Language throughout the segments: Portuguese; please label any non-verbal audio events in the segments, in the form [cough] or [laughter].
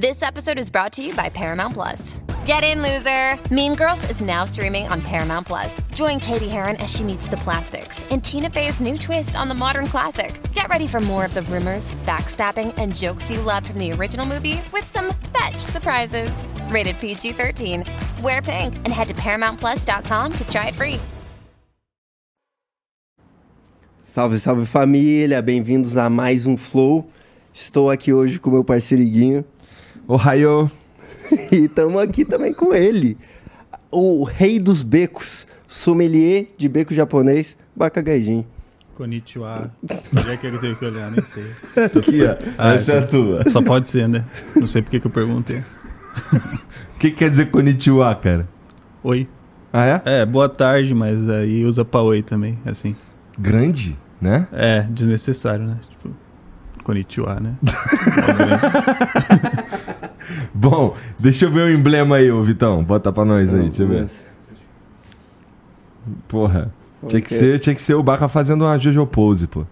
This episode is brought to you by Paramount Plus. Get in, loser! Mean Girls is now streaming on Paramount Plus. Join Katie Heron as she meets the plastics in Tina Fey's new twist on the modern classic. Get ready for more of the rumors, backstabbing, and jokes you loved from the original movie with some fetch surprises. Rated PG 13. Wear pink and head to ParamountPlus.com to try it free. Salve, salve família, bem-vindos a mais um Flow. Estou aqui hoje com meu parceiro Iguinho Ohio. [laughs] e estamos aqui também com ele, o rei dos becos, sommelier de beco japonês, Bakagaijin. Konnichiwa. [laughs] Onde é que ele teve que olhar? Nem sei. Aqui, ó. Ah, Essa é a essa- tua. Só pode ser, né? Não sei porque que eu perguntei. O que, que quer dizer konnichiwa, cara? Oi. Ah, é? É, boa tarde, mas aí usa pra oi também, assim. Grande, né? É, desnecessário, né? Tipo, Konnichiwa, né? [laughs] [laughs] Bom, deixa eu ver o emblema aí, ô Vitão. Bota pra nós aí, deixa eu ver. Porra. Tinha que, ser, tinha que ser o Baca fazendo uma Jojo Pose, pô.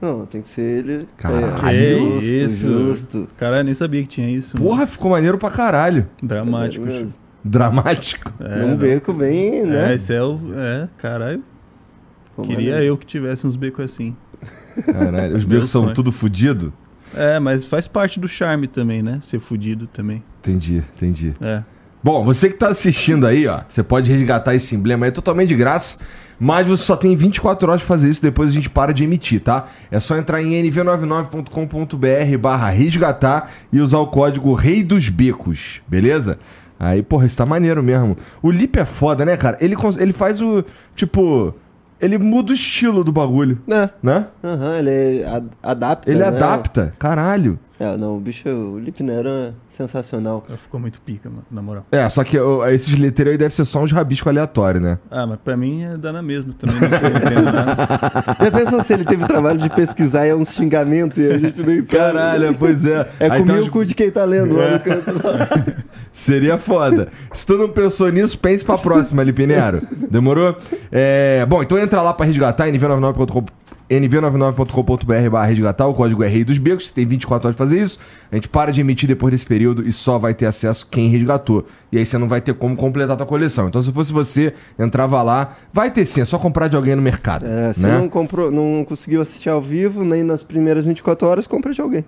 Não, tem que ser ele. Caralho. É, Que justo, isso. justo. Caralho, nem sabia que tinha isso. mano. Porra, ficou maneiro pra caralho. Dramático. É. Dramático. É, não. beco bem, né? É, esse é o. É, caralho. Pô, Queria maneiro. eu que tivesse uns becos assim. Caralho. Os becos são tudo fudido? É, mas faz parte do charme também, né? Ser fudido também. Entendi, entendi. É. Bom, você que tá assistindo aí, ó, você pode resgatar esse emblema aí totalmente de graça, mas você só tem 24 horas pra fazer isso, depois a gente para de emitir, tá? É só entrar em nv99.com.br barra resgatar e usar o código Rei dos Becos, beleza? Aí, porra, isso tá maneiro mesmo. O Lip é foda, né, cara? Ele, ele faz o, tipo, ele muda o estilo do bagulho, É, né? aham, ele ad- adapta. Ele né? adapta, caralho. É, não, o bicho, o Lip Nero é sensacional. Ficou muito pica, mano, na moral. É, só que ó, esses letreiros aí devem ser só uns rabiscos aleatórios, né? Ah, mas pra mim é dar na mesma. Também não sei, não entendo nada. [laughs] Já pensou se ele teve o trabalho de pesquisar e é uns xingamentos e a gente nem sabe? Caralho, pois é. É Aí comer tem uns- o cu de quem tá lendo lá É. no canto. Lá. [laughs] Seria foda. Se tu não pensou nisso, pense pra próxima, Lipinero. Demorou? É, Bom, então entra lá pra resgatar, nv99.com nv99.com.br barra resgatar, o código é Rei dos Becos, você tem 24 horas pra fazer isso, a gente para de emitir depois desse período e só vai ter acesso quem resgatou. E aí você não vai ter como completar a tua coleção. Então se fosse você, entrava lá, vai ter sim, é só comprar de alguém no mercado. É, se né? não, comprou, não conseguiu assistir ao vivo, nem nas primeiras 24 horas, compra de alguém.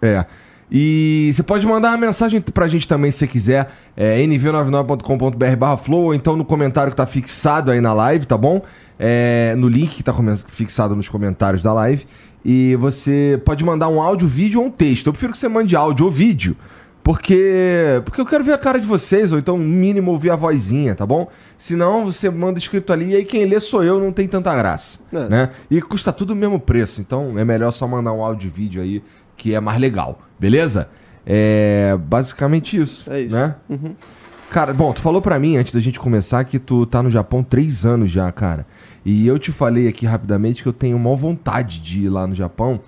É. E você pode mandar uma mensagem pra gente também se você quiser, é nv99.com.br barra flow, ou então no comentário que tá fixado aí na live, tá bom? É, no link que tá come- fixado nos comentários da live. E você pode mandar um áudio, vídeo ou um texto. Eu prefiro que você mande áudio ou vídeo, porque porque eu quero ver a cara de vocês, ou então no mínimo ouvir a vozinha, tá bom? Senão você manda escrito ali e aí quem lê sou eu, não tem tanta graça, É. né? E custa tudo o mesmo preço, então é melhor só mandar um áudio e vídeo aí, que é mais legal, beleza? É basicamente isso, É isso. né? Uhum. Cara, bom, tu falou pra mim antes da gente começar que tu tá no Japão três anos já, cara. E eu te falei aqui rapidamente que eu tenho maior vontade de ir lá no Japão.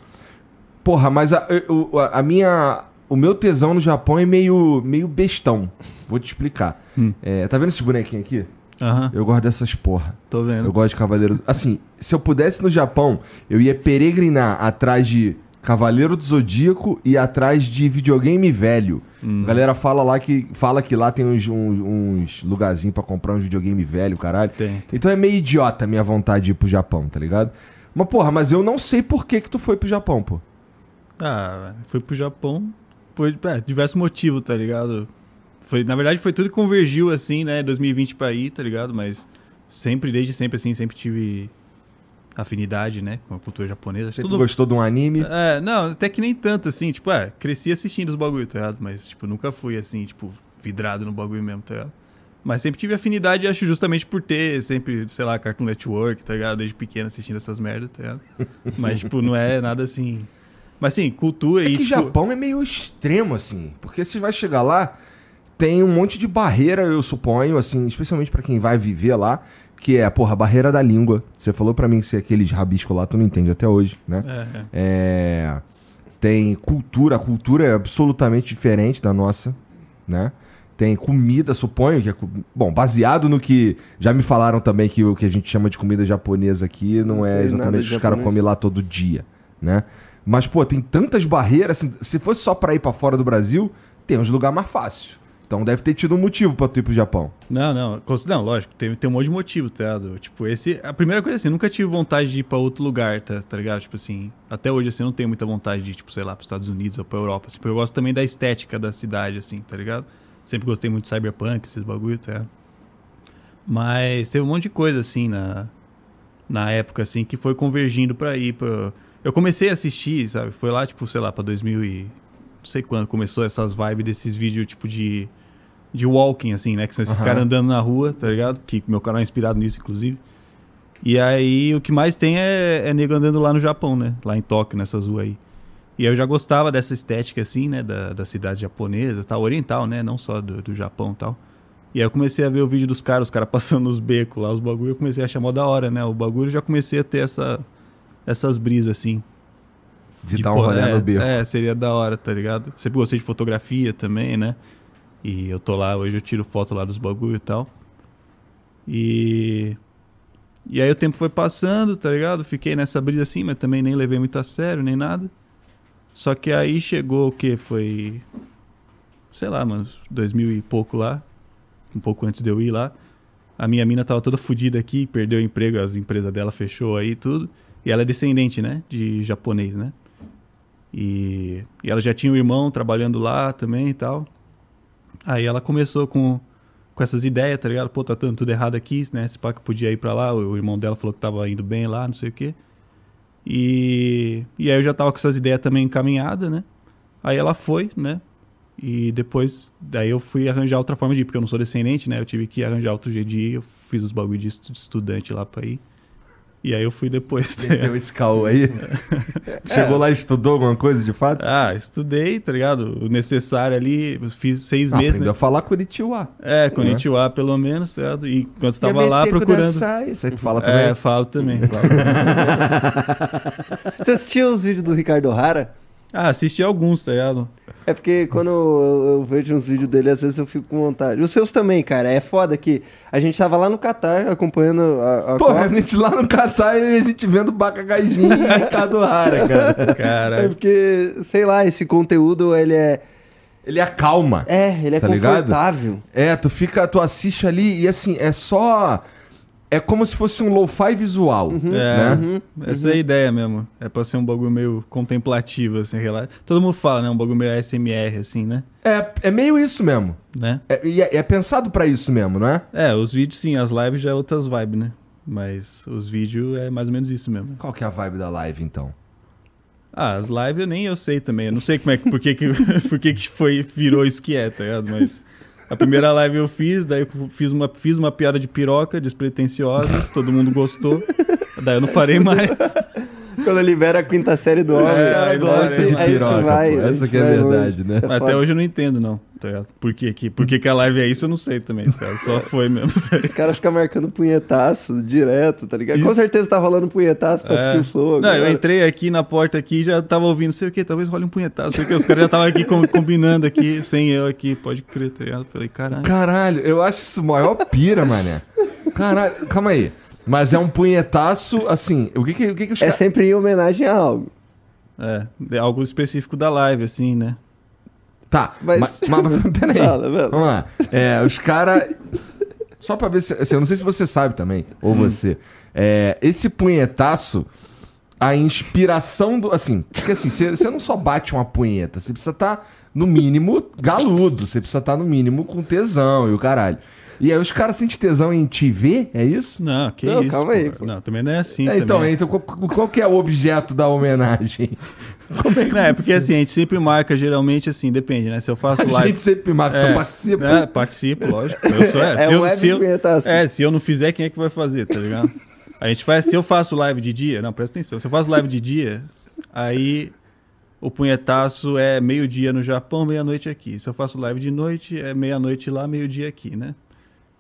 Porra, mas a, a- a minha. O meu tesão no Japão é meio, meio bestão. Vou te explicar. Hum. É, tá vendo esses bonequinhos aqui? Aham, Eu gosto dessas porra. tô vendo. Eu gosto de Cavaleiros. Assim, se eu pudesse no Japão, eu ia peregrinar atrás de Cavaleiro do Zodíaco e atrás de videogame velho. Hum. A galera fala lá que fala que lá tem uns, uns, uns lugarzinhos pra comprar uns videogame velho, caralho. Tem. Então é meio idiota a minha vontade de ir pro Japão, tá ligado? Mas porra, mas eu não sei por que que tu foi pro Japão, pô. Ah, fui pro Japão por é, diversos motivos, tá ligado? Foi, na verdade, foi tudo que convergiu, assim, né? 2020 pra ir, tá ligado? Mas sempre, desde sempre, assim, sempre tive afinidade, né? Com a cultura japonesa. Você Tudo- gostou de um anime? É, não, até que nem tanto, assim, tipo, é, cresci assistindo os bagulho, tá ligado? Mas, tipo, nunca fui, assim, tipo, vidrado no bagulho mesmo, tá ligado? Mas sempre tive afinidade, acho, justamente por ter sempre, sei lá, Cartoon Network, tá ligado? Desde pequeno assistindo essas merdas, tá ligado? [laughs] Mas, tipo, não é nada assim. Mas, assim, cultura É e. que tipo, Japão é meio extremo, assim. Porque você vai chegar lá, tem um monte de barreira, eu suponho, assim, especialmente pra quem vai viver lá, que é, porra, a barreira da língua. Você falou pra mim que se aqueles rabiscos lá, tu não entende até hoje, né? É, é. É, tem cultura, a cultura é absolutamente diferente da nossa, né? Tem comida, suponho que é. Bom, baseado no que. Já me falaram também que o que a gente chama de comida japonesa aqui não, Não é exatamente o que os caras comem lá todo dia, né? Mas, pô, tem tantas barreiras. assim, se fosse só pra ir pra fora do Brasil, tem uns lugares mais fáceil. Então deve ter tido um motivo pra tu ir pro Japão. Não, não, não, lógico, tem, tem um monte de motivo, tá ligado? Tipo, esse. A primeira coisa assim, nunca tive vontade de ir pra outro lugar, tá, tá ligado? Tipo assim, até hoje assim, não tenho muita vontade de ir, tipo, sei lá, pros Estados Unidos ou pra Europa. Assim, eu gosto também da estética da cidade, assim, tá ligado? Sempre gostei muito de cyberpunk, esses bagulho, tá ligado? Mas teve um monte de coisa, assim, na, na época, assim, que foi convergindo pra ir pra. Eu comecei a assistir, sabe? Foi lá, tipo, sei lá, pra 2000 e. Não sei quando começou essas vibes desses vídeos, tipo, de de walking, assim, né? Que são esses Aham. caras andando na rua, tá ligado? Que meu canal é inspirado nisso, inclusive. E aí o que mais tem é, é nego andando lá no Japão, né? Lá em Tóquio, nessas ruas aí. E aí eu já gostava dessa estética, assim, né? Da, da cidade japonesa, tal, oriental, né? Não só do, do Japão e tal. E aí eu comecei a ver o vídeo dos caras, os caras [laughs] passando nos becos lá, os bagulho, eu comecei a achar mó da hora, né? O bagulho eu já comecei a ter essa, essas brisas, assim. De, dar um rolê é, no beco. É, seria da hora, tá ligado? Sempre gostei de fotografia também, né? E eu tô lá, hoje eu tiro foto lá dos bagulho e tal. E. E aí o tempo foi passando, tá ligado? Fiquei nessa brisa assim, mas também nem levei muito a sério, nem nada. Só que aí chegou o que? Foi. Sei lá, mano, 2000 e pouco lá. Um pouco antes de eu ir lá. A minha mina tava toda fodida aqui, perdeu o emprego, as empresas dela fechou aí tudo. E ela é descendente, né? De japonês, né? E, e ela já tinha um irmão trabalhando lá também e tal. Aí ela começou com, com essas ideias, tá ligado? Pô, tá dando tudo errado aqui, né? Esse pá que podia ir pra lá, o, irmão dela falou que tava indo bem lá, não sei o quê. E, e aí eu já tava com essas ideias também encaminhadas, né? Aí ela foi, né? E depois, daí eu fui arranjar outra forma de ir, porque eu não sou descendente, né? Eu tive que arranjar outro jeito de ir, eu fiz os bagulho de estudante lá pra ir. E aí eu fui depois. tá? Meteu esse caô aí. [laughs] Chegou lá e estudou alguma coisa de fato? Ah, estudei, tá ligado? O necessário ali, fiz seis Ah, meses, aprendeu né? a falar Curitiba. É, com Konnichiwa, pelo menos, certo? E quando você tava Ia lá procurando. aí tu fala também? É, falo também. falo também. [laughs] Você assistiu os vídeos do Ricardo O'Hara? Ah, assisti alguns, tá ligado? É porque quando eu, eu vejo uns vídeos dele, às vezes eu fico com vontade. Os seus também, cara. É foda que a gente tava lá no Catar acompanhando a, a Pô, Copa. a gente lá no Catar e a gente vendo Bacagajinho e [laughs] Ricardo Rara, cara. É Caralho. porque, sei lá, esse conteúdo, ele é... Ele acalma. É, ele é Tá ligado? confortável. É, tu fica, tu assiste ali e assim, é só. É como se fosse um lo-fi visual. É, Né? Uhum. essa é a ideia mesmo. É pra ser um bagulho meio contemplativo, assim, rela- Todo mundo fala, né? Um bagulho meio ASMR, assim, né? É, é meio isso mesmo. né? É, e é, é pensado pra isso mesmo, não é? É, os vídeos sim, as lives já é outras vibes, né? Mas os vídeos é mais ou menos isso mesmo. Qual que é a vibe da live, então? Ah, as lives eu nem eu sei também. Eu não sei como é que, por que, que, [laughs] por que, que foi, virou isso que é, tá ligado? Mas a primeira live eu fiz, daí eu fiz uma, fiz uma piada de piroca despretensiosa, todo mundo gostou. Daí eu não parei mais. Quando libera a quinta série do homem, É, cara gosta, de piroca, vai, Essa que é a verdade, né? É até foda. hoje eu não entendo, não. Tá? Por que, que, por que, que a live é isso, eu não sei também. Tá? Só foi mesmo. tá? Os caras ficam marcando punhetaço direto, tá ligado? Com Isso. certeza tá rolando punhetaço pra assistir É. o flow. Não, eu entrei aqui na porta aqui já tava ouvindo, sei o que, talvez role um punhetaço, sei o que. Os caras já estavam aqui com- combinando aqui, sem eu aqui, pode crer, tá ligado? Falei, caralho. Caralho, eu acho isso maior pira, mané. Caralho, calma aí. Mas é um punhetaço, assim, o que que, o que, que os É caras... sempre em homenagem a algo. É, é algo específico da live, assim, né? Tá, Mas- mas, mas, [laughs] peraí. Fala, fala. Vamos lá. É, os caras... Só pra ver se... Assim, eu não sei se você sabe também, ou você. É, esse punhetaço, a inspiração do... Assim, porque assim, você você não só bate uma punheta, você precisa estar, no mínimo, galudo. Você precisa estar, no mínimo, com tesão e o caralho. E aí os caras sentem tesão em te ver, é isso? Não, que Não, isso. calma aí, pô. pô. Não, também não é assim. É, então, também. então qual, qual que é o objeto da homenagem? [laughs] Como é que Não, é porque assim, a gente sempre marca, geralmente, assim, depende, né? Se eu faço A live. gente sempre marca, É, tu participa. É, participo, lógico. Eu sou, é, [laughs] É se, eu, se, eu, punhetaço. é, se eu não fizer, quem é que vai fazer, tá ligado? A gente faz, se eu faço live de dia, não, presta atenção, se eu faço live de dia, aí o punhetaço é meio-dia no Japão, meia-noite aqui. Se eu faço live de noite, é meia-noite lá, meio-dia aqui, né?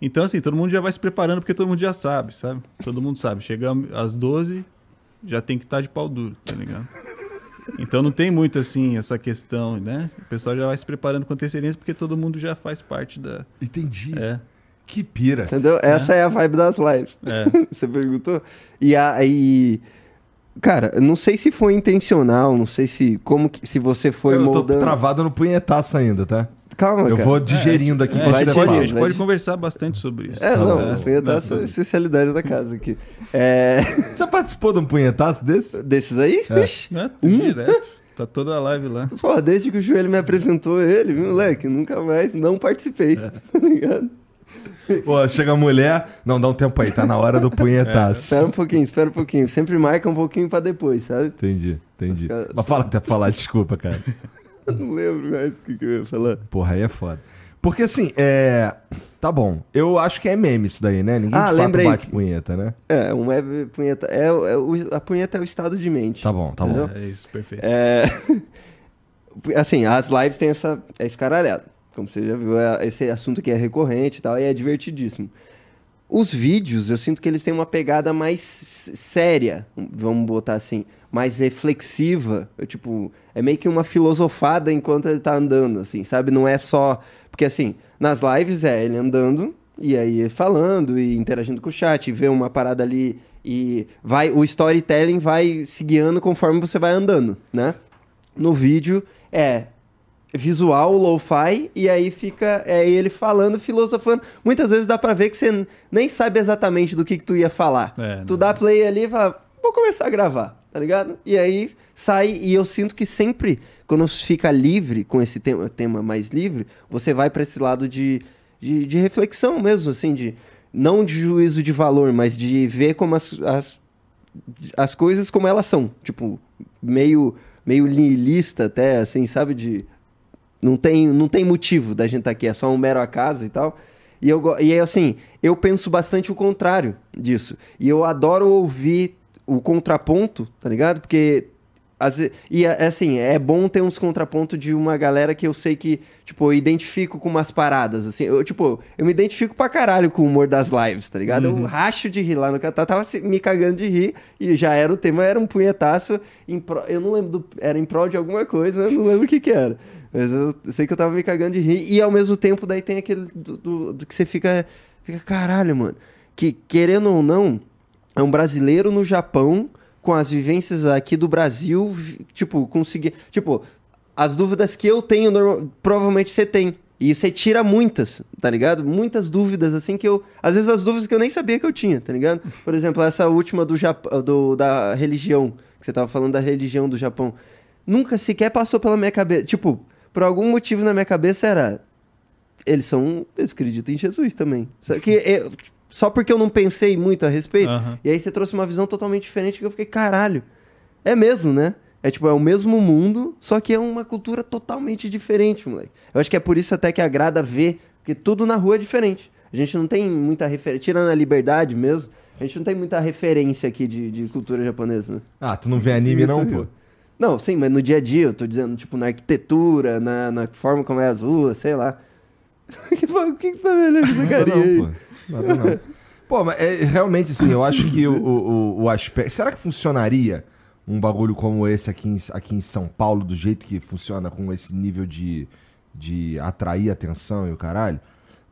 Então, assim, todo mundo já vai se preparando porque todo mundo já sabe, sabe? Todo mundo sabe. Chegamos às 12, já tem que estar de pau duro, tá ligado? Então não tem muito assim essa questão, né? O pessoal já vai se preparando com antecedência porque todo mundo já faz parte da. Entendi. É, Que pira. Entendeu? Essa é a vibe das lives. é. [laughs] Você perguntou? E aí. Cara, eu não sei se foi intencional, não sei se. Como que. Se você foi eu tô moldando. travado no punhetaço ainda, tá? Calma, Eu cara. vou digerindo aqui É, enquanto vai a você gente, pode, fala. a gente pode de- conversar bastante sobre isso. É, Tá não, o punhetaço é a especialidade da casa aqui. É, [laughs] Já participou de um punhetaço desse? desses aí? Vixe. Né? Direto. Tá toda a live lá. Pô, desde que o Joelho me apresentou ele, viu, moleque? Nunca mais não participei. É. [laughs] Tá ligado? Pô, chega a mulher. Não, dá um tempo aí, tá na hora do [laughs] punhetaço. Espera um pouquinho, espera um pouquinho. Sempre marca um pouquinho pra depois, sabe? Entendi, entendi. Mas fala que tá falar, desculpa, cara. Eu não lembro mais o que, que eu ia falar. Porra, aí é foda. Porque assim, é. Tá bom. Eu acho que é meme isso daí, né? Ninguém Ah, de fato bate punheta, né? É, um web punheta. É, é o- a punheta é o estado de mente. Tá bom, tá bom. Entendeu? É isso, perfeito. É, [laughs] assim, as lives têm essa é escaralhada. Como você já viu, é- esse assunto aqui é recorrente e tal, e é divertidíssimo. Os vídeos, eu sinto que eles têm uma pegada mais séria, vamos botar assim, mais reflexiva. Eu, tipo, é meio que uma filosofada enquanto ele tá andando, assim, sabe? Não é só. Porque, assim, nas lives é ele andando, e aí falando e interagindo com o chat, e vê uma parada ali, e vai. O storytelling vai se guiando conforme você vai andando, né? No vídeo é visual, lo-fi, e aí fica é ele falando, filosofando. Muitas vezes dá pra ver que você nem sabe exatamente do que, que tu ia falar. É, tu não. dá play ali e fala, vou começar a gravar, tá ligado? E aí sai, e eu sinto que sempre, quando fica livre, com esse tema, tema mais livre, você vai pra esse lado de, de, de reflexão mesmo, assim, de não de juízo de valor, mas de ver como as, as, as coisas como elas são. Tipo, meio, meio nihilista até, assim, sabe? De não tem, não tem motivo da gente estar aqui, é só um mero acaso e tal. E, eu, e aí, assim, eu penso bastante o contrário disso. E eu adoro ouvir o contraponto, tá ligado? Porque. ve- e é assim, é bom ter uns contrapontos de uma galera que eu sei que, tipo, eu identifico com umas paradas, assim. Eu, tipo, eu me identifico pra caralho com o humor das lives, tá ligado? Eu racho de rir lá no Catar, tava me cagando de rir e já era o tema, era um punhetaço. Em pro- eu não lembro, do, era em prol de alguma coisa, eu não lembro o que que era. Mas eu sei que eu tava me cagando de rir. E ao mesmo tempo, daí tem aquele do, do- do que você fica, fica, caralho, mano. Que, querendo ou não, é um brasileiro no Japão, com as vivências aqui do Brasil, tipo, conseguir. Tipo, as dúvidas que eu tenho, norma- provavelmente você tem. E você tira muitas, tá ligado? Muitas dúvidas, assim, que eu. Às vezes as dúvidas que eu nem sabia que eu tinha, tá ligado? Por exemplo, essa última do, Jap... do da religião, que você tava falando da religião do Japão. Nunca sequer passou pela minha cabeça. Tipo, por algum motivo na minha cabeça era. Eles são. Eles acreditam em Jesus também. Só que eu- só porque eu não pensei muito a respeito. Aham. E aí você trouxe uma visão totalmente diferente que eu fiquei, caralho. É mesmo, né? É tipo, é o mesmo mundo, só que é uma cultura totalmente diferente, moleque. Eu acho que é por isso até que agrada ver, porque tudo na rua é diferente. A gente não tem muita referência, tirando a liberdade mesmo, a gente não tem muita referência aqui de, de cultura japonesa, né? Ah, tu não vê anime não, pô? Não, sim, mas no dia a dia, eu tô dizendo, tipo, na arquitetura, na, na forma como é as ruas, sei lá. [laughs] O que, que você tá olhando essa carinha aí? não, pô. Nada não. Pô, mas é, realmente, assim, eu acho que o, o, o aspecto... Será que funcionaria um bagulho como esse aqui em, aqui em São Paulo, do jeito que funciona, com esse nível de, de atrair atenção e o caralho?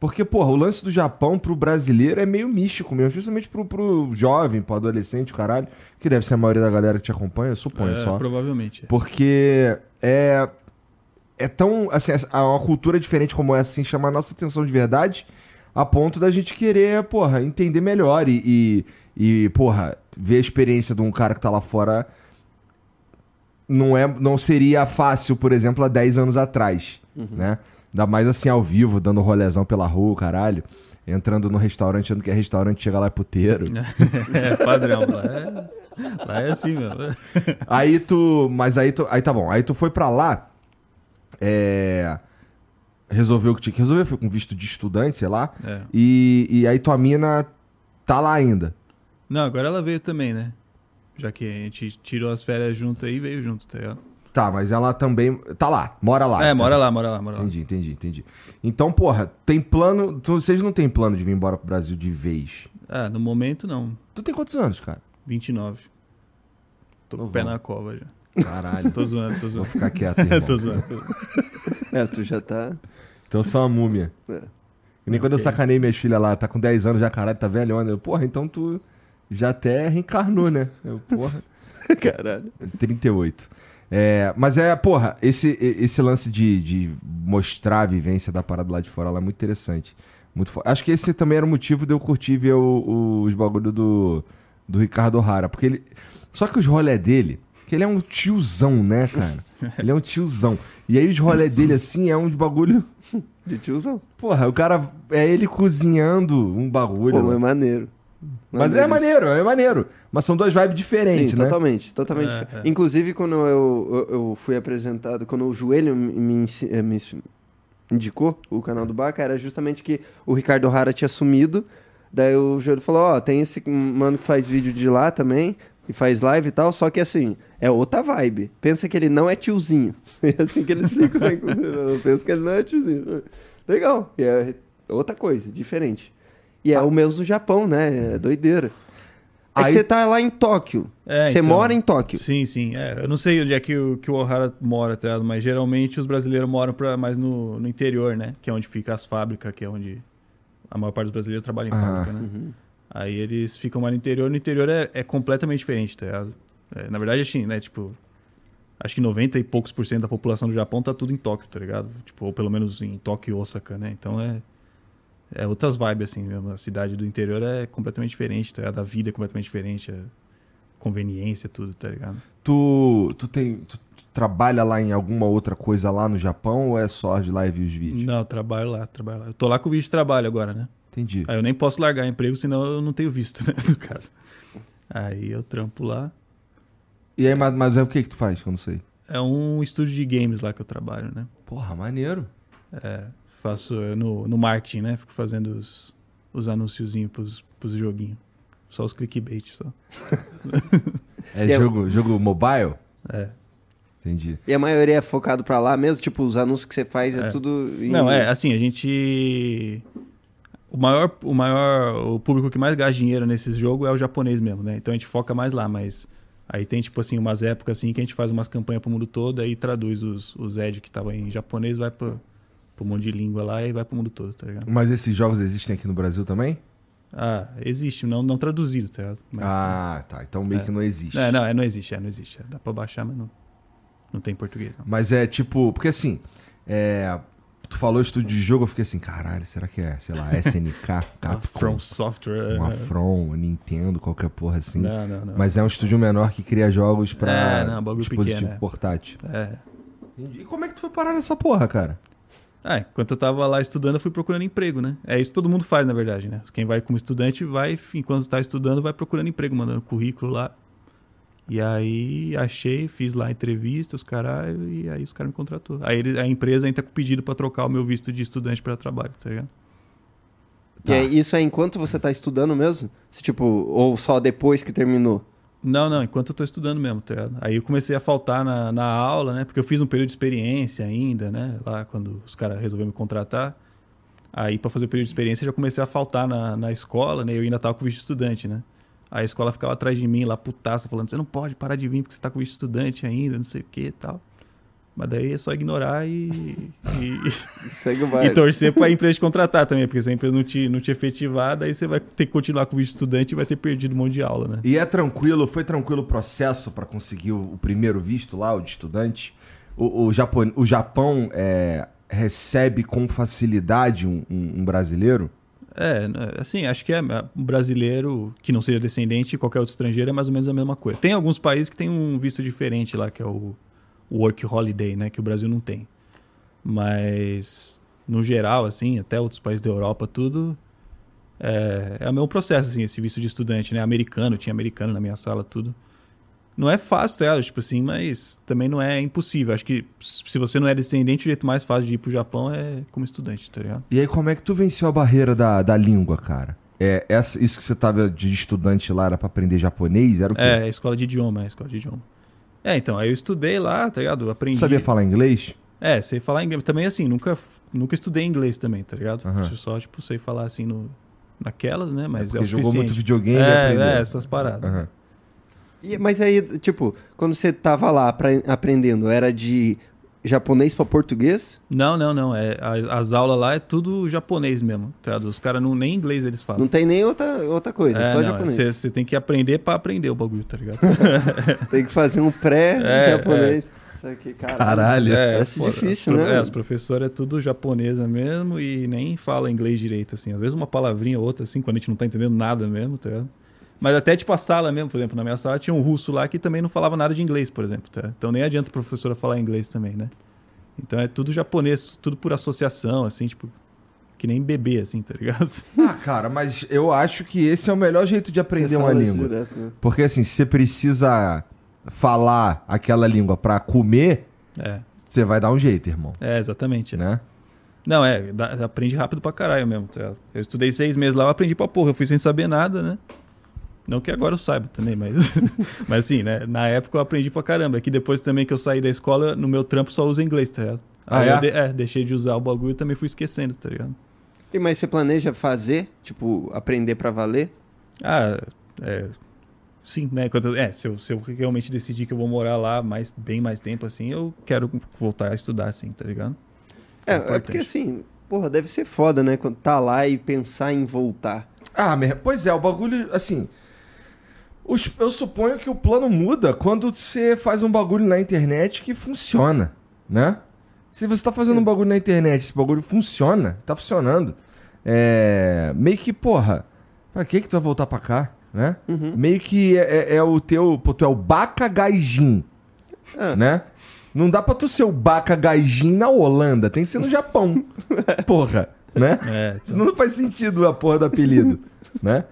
Porque, porra, o lance do Japão pro brasileiro é meio místico mesmo, principalmente pro, pro jovem, pro adolescente, o caralho, que deve ser a maioria da galera que te acompanha, eu suponho É, só. Provavelmente. Porque é. É tão. Assim, essa- uma cultura diferente como essa, assim, chama a nossa atenção de verdade, a ponto da gente querer, porra, entender melhor e, e, e, porra, ver a experiência de um cara que tá lá fora. Não, é, não seria fácil, por exemplo, há 10 anos atrás, né? Ainda mais assim, ao vivo, dando rolezão pela rua, caralho. Entrando no restaurante, achando que é restaurante, chega lá é puteiro. [laughs] É padrão. É, lá é assim, meu. Aí tu. Mas aí tu. Aí tá bom. Aí tu foi pra lá. É. Resolveu o que tinha que resolver, foi com visto de estudante, sei lá. É. E, e aí tua mina tá lá ainda. Não, agora ela veio também, né? Já que a gente tirou as férias junto aí, veio junto, tá ligado? Tá, mas ela também. Tá lá, mora lá. é, mora lá, mora lá, mora lá. Entendi, entendi, entendi. Então, porra, tem plano. vocês não têm plano de vir embora pro Brasil de vez. Ah, no momento não. Tu tem quantos anos, cara? 29. Tô com o pé na cova já. Caralho. Tô zoando, tô Vou zoando. ficar quieto, irmão. [laughs] tô zoando. Tô... É, tu já tá. Então eu sou uma múmia. É. Nem quando eu sacanei minhas filhas lá, tá com 10 anos já, caralho, tá velhona. Eu, porra, então tu já até reencarnou, né? Eu, porra. [laughs] Caralho. 38. É, mas é, porra, esse, esse lance de, de mostrar a vivência da parada lá de fora lá é muito interessante. Muito fo- Acho que esse também era o motivo de eu curtir ver o- o- os bagulho do, do Ricardo O'Hara. Porque ele. Só que os rolé dele, que ele é um tiozão, né, cara? [laughs] Ele é um tiozão. E aí os rolé dele, assim, é uns bagulho. De tiozão. Porra, o cara. É ele cozinhando um bagulho. Pô, né? é maneiro. Mas é maneiro, é maneiro. Mas são duas vibes diferentes, Sim, né? totalmente, totalmente. É, diferente. é. Inclusive, quando eu, eu, eu fui apresentado, quando o Joelho me, me eh, me indicou o canal do Baca, era justamente que o Ricardo Hara tinha sumido. Daí o Joelho falou, ó, tem esse mano que faz vídeo de lá também, e faz live e tal, só que assim, é outra vibe. Pensa que ele não é tiozinho. [laughs] É assim que ele explicou, inclusive. Pensa que ele não é tiozinho. Legal. E é outra coisa, diferente. E é o mesmo no Japão, né? É doideira. É que Aí- você tá lá em Tóquio. É, você então. mora em Tóquio. Sim, sim. É, eu não sei onde é que o, que o O'Hara mora, tá? Mas geralmente os brasileiros moram pra, mais no, no interior, né? Que é onde fica as fábricas, que é onde a maior parte dos brasileiros trabalha em Ah. fábrica, né? Uhum. Aí eles ficam mais no interior. No interior é, é completamente diferente, tá ligado? É, na verdade, assim, né? Tipo, acho que 90 e poucos por cento da população do Japão tá tudo em Tóquio, tá ligado? Tipo, ou pelo menos em Tóquio e Osaka, né? Então é. É outras vibes, assim, mesmo. A cidade do interior é completamente diferente, tá ligado? A vida é completamente diferente, a conveniência, tudo, tá ligado? Tu, tu tem. Tu, tu trabalha lá em alguma outra coisa lá no Japão ou é só as lives e os vídeos? Não, eu trabalho lá, trabalho lá. Eu tô lá com o visto de trabalho agora, né? Entendi. Aí eu nem posso largar emprego, senão eu não tenho visto, [laughs] né? No caso. Aí eu trampo lá. E aí, mas, mas é o que que tu faz? Que eu não sei. É um estúdio de games lá que eu trabalho, né? Porra, maneiro. É, faço é, no, no marketing, né? Fico fazendo os, os anunciozinhos pros, pros joguinhos. Só os clickbait, só. [laughs] É- jogo, jogo mobile? É. Entendi. E a maioria é focado pra lá mesmo? Tipo, os anúncios que você faz é, É. tudo... em- Não, é, assim, a gente... O maior, o maior, o público que mais gasta dinheiro nesses jogos é o japonês mesmo, né? Então a gente foca mais lá, mas aí tem, tipo assim, umas épocas assim que a gente faz umas campanhas pro mundo todo, aí traduz os, os ad que estavam em japonês, vai pro, pro monte de língua lá e vai pro mundo todo, tá ligado? Mas esses jogos existem aqui no Brasil também? Ah, existe, não, não traduzido, tá ligado? Mas- ah, tá. Então meio É. que não existe. É, não, é, não existe, é, não existe. É, dá pra baixar, mas não, não tem em português. Não. Mas é tipo. Porque assim. É, tu falou estúdio de jogo, eu fiquei assim, caralho, será que é, sei lá, SNK, [laughs] Capcom, From Software. uma é, From, Nintendo, qualquer porra assim. Não, não, não. Mas é um estúdio menor que cria jogos pra É, não, bagulho dispositivo pequeno, é. portátil. É. E como é que tu foi parar nessa porra, cara? Ah, enquanto eu tava lá estudando, eu fui procurando emprego, né? É isso que todo mundo faz, na verdade, né? Quem vai como estudante vai, enquanto tá estudando, vai procurando emprego, mandando currículo lá. E aí achei, fiz lá a entrevista, os caralho, e aí os caras me contratou. Aí ele- a empresa entra com pedido pra trocar o meu visto de estudante pra trabalho, tá ligado? E aí, isso é enquanto você tá estudando mesmo? Se, tipo, ou só depois que terminou? Não, não, enquanto eu tô estudando mesmo, tá ligado? Aí eu comecei a faltar na, na aula, né? Porque eu fiz um período de experiência ainda, né? Lá quando os caras resolveram me contratar. Aí pra fazer o período de experiência eu já comecei a faltar na, na escola, né? Eu ainda tava com visto de estudante, né? A escola ficava atrás de mim lá, putaça, falando, você não pode parar de vir porque você tá com estudante ainda, não sei o que e tal. Mas daí é só ignorar e, e, [laughs] Segue o e torcer pra empresa te contratar também, porque se a empresa não te, não te efetivar, daí você vai ter que continuar com o estudante e vai ter perdido um monte de aula, né? E é tranquilo, foi tranquilo o processo pra conseguir o, o primeiro visto lá, o de estudante? O, o, Japão, o Japão é, recebe com facilidade um, um- um brasileiro? É, né, assim, acho que é um brasileiro que não seja descendente de qualquer outro estrangeiro é mais ou menos a mesma coisa. Tem alguns países que tem um visto diferente lá, que é o Work Holiday, né, que o Brasil não tem. Mas no geral, assim, até outros países da Europa, tudo é, é o mesmo processo, assim, esse visto de estudante, né, americano, tinha americano na minha sala, tudo. Não é fácil, tá, tipo assim, mas também não é impossível. Acho que se você não é descendente, o jeito mais fácil de ir pro Japão é como estudante, tá ligado? E aí, como é que tu venceu a barreira da, da língua, cara? É, essa, isso que você tava de estudante lá era pra aprender japonês? Era o quê? É, escola de idioma, é escola de idioma. É, então, aí eu estudei lá, tá ligado? Aprendi. sabia falar inglês? É, sei falar inglês. Também, assim, nunca, nunca estudei inglês também, tá ligado? Aham. Só, tipo, sei falar assim no, naquelas, né? Mas é, o jogou muito videogame é, aprendeu. é, essas paradas. Aham. E- mas aí, tipo, quando você tava lá apre- aprendendo, era de japonês pra português? Não, não, não. É, as aulas lá é tudo japonês mesmo. Tá? Os caras não, nem inglês eles falam. Não tem nem outra, outra coisa, é, só não, japonês. Você tem que aprender pra aprender o bagulho, tá ligado? [laughs] Tem que fazer um pré-japonês. [laughs] Isso aqui, caralho. Caralho. Parece foda. difícil, As né? É, as professoras é tudo japonesa mesmo e nem fala inglês direito, assim. Às vezes uma palavrinha ou outra, assim, quando a gente não tá entendendo nada mesmo, tá ligado? Mas até, tipo, a sala mesmo, por exemplo, na minha sala tinha um russo lá que também não falava nada de inglês, por exemplo, tá? Então nem adianta a professora falar inglês também, né? Então é tudo japonês, tudo por associação, assim, tipo, que nem bebê, assim, tá ligado? [laughs] Ah, cara, mas eu acho que esse é o melhor jeito de aprender uma língua. direto, né? Porque assim, se você precisa falar aquela língua pra comer, É, você vai dar um jeito, irmão. é exatamente, né? Não, é, dá- aprende rápido pra caralho mesmo. tá? Eu estudei seis meses lá, eu aprendi pra porra. Eu fui sem saber nada, né? Não que agora eu saiba também, mas. [laughs] mas assim, né? Na época eu aprendi pra caramba. É que depois também que eu saí da escola, no meu trampo só usa inglês, tá ligado? Ah, Aí é? eu de- é, deixei de usar o bagulho e também fui esquecendo, tá ligado? E mas você planeja fazer, tipo, aprender pra valer? Ah, é. Sim, né? Quando, eu- é, se eu, se eu realmente decidir que eu vou morar lá mais, bem mais tempo, assim, eu quero voltar a estudar, assim, tá ligado? É, é importante. porque assim, porra, deve ser foda, né? Quando tá lá e pensar em voltar. Ah, pois é, o bagulho, assim. Os- eu suponho que o plano muda quando você faz um bagulho na internet que funciona, né? Se você tá fazendo um bagulho na internet, esse bagulho funciona, tá funcionando. É. Meio que, porra, pra que que tu vai voltar pra cá, né? Uhum. Meio que é, é- é o teu. Pô, tu é o Baca Gaijin, Ah. né? Não dá pra tu ser o Baca Gaijin na Holanda, tem que ser no Japão. [laughs] porra, né? É, Senão não faz sentido a porra do apelido, [laughs] né?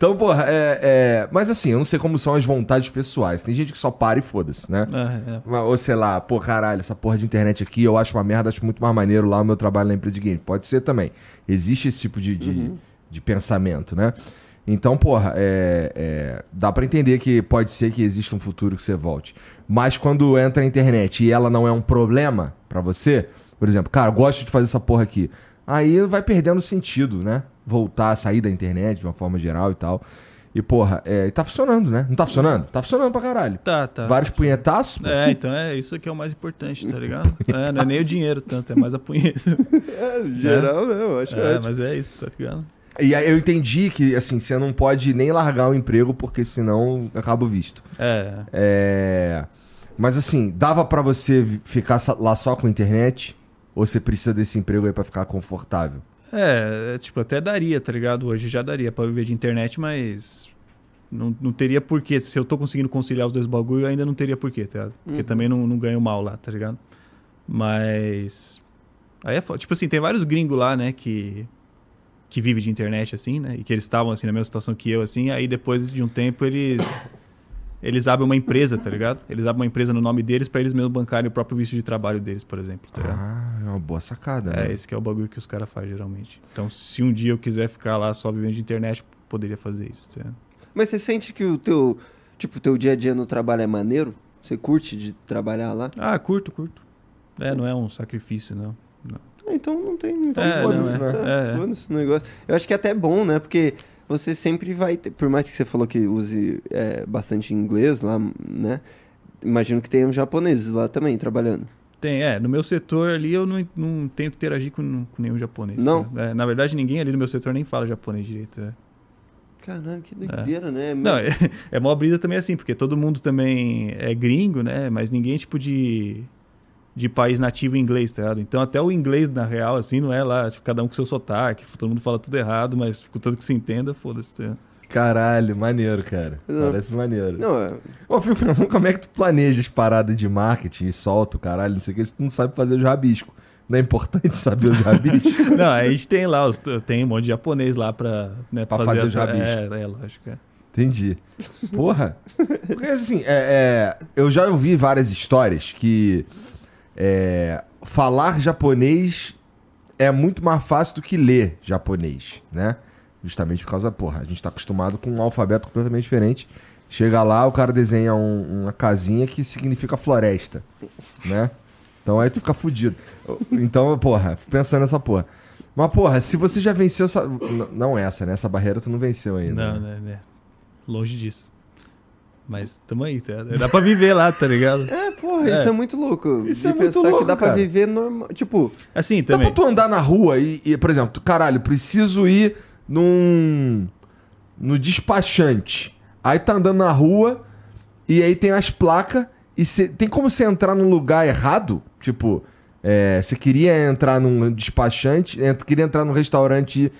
Então, porra, é, é- Mas assim, eu não sei como são as vontades pessoais. Tem gente que só para e foda-se, né? é, é. Ou sei lá, pô, caralho, essa porra de internet aqui eu acho uma merda, acho muito mais maneiro lá o meu trabalho na empresa de game. Pode ser também. Existe esse tipo de, de, de pensamento, né? Então, porra, é, é, dá pra entender que pode ser que exista um futuro que você volte. Mas quando entra a internet e ela não é um problema pra você, por exemplo, cara, eu gosto de fazer essa porra aqui. Aí vai perdendo sentido, né? Voltar, sair da internet de uma forma geral e tal. E, porra, é, e tá funcionando, né? Não tá funcionando? Tá funcionando pra caralho. Tá, tá. Vários punhetaços. pô. É, então é isso que é o mais importante, tá ligado? [laughs] É, não é nem o dinheiro tanto, é mais a punheta. [laughs] É, geral, né? Eu acho É, ótimo. mas é isso, tá ligado? E aí eu entendi que, assim, você não pode nem largar o emprego, porque senão acaba o visto. É. É... Mas, assim, dava pra você ficar lá só com internet? Ou você precisa desse emprego aí pra ficar confortável? É, é, tipo, até daria, tá ligado? Hoje já daria pra viver de internet, mas não, não teria porquê. Se eu tô conseguindo conciliar os dois bagulho, ainda não teria porquê, tá ligado? Porque também não, não ganho mal lá, tá ligado? Mas. Aí é foda. Tipo assim, tem vários gringos lá, né, que. Que vivem de internet, assim, né? E que eles estavam, assim, na mesma situação que eu, assim. Aí depois de um tempo eles. Eles abrem uma empresa, tá ligado? Eles abrem uma empresa no nome deles pra eles mesmos bancarem o próprio visto de trabalho deles, por exemplo, tá ligado? Ah, é uma boa sacada, É, né? esse que é o bagulho que os caras fazem geralmente. Então, se um dia eu quiser ficar lá só vivendo de internet, poderia fazer isso. tá? Mas você sente que o teu, tipo, teu dia a dia no trabalho é maneiro? Você curte de trabalhar lá? Ah, curto, curto. É, não é um sacrifício, não. não. Ah, então não tem. Então É, foda-se, é. né? É, é. Foda-se o negócio. Eu acho que é até bom, né? Porque você sempre vai ter. Por mais que você falou que use é, bastante inglês lá, né? Imagino que tenham japoneses lá também trabalhando. Tem, é, no meu setor ali eu não, não tenho que interagir com, com nenhum japonês. Não? tá? É, na verdade, ninguém ali no meu setor nem fala japonês direito. é. Caralho, que doideira, né? Não, [laughs] é, é mó brisa também assim, porque todo mundo também é gringo, né? Mas ninguém, tipo, de, de país nativo em inglês, tá ligado? Então até o inglês, na real, assim, não é lá, tipo, cada um com seu sotaque, todo mundo fala tudo errado, mas contanto que se entenda, foda-se. tá ligado? Caralho, maneiro, cara. Não. Parece maneiro. Não, é. Eu fico pensando como é que tu planeja as paradas de marketing e solta o caralho, não sei o que, se tu não sabe fazer os rabiscos. Não é importante [laughs] saber os rabiscos? [laughs] Não, a gente tem lá, os, tem um monte de japonês lá pra, né, Pra fazer as- os rabiscos. É, é, lógico. É. Entendi. Porra. Porque assim, é, é, eu já ouvi várias histórias que é, falar japonês é muito mais fácil do que ler japonês, né? Justamente por causa, porra, a gente tá acostumado com um alfabeto completamente diferente. Chega lá, o cara desenha um- uma casinha que significa floresta, né? Então aí tu fica fudido. Então, porra, fico pensando nessa porra. Mas, porra, se você já venceu essa. Não essa, né? Essa barreira tu não venceu ainda. Não, né? né, né. Longe disso. mas tamo aí, tá? Dá pra viver lá, tá ligado? É, porra, É. isso é muito louco. Isso de é muito pensar louco, que dá pra cara. viver normal. Tipo, Assim, Dá também. pra tu andar na rua e, e, por exemplo, tu, caralho, preciso ir num. no despachante. Aí tá andando na rua e aí tem as placas e cê, tem como você entrar num lugar errado? Tipo, é, você queria entrar num despachante, ent- queria entrar num restaurante.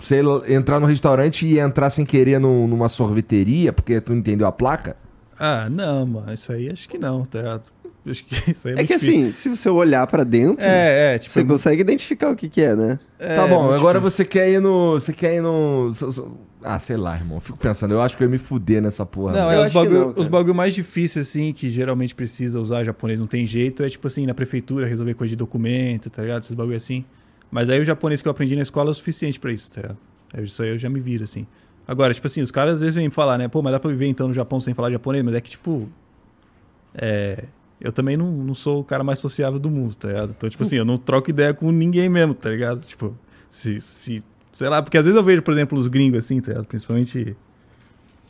Sei entrar no restaurante e entrar sem querer num- numa sorveteria porque tu entendeu a placa? Ah, não, mano. Isso aí acho que não, tá? Acho que [laughs] isso aí é, é muito que difícil. assim, se você olhar pra dentro, É, é, tipo. você consegue identificar o que que é, né? é tá bom, agora difícil. você quer ir no. Você quer ir no. Ah, sei lá, irmão. Fico pensando, eu acho que eu ia me fuder nessa porra. Não, mano. é os bagulho, não, os bagulho mais difíceis, assim, que geralmente precisa usar japonês, não tem jeito, é tipo assim, na prefeitura, resolver coisa de documento, tá ligado? Esses bagulho assim. Mas aí o japonês que eu aprendi na escola é o suficiente pra isso, tá ligado? É Isso aí eu já me viro, assim. Agora, tipo assim, os caras às vezes vêm me falar, né? Pô, mas dá pra viver então no Japão sem falar japonês? Mas é que, tipo. É. Eu também não, não sou o cara mais sociável do mundo, tá ligado? Então, tipo assim, eu não troco ideia com ninguém mesmo, tá ligado? Tipo, se. se sei lá, porque às vezes eu vejo, por exemplo, os gringos assim, tá ligado? Principalmente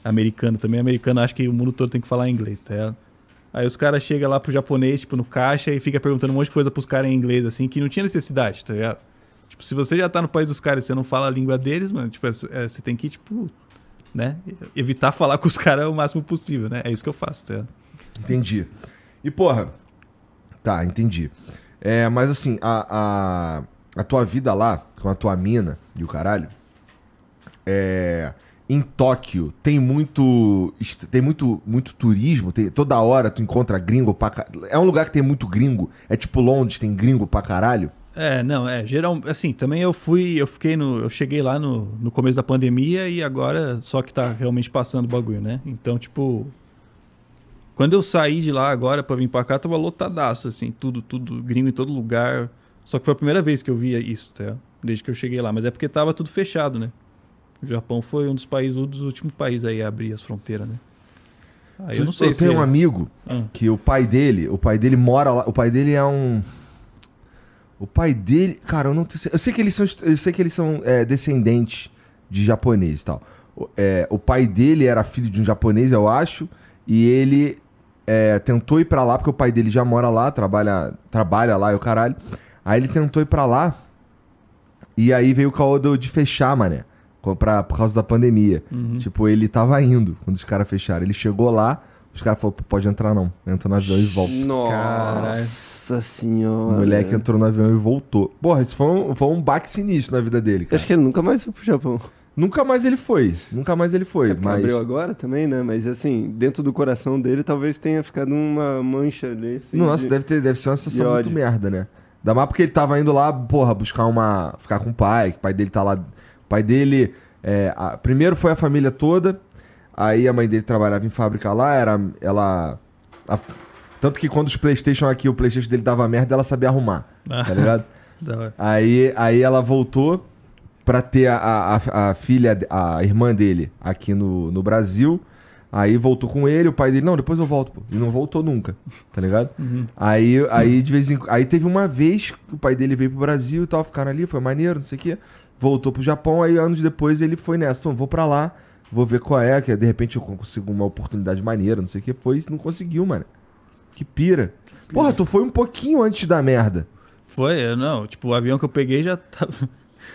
americano também. Americano acha que o mundo todo tem que falar inglês, tá ligado? Aí os caras chegam lá pro japonês, tipo, no caixa e fica perguntando um monte de coisa pros caras em inglês, assim, que não tinha necessidade, tá ligado? Tipo, se você já tá no país dos caras e você não fala a língua deles, mano, tipo, é- é, você tem que, tipo, né? Evitar falar com os caras o máximo possível, né? É isso que eu faço, tá ligado? Entendi. E, porra. Tá, entendi. É, mas assim, a, a, a tua vida lá, com a tua mina e o caralho. É. Em Tóquio tem muito. Tem muito, muito turismo. tem- toda hora tu encontra gringo pra ca- É um lugar que tem muito gringo. É tipo Londres, tem gringo pra caralho. É, não, é, geral, assim, também eu fui, eu fiquei no, eu cheguei lá no, no começo da pandemia e agora só que tá realmente passando o bagulho, né? Então, tipo, quando eu saí de lá agora pra vir pra cá, tava lotadaço, assim, tudo, tudo, gringo em todo lugar. Só que foi a primeira vez que eu via isso, tá? Desde que eu cheguei lá, mas é porque tava tudo fechado, né? O Japão foi um dos países, um dos últimos países aí a abrir as fronteiras, né? Aí eu não sei eu se... tenho um amigo Ah. que o pai dele, o pai dele mora lá, o pai dele é um o pai dele, cara, eu não tenho, eu sei que eles são, eu sei que eles são é, descendentes de japonês e tal. O, é, o pai dele era filho de um japonês, eu acho, e ele é, tentou ir pra lá porque o pai dele já mora lá, trabalha, trabalha lá e o caralho. Aí ele tentou ir pra lá e aí veio o caô de fechar, mané, com- pra, por causa da pandemia. Uhum. Tipo, ele tava indo quando os caras fecharam. Ele chegou lá, os caras falaram, "Pô, pode entrar não. Entra no avião e volta. Nossa O senhora. moleque entrou no avião e voltou. Porra, isso foi um, foi um baque sinistro na vida dele, cara. Acho que ele nunca mais foi pro Japão. Nunca mais ele foi. Nunca mais ele foi. É mas... abriu agora também, né? Mas assim, dentro do coração dele talvez tenha ficado uma mancha ali. Assim, Nossa, de- deve, ter, deve ser uma sensação muito merda, né? Ainda mais porque ele tava indo lá, porra, buscar uma. ficar com o pai, que o pai dele tá lá. O pai dele. é, a- primeiro foi a família toda, aí a mãe dele trabalhava em fábrica lá, era. Ela. a- tanto que quando os Playstation aqui, o Playstation dele dava merda, ela sabia arrumar. Ah. Tá ligado? [laughs] Da hora. Aí, aí ela voltou pra ter a, a, a- filha, a irmã dele aqui no, no Brasil. Aí voltou com ele, o pai dele, não, depois eu volto, pô. E não voltou nunca, tá ligado? Aí, aí de vez em aí teve uma vez que o pai dele veio pro Brasil e tal, ficaram ali, foi maneiro, não sei o quê. Voltou pro Japão, aí anos depois ele foi nessa, pô, vou pra lá, vou ver qual é, que de repente eu consigo uma oportunidade maneira, não sei o que. Foi não conseguiu, mano. Que pira. Porra, tu foi um pouquinho antes da merda. Foi, eu não. Tipo, o avião que eu peguei já tava.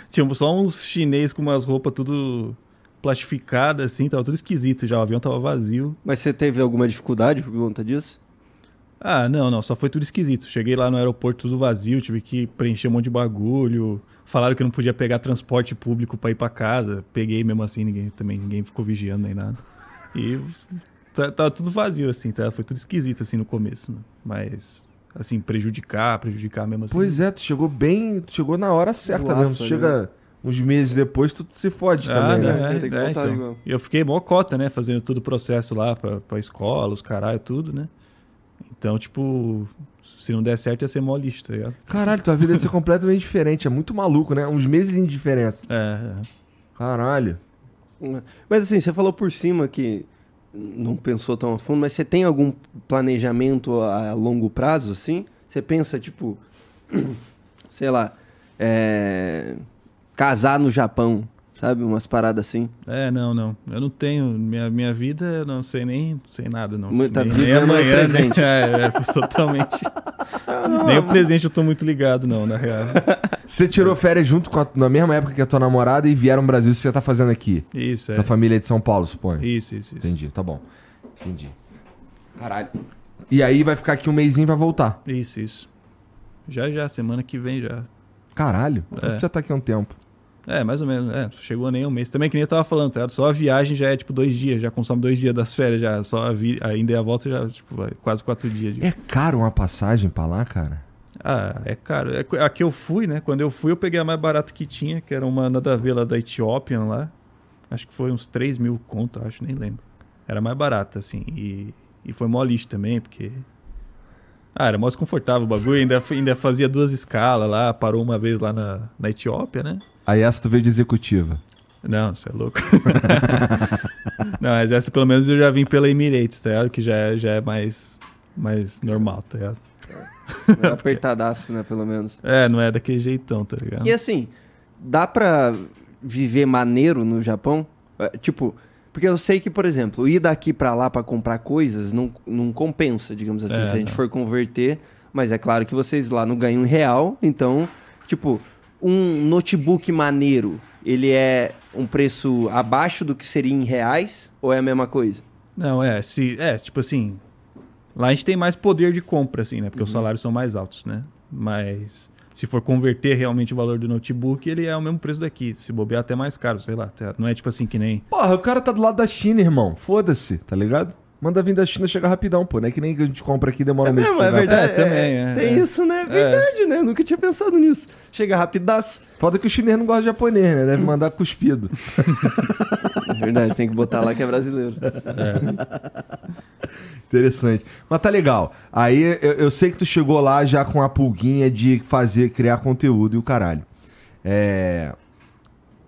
Tinha só uns chinês com umas roupas tudo plastificadas, assim, tava tudo esquisito já. O avião tava vazio. Mas você teve alguma dificuldade por conta disso? Ah, não, não, só foi tudo esquisito. Cheguei lá no aeroporto tudo vazio, tive que preencher um monte de bagulho. Falaram que não podia pegar transporte público pra ir pra casa. Peguei mesmo assim, ninguém também ninguém ficou vigiando nem nada. E tá- tava tudo vazio, assim, tá? Foi tudo esquisito, assim, no começo. né? Mas, assim, prejudicar, prejudicar mesmo assim. Pois é, tu chegou bem, tu chegou na hora certa Nossa, mesmo. Tu chega uns meses depois, tu se fode também, Ah, né? é, Tem que é, voltar então. igual. E eu fiquei mó cota, né? Fazendo todo o processo lá pra, pra escola, os caralho, tudo, né? Então, tipo, se não der certo ia ser mó lixo, tá ligado? Caralho, tua vida ia ser completamente diferente. É muito maluco, né? Uns meses de diferença. É, é. Caralho. Mas assim, você falou por cima que não pensou tão a fundo, mas você tem algum planejamento a longo prazo, assim? Você pensa, tipo, [clears throat] sei lá, é, casar no Japão, sabe? Umas paradas assim. É, não, não. Eu não tenho. Minha, minha vida, eu não sei nem sei nada, não. Tá nem, nem presente. [laughs] É, é, totalmente. [laughs] nem o presente eu tô muito ligado, não, na real. Você tirou férias junto com a, na mesma época que a tua namorada e vieram ao Brasil. Isso que você tá fazendo aqui? Isso, é. Tua família é de São Paulo, suponho. Isso, isso, isso. Entendi, tá bom. Entendi. Caralho. E aí vai ficar aqui um mêsinho e vai voltar. Isso, isso. Já, já, semana que vem já. Caralho. É. já tá aqui há um tempo. É, mais ou menos. É, chegou nem um mês. Também que nem eu tava falando, tá? Só a viagem já é tipo dois dias, já consome dois dias das férias, já. Só a vi... ainda e a volta já, tipo, vai quase quatro dias. É caro uma passagem pra lá, cara? Ah, é caro. É, a que eu fui, né? Quando eu fui, eu peguei a mais barata que tinha, que era uma nada a ver lá da Ethiopian lá. Acho que foi uns 3 mil conto, acho, nem lembro. Era mais barata, assim. E, e foi mó lixo também, porque. Ah, era mó desconfortável o bagulho. Ainda, ainda fazia duas escalas lá, parou uma vez lá na, na Etiópia, né? Aí essa tu veio de executiva. Não, você é louco. [laughs] não, mas essa pelo menos eu já vim pela Emirates, tá ligado? Que já é, já é mais, mais normal, tá ligado? [laughs] É apertadaço, né? Pelo menos. É, não é daquele jeitão, tá ligado? E assim, dá pra viver maneiro no Japão? É, Tipo, porque eu sei que, por exemplo, ir daqui pra lá pra comprar coisas não, não compensa, digamos assim, É, se a gente não. for converter. Mas é claro que vocês lá não ganham real, então, tipo, um notebook maneiro, ele é um preço abaixo do que seria em reais ou é a mesma coisa? Não, é, se, é, tipo assim, lá a gente tem mais poder de compra, assim, né? Porque os Uhum. salários são mais altos, né? Mas se for converter realmente o valor do notebook, ele é o mesmo preço daqui. Se bobear até mais caro, sei lá. até- Não é tipo assim que nem... Porra, o cara tá do lado da China, irmão. Foda-se, tá ligado? Manda vir da China chega rapidão, pô. Não é que nem que a gente compra aqui e demora É um mês mesmo, é chegar. verdade. É, também, é, Tem é. isso, né? É verdade, né? Nunca tinha pensado nisso. Chega rapidaço. Foda que o chinês não gosta de japonês, né? Deve mandar cuspido. [laughs] É verdade, tem que botar lá que é brasileiro. Interessante. Mas tá legal. Aí eu, eu sei que tu chegou lá já com a pulguinha de fazer, criar conteúdo e o caralho. É.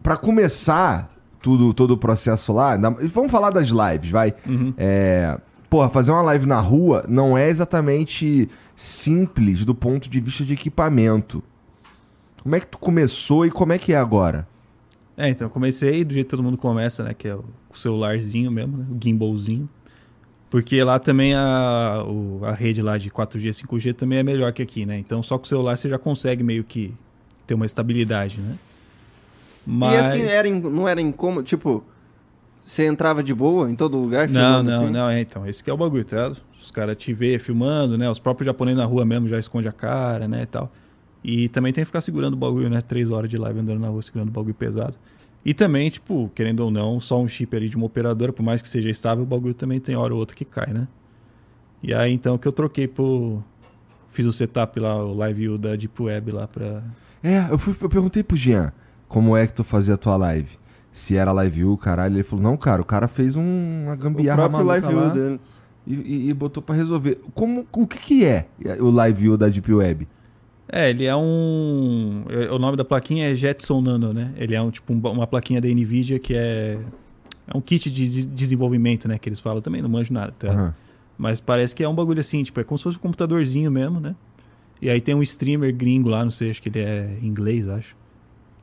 Pra começar tudo, todo o processo lá, na- vamos falar das lives, vai. Uhum. É. Porra, fazer uma live na rua não é exatamente simples do ponto de vista de equipamento. Como é que tu começou e como é que é agora? É, então, eu comecei do jeito que todo mundo começa, né? Que é o, o celularzinho mesmo, né? O gimbalzinho. Porque lá também a, o- a rede lá de 4G, 5G também é melhor que aqui, né? Então só com o celular você já consegue meio que ter uma estabilidade, né? Mas... E assim, era, in- não era incômodo? Tipo, você entrava de boa em todo lugar? Não, filmando não, assim? não, é então, esse que é o bagulho, tá ligado? Os caras te vê filmando, né? Os próprios japoneses na rua mesmo já esconde a cara, né, e tal. E também tem que ficar segurando o bagulho, né? Três horas de live andando na rua segurando o bagulho pesado. E também, tipo, querendo ou não, só um chip ali de uma operadora, por mais que seja estável, o bagulho também tem hora ou outra que cai, né? E aí, então, que eu troquei pro... Fiz o setup lá, o live view da Deep Web lá pra... É, eu, fui, eu perguntei pro Jean como é que tu fazia a tua live. Se era live view, caralho. Ele falou, não, cara, o cara fez um, uma O gambiarra próprio maluca live lá view dele. e, e- e botou pra resolver. Como, o que que é o live view da Deep Web? É, ele é um. O nome da plaquinha é Jetson Nano, né? Ele é um tipo um uma plaquinha da Nvidia que é. É um kit de des- desenvolvimento, né? Que eles falam também, não manjo nada, tá? Aham. Mas parece que é um bagulho assim, tipo, é como se fosse um computadorzinho mesmo, né? E aí tem um streamer gringo lá, não sei, acho que ele é inglês, acho.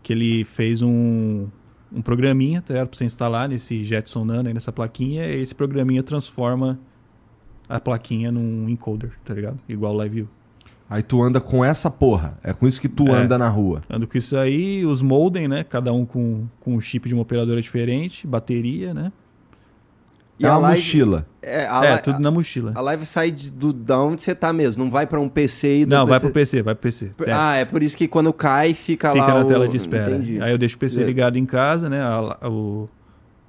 Que ele fez um, um programinha, tá ligado? Pra você instalar nesse Jetson Nano aí nessa plaquinha, e esse programinha transforma a plaquinha num encoder, tá ligado? Igual o Live View. Aí tu anda com essa porra. É com isso que tu É. anda na rua. Ando com isso aí, os modem, né? Cada um com, com um chip de uma operadora diferente, bateria, né? E é a uma live- mochila. É, a, é, li- tudo na mochila. a live sai de, do, da onde você tá mesmo, não vai pra um PC e do Não, vai PC... pro PC, vai pro PC. É, Ah, é por isso que quando cai, fica, fica lá na o... tela de espera. Entendi. Aí eu deixo o PC É. ligado em casa, né? a- o,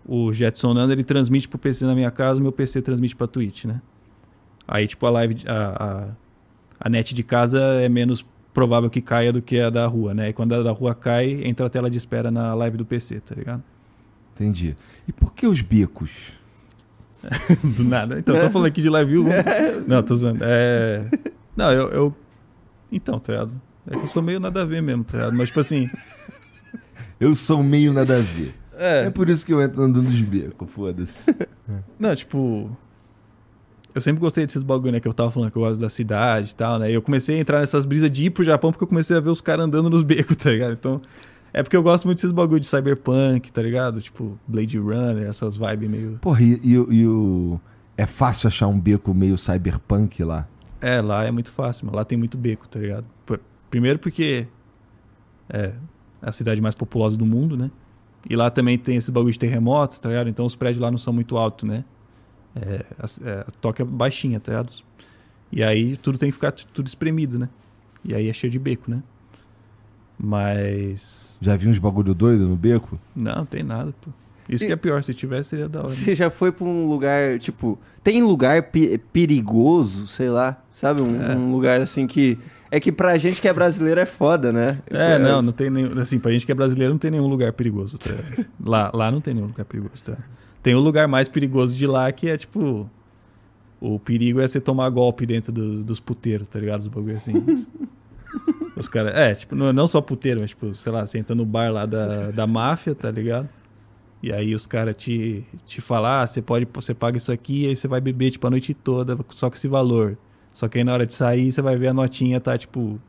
o Jetson Nano, ele transmite pro PC na minha casa, meu PC transmite pra Twitch, né? Aí, tipo, a live, a, a, a net de casa é menos provável que caia do que a da rua, né? E quando a da rua cai, entra a tela de espera na live do PC, tá ligado? Entendi. E por que os bicos? [laughs] Do nada. Então, tô falando aqui de live view. vamos- [laughs] Não, tô zoando. É... Não, eu, eu. Então, tá ligado? É que eu sou meio nada a ver mesmo, tá ligado? Mas, tipo assim. [laughs] Eu sou meio nada a ver. É, É. por isso que eu entro andando nos becos, foda-se. Não, tipo. Eu sempre gostei desses bagulho, né? Que eu tava falando que eu gosto da cidade e tal, né? E eu comecei a entrar nessas brisas de ir pro Japão porque eu comecei a ver os caras andando nos becos, tá ligado? Então. É porque eu gosto muito desses bagulho de cyberpunk, tá ligado? Tipo, Blade Runner, essas vibes meio. Porra, e, e o- e o. É fácil achar um beco meio cyberpunk lá. É, lá é muito fácil, mano. Lá tem muito beco, tá ligado? Primeiro porque é a cidade mais populosa do mundo, né? E lá também tem esse bagulho de terremoto, tá ligado? Então os prédios lá não são muito altos, né? É, a, é, a toca é baixinha, tá ligado? E aí tudo tem que ficar tudo espremido, né? E aí é cheio de beco, né? Mas. Já vi uns bagulho doido no beco? Não, não tem nada, pô. Isso E- que é pior, se tivesse seria da hora. Você já foi pra um lugar, tipo, tem lugar pe- perigoso, sei lá, sabe? Um, É. um lugar assim que. É que pra gente que é brasileiro é foda, né? É, não, não tem nenhum. Assim, pra gente que é brasileiro, não tem nenhum lugar perigoso. tá [laughs] lá, lá não tem nenhum lugar perigoso, tá? Tem um lugar mais perigoso de lá que é tipo. O perigo é você tomar golpe dentro dos, dos puteiros, tá ligado? Os bagulho assim. [laughs] Os caras. É, tipo, não, não só puteiro, mas tipo, sei lá, você entra no bar lá da, da máfia, tá ligado? E aí os caras te, te falam, ah, você pode, você paga isso aqui, aí você vai beber, tipo, a noite toda, só com esse valor. Só que aí na hora de sair, você vai ver a notinha, tá, tipo,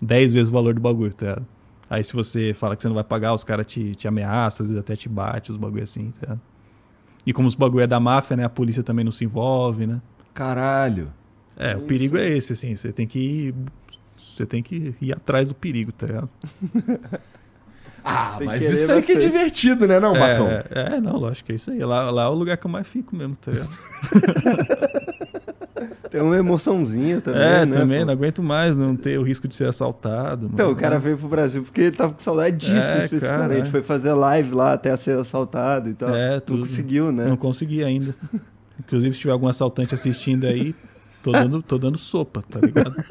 10 vezes o valor do bagulho, tá ligado? Aí se você fala que você não vai pagar, os caras te, te ameaçam, às vezes até te bate, os bagulho assim, tá ligado? E como os bagulho é da máfia, né, a polícia também não se envolve, né? Caralho. É, o perigo é esse, assim, você tem que ir, você tem que ir atrás do perigo, tá ligado? [laughs] Ah, Tem mas isso aí que é divertido, né, não, Bacão? é, é, é, não, lógico que é isso aí. Lá, lá é o lugar que eu mais fico mesmo, tá ligado? [laughs] Tem uma emoçãozinha também, é, né? também, pô? não aguento mais não ter o risco de ser assaltado. Então, o mano. cara veio pro Brasil porque ele tava com saudade disso, É, especificamente. cara, é. Foi fazer live lá até ser assaltado e tal. É, Não tudo. conseguiu, né? Não consegui ainda. Inclusive, se tiver algum assaltante assistindo aí, tô dando, tô dando sopa, tá ligado? [laughs]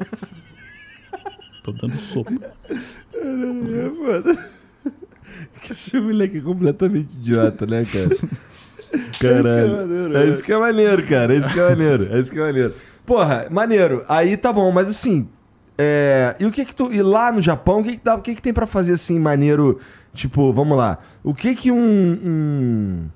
Tô dando sopa. É foda. Que esse moleque é completamente idiota, né, cara? Caralho. É isso que é maneiro, cara. É isso que é maneiro. É isso que é maneiro. Porra, maneiro. Aí tá bom, mas assim. É... E o que que tu. E lá no Japão, o que que, dá... o que que tem pra fazer assim, maneiro? Tipo, vamos lá. O que que um. um...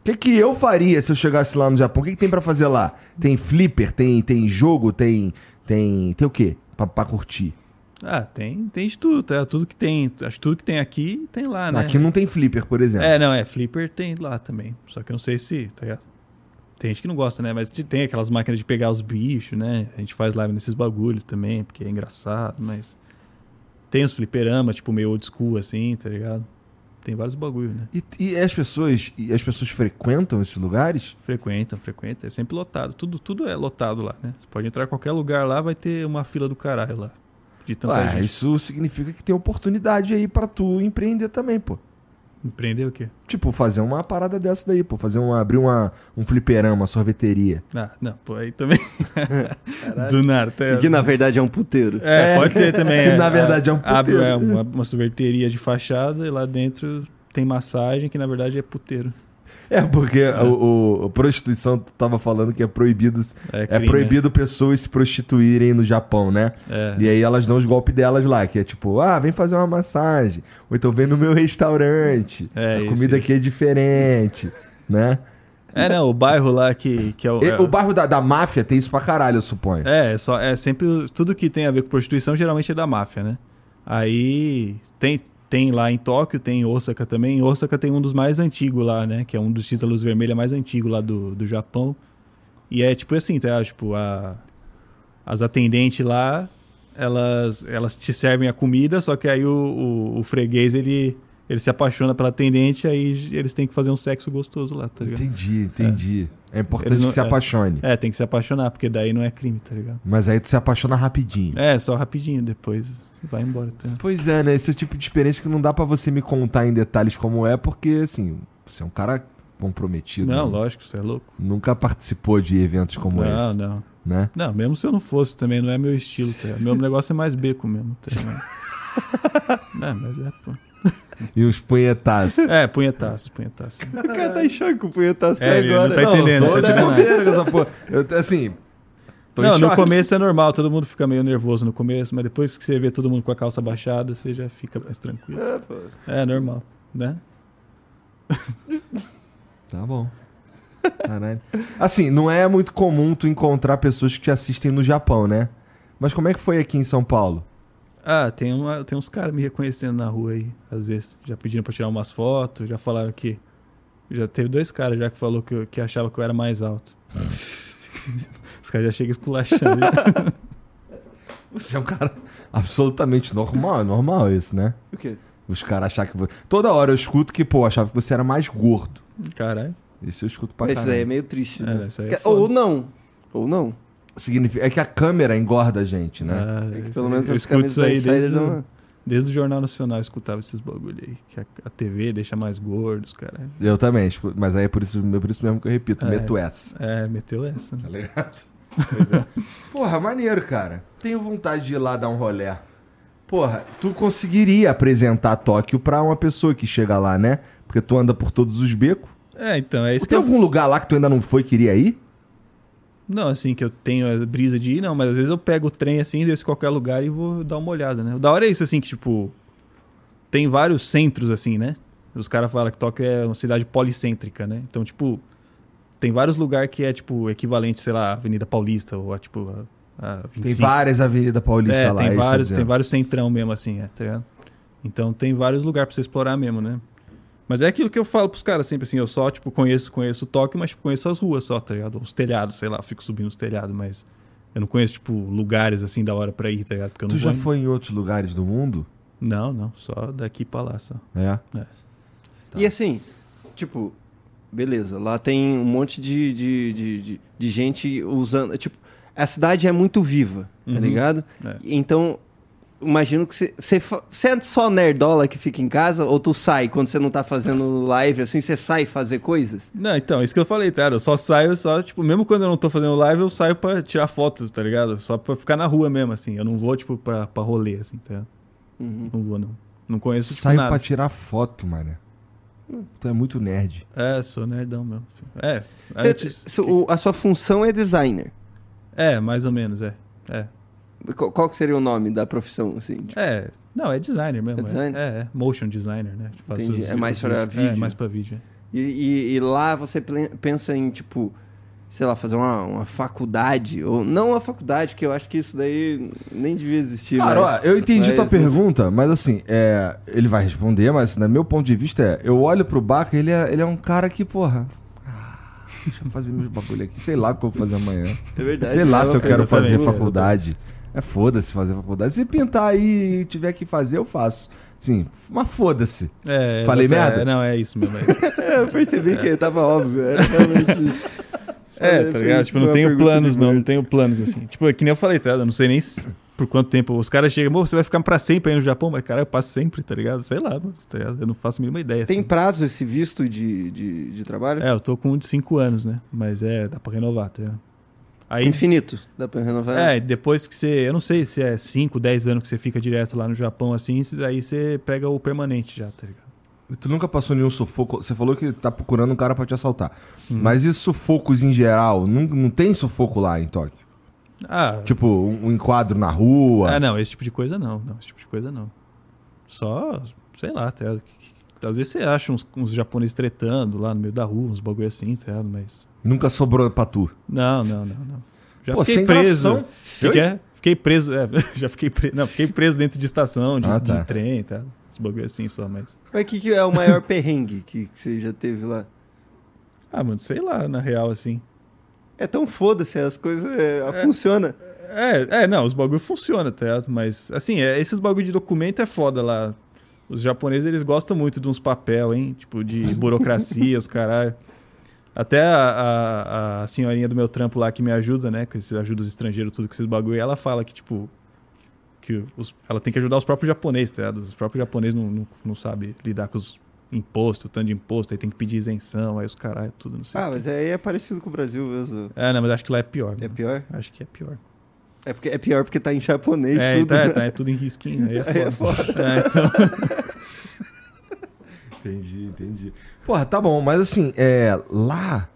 O que que eu faria se eu chegasse lá no Japão? O que que tem pra fazer lá? Tem flipper, tem, tem jogo, tem. Tem. Tem o quê? Pra, pra curtir. Ah, tem, tem de tudo, tá? Tudo que tem. Acho que tudo que tem aqui tem lá, né? Aqui não tem flipper, por exemplo. É, não, é. Flipper tem lá também. Só que eu não sei se, tá ligado? Tem gente que não gosta, né? Mas tem aquelas máquinas de pegar os bichos, né? A gente faz live nesses bagulho também, porque é engraçado, mas. Tem os fliperama, tipo, meio old school, assim, tá ligado? Tem vários bagulho, né? E, e as pessoas. E as pessoas frequentam esses lugares? Frequentam, frequentam. É sempre lotado. Tudo, tudo é lotado lá, né? Você pode entrar em qualquer lugar lá, vai ter uma fila do caralho lá. De tanta Ué, gente. isso significa que tem oportunidade aí pra tu empreender também, pô. Empreender o quê? Tipo, fazer uma parada dessa daí, pô. Fazer uma. abrir uma, um fliperama, uma sorveteria. Ah, não, pô, aí também. [laughs] Do nada. tá E que na verdade é um puteiro. É, É. pode ser também. [laughs] Que na verdade é um Abre puteiro. é, uma, uma sorveteria de fachada e lá dentro tem massagem, que na verdade é puteiro. É, porque o, o- a prostituição, tu tava falando que é proibido. É, É proibido pessoas se prostituírem no Japão, né? É. E aí elas dão os golpes delas lá, que é tipo, ah, vem fazer uma massagem. Ou então vem no meu restaurante. É, a isso, comida isso. aqui é diferente, [laughs] né? É, não, o bairro lá que, que é o. É, o bairro da, da máfia tem isso pra caralho, eu suponho. É, é só, é sempre. Tudo que tem a ver com prostituição geralmente é da máfia, né? Aí tem, tem lá em Tóquio, tem em Osaka também. Em Osaka tem um dos mais antigos lá, né? Que é um dos títulos vermelhos mais antigos lá do, do Japão. E é tipo assim, tá? Tipo, a, as atendentes lá, elas, elas te servem a comida, só que aí o, o, o freguês, ele, ele se apaixona pela atendente, aí eles têm que fazer um sexo gostoso lá, tá ligado? Entendi, entendi. É, importante Eles não- que se é. apaixone. É, tem que se apaixonar, porque daí não é crime, tá ligado? Mas aí tu se apaixona rapidinho. É, só rapidinho, depois vai embora. Tá? Pois é, né? Esse é o tipo de experiência que não dá pra você me contar em detalhes como é, porque, assim, você é um cara comprometido. Não, né? lógico, você é louco. Nunca participou de eventos como não, esse, não. né? Não, mesmo se eu não fosse também, não é meu estilo. Tá? Meu negócio é mais beco mesmo. Tá? [laughs] não, mas é, pô. E uns punhetaços. É, punhetaço, punhetaço. O cara tá em choque com o punhetaço É, até agora. não tá entendendo, tô tá entendendo com essa porra. Eu, assim, tô não, no começo é normal, todo mundo fica meio nervoso no começo, mas depois que você vê todo mundo com a calça baixada, você já fica mais tranquilo. É, pô. É normal, né? Tá bom. Caralho. Assim, não é muito comum tu encontrar pessoas que te assistem no Japão, né? Mas como é que foi aqui em São Paulo? Ah, tem, uma, tem uns caras me reconhecendo na rua aí, às vezes. Já pediram pra tirar umas fotos, já falaram que. Já teve dois caras já que falou que, eu- que achava que eu era mais alto. [laughs] Os caras já chegam esculachando. [laughs] Você é um cara absolutamente normal, é normal isso, né? O quê? Os caras achar que... Toda hora eu escuto que, pô, achava que você era mais gordo. Caralho. Isso eu escuto pra Mas isso daí é caralho. meio triste, É, né? isso aí é foda. Ou não. Ou não. Significa... É que a câmera engorda a gente, né? Ah, É que pelo menos eu as escuto camisas isso aí desde. Desde o Jornal Nacional eu escutava esses bagulho aí. Que a, a TV deixa mais gordos, cara. Eu também, escuto- mas aí é por isso, é por isso mesmo que eu repito, É. meto essa. É, meteu essa. Tá ligado? Pois é. Porra, maneiro, cara. Tenho vontade de ir lá dar um rolé. Porra, tu conseguiria apresentar Tóquio pra uma pessoa que chega lá, né? Porque tu anda por todos os becos. É, então, é isso Tem eu algum lugar lá que tu ainda não foi e queria ir? Não, assim, que eu tenho a brisa de ir, não, mas às vezes eu pego o trem assim, desço em qualquer lugar e vou dar uma olhada, né? O da hora é isso, assim, que tipo. Tem vários centros, assim, né? Os caras falam que Tóquio é uma cidade policêntrica, né? Então, tipo, tem vários lugares que é, tipo, equivalente, sei lá, Avenida Paulista ou a, tipo, a, a 25. Tem várias Avenida Paulista é, lá. tem isso tá vários, dizendo. tem vários centrão mesmo, assim, é, tá ligado? Então tem vários lugares pra você explorar mesmo, né? Mas é aquilo que eu falo pros caras sempre assim, eu só, tipo, conheço, conheço Tóquio, mas tipo, conheço as ruas só, tá ligado? Os telhados, sei lá, eu fico subindo os telhados, mas eu não conheço, tipo, lugares assim da hora pra ir, tá ligado? Porque eu não Tu já vou foi em outros lugares do mundo? Não, não, só daqui pra lá, só. É. É. E assim, tipo, beleza, lá tem um monte de, de, de, de, de gente usando. Tipo, a cidade é muito viva, tá Uhum. ligado? É. Então, imagino que você- é só nerdola que fica em casa ou tu sai quando você não tá fazendo live, assim, você sai fazer coisas? Não, então, isso que eu falei, tá? Eu só saio, só, tipo, mesmo quando eu não tô fazendo live, eu saio pra tirar foto, tá ligado? Só pra ficar na rua mesmo, assim. Eu não vou, tipo, pra, pra rolê, assim, tá ligado? Uhum. Não vou, não. Não conheço, tipo, Saiu nada. pra tirar foto, mano. Tu é muito nerd. É, sou nerdão mesmo. É, Você- antes- su- o- a sua função é designer. é, mais ou menos, é. É, Qual, que seria o nome da profissão, assim? Tipo, é. Não, é designer mesmo. É designer? É, é. Motion designer, né? Tipo, Entendi. os- É mais os pra vídeos. É, vídeo? mais pra vídeo. é. E, e- e lá você pensa em, tipo, sei lá, fazer uma, uma faculdade, ou não uma faculdade, que eu acho que isso daí nem devia existir. Cara, ó, mas- eu entendi mas tua pergunta, mas assim, é, ele vai responder, mas no meu ponto de vista é, eu olho pro Baca, ele é, ele é um cara que, porra, ah, deixa eu fazer meus bagulho aqui, sei lá o que eu vou fazer amanhã. É verdade. Sei lá é se eu quero fazer faculdade. É foda-se fazer faculdade. Se pintar aí e tiver que fazer, eu faço. Sim, mas foda-se. É, Falei exato, merda? É, não, é isso mesmo. É, isso. É, [laughs] eu percebi que tava óbvio, era realmente isso. é tá ligado? Tipo, eu não tenho planos, não. Não tenho planos, assim. [laughs] Tipo, é que nem eu falei, tá ligado? Eu não sei nem se- por quanto tempo. Os caras chegam, "Pô, você vai ficar pra sempre aí no Japão? Mas, cara, eu passo sempre, tá ligado? Sei lá, mano, tá ligado? Eu não faço a mínima ideia. Tem assim. prazo esse visto de, de, de trabalho? É, eu tô com um de 5 anos, né? Mas é, dá pra renovar, tá ligado? Aí, Infinito. Dá pra renovar? É, depois que você. Eu não sei se é 5, 10 anos que você fica direto lá no Japão assim, aí você pega o permanente já, tá ligado? Tu nunca passou nenhum sufoco. Você falou que tá procurando um cara pra te assaltar. Uhum. Mas e sufocos em geral? Não, não tem sufoco lá em Tóquio? Ah, Tipo, um, um enquadro na rua? ah, não, esse tipo de coisa não. Não, esse tipo de coisa não. Só, sei lá, tá ligado? Às vezes você acha uns, uns japoneses tretando lá no meio da rua, uns bagulho assim, tá ligado? Mas. Nunca sobrou pra tu. Não, não, não, não. Já Pô, fiquei sem preso. é? Fiquei preso, é, [laughs] já fiquei preso. Não, fiquei preso dentro de estação, de, Ah, tá. de trem, tá? Esse bagulho assim só, mas. Mas o que, que é o maior [laughs] perrengue que, que você já teve lá? Ah, mano, sei lá, na real, assim. É tão foda-se, as coisas é, funciona. É, é, não, os bagulho funciona, tá ligado? Mas, assim, é, esses bagulho de documento é foda lá. Os japoneses, eles gostam muito de uns papel, hein? Tipo, de burocracia, os caralho. Até a, a, a senhorinha do meu trampo lá que me ajuda, né? Que esses ajuda os estrangeiros, tudo com esses bagulho. Ela fala que, tipo... Que os- ela tem que ajudar os próprios japoneses, tá ligado? Os próprios japoneses não, não, não sabem lidar com os impostos, o tanto de imposto. Aí tem que pedir isenção, aí os caralho, tudo, não sei Ah, mas aí é parecido com o Brasil mesmo. É, não, mas acho que lá é pior. É mano. pior? Acho que é pior. É, porque, é pior porque tá em japonês É, tudo. né? tá, é tudo em risquinho. Aí é [laughs] Aí é foda. [laughs] É, então... [laughs] Entendi, entendi. Porra, tá bom, mas assim, é. Lá.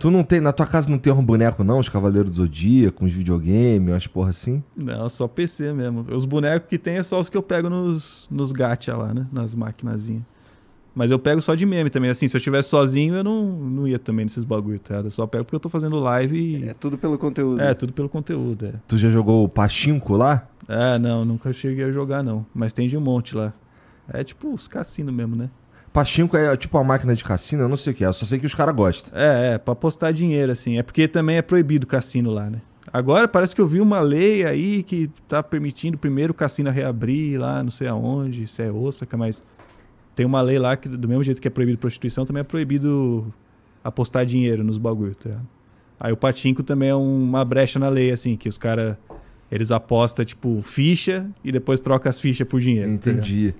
Tu não tem. Na tua casa não tem um boneco, não? Os Cavaleiros do Zodíaco, uns videogame, umas porra assim? Não, só PC mesmo. Os bonecos que tem é só os que eu pego nos, nos gacha lá, né? Nas maquinazinhas. Mas eu pego só de meme também. Assim, se eu estivesse sozinho, eu não, não ia também nesses bagulho, tá? ligado? Eu só pego porque eu tô fazendo live e. É tudo pelo conteúdo. É, tudo pelo conteúdo, é. Tu já jogou o Pachinko lá? É, não, nunca cheguei a jogar, não. Mas tem de um monte lá. É tipo os cassinos mesmo, né? Pachinko é tipo uma máquina de cassino, eu não sei o que é, eu só sei que os caras gostam. É, é, pra apostar dinheiro, assim. É porque também é proibido o cassino lá, né? Agora parece que eu vi uma lei aí que tá permitindo primeiro o cassino reabrir lá, não sei aonde, se é Osaka, mas tem uma lei lá que, do mesmo jeito que é proibido prostituição, também é proibido apostar dinheiro nos bagulhos, tá? Aí o patinco também é um- uma brecha na lei, assim, que os caras, eles apostam, tipo, ficha e depois trocam as fichas por dinheiro. tá? Entendi.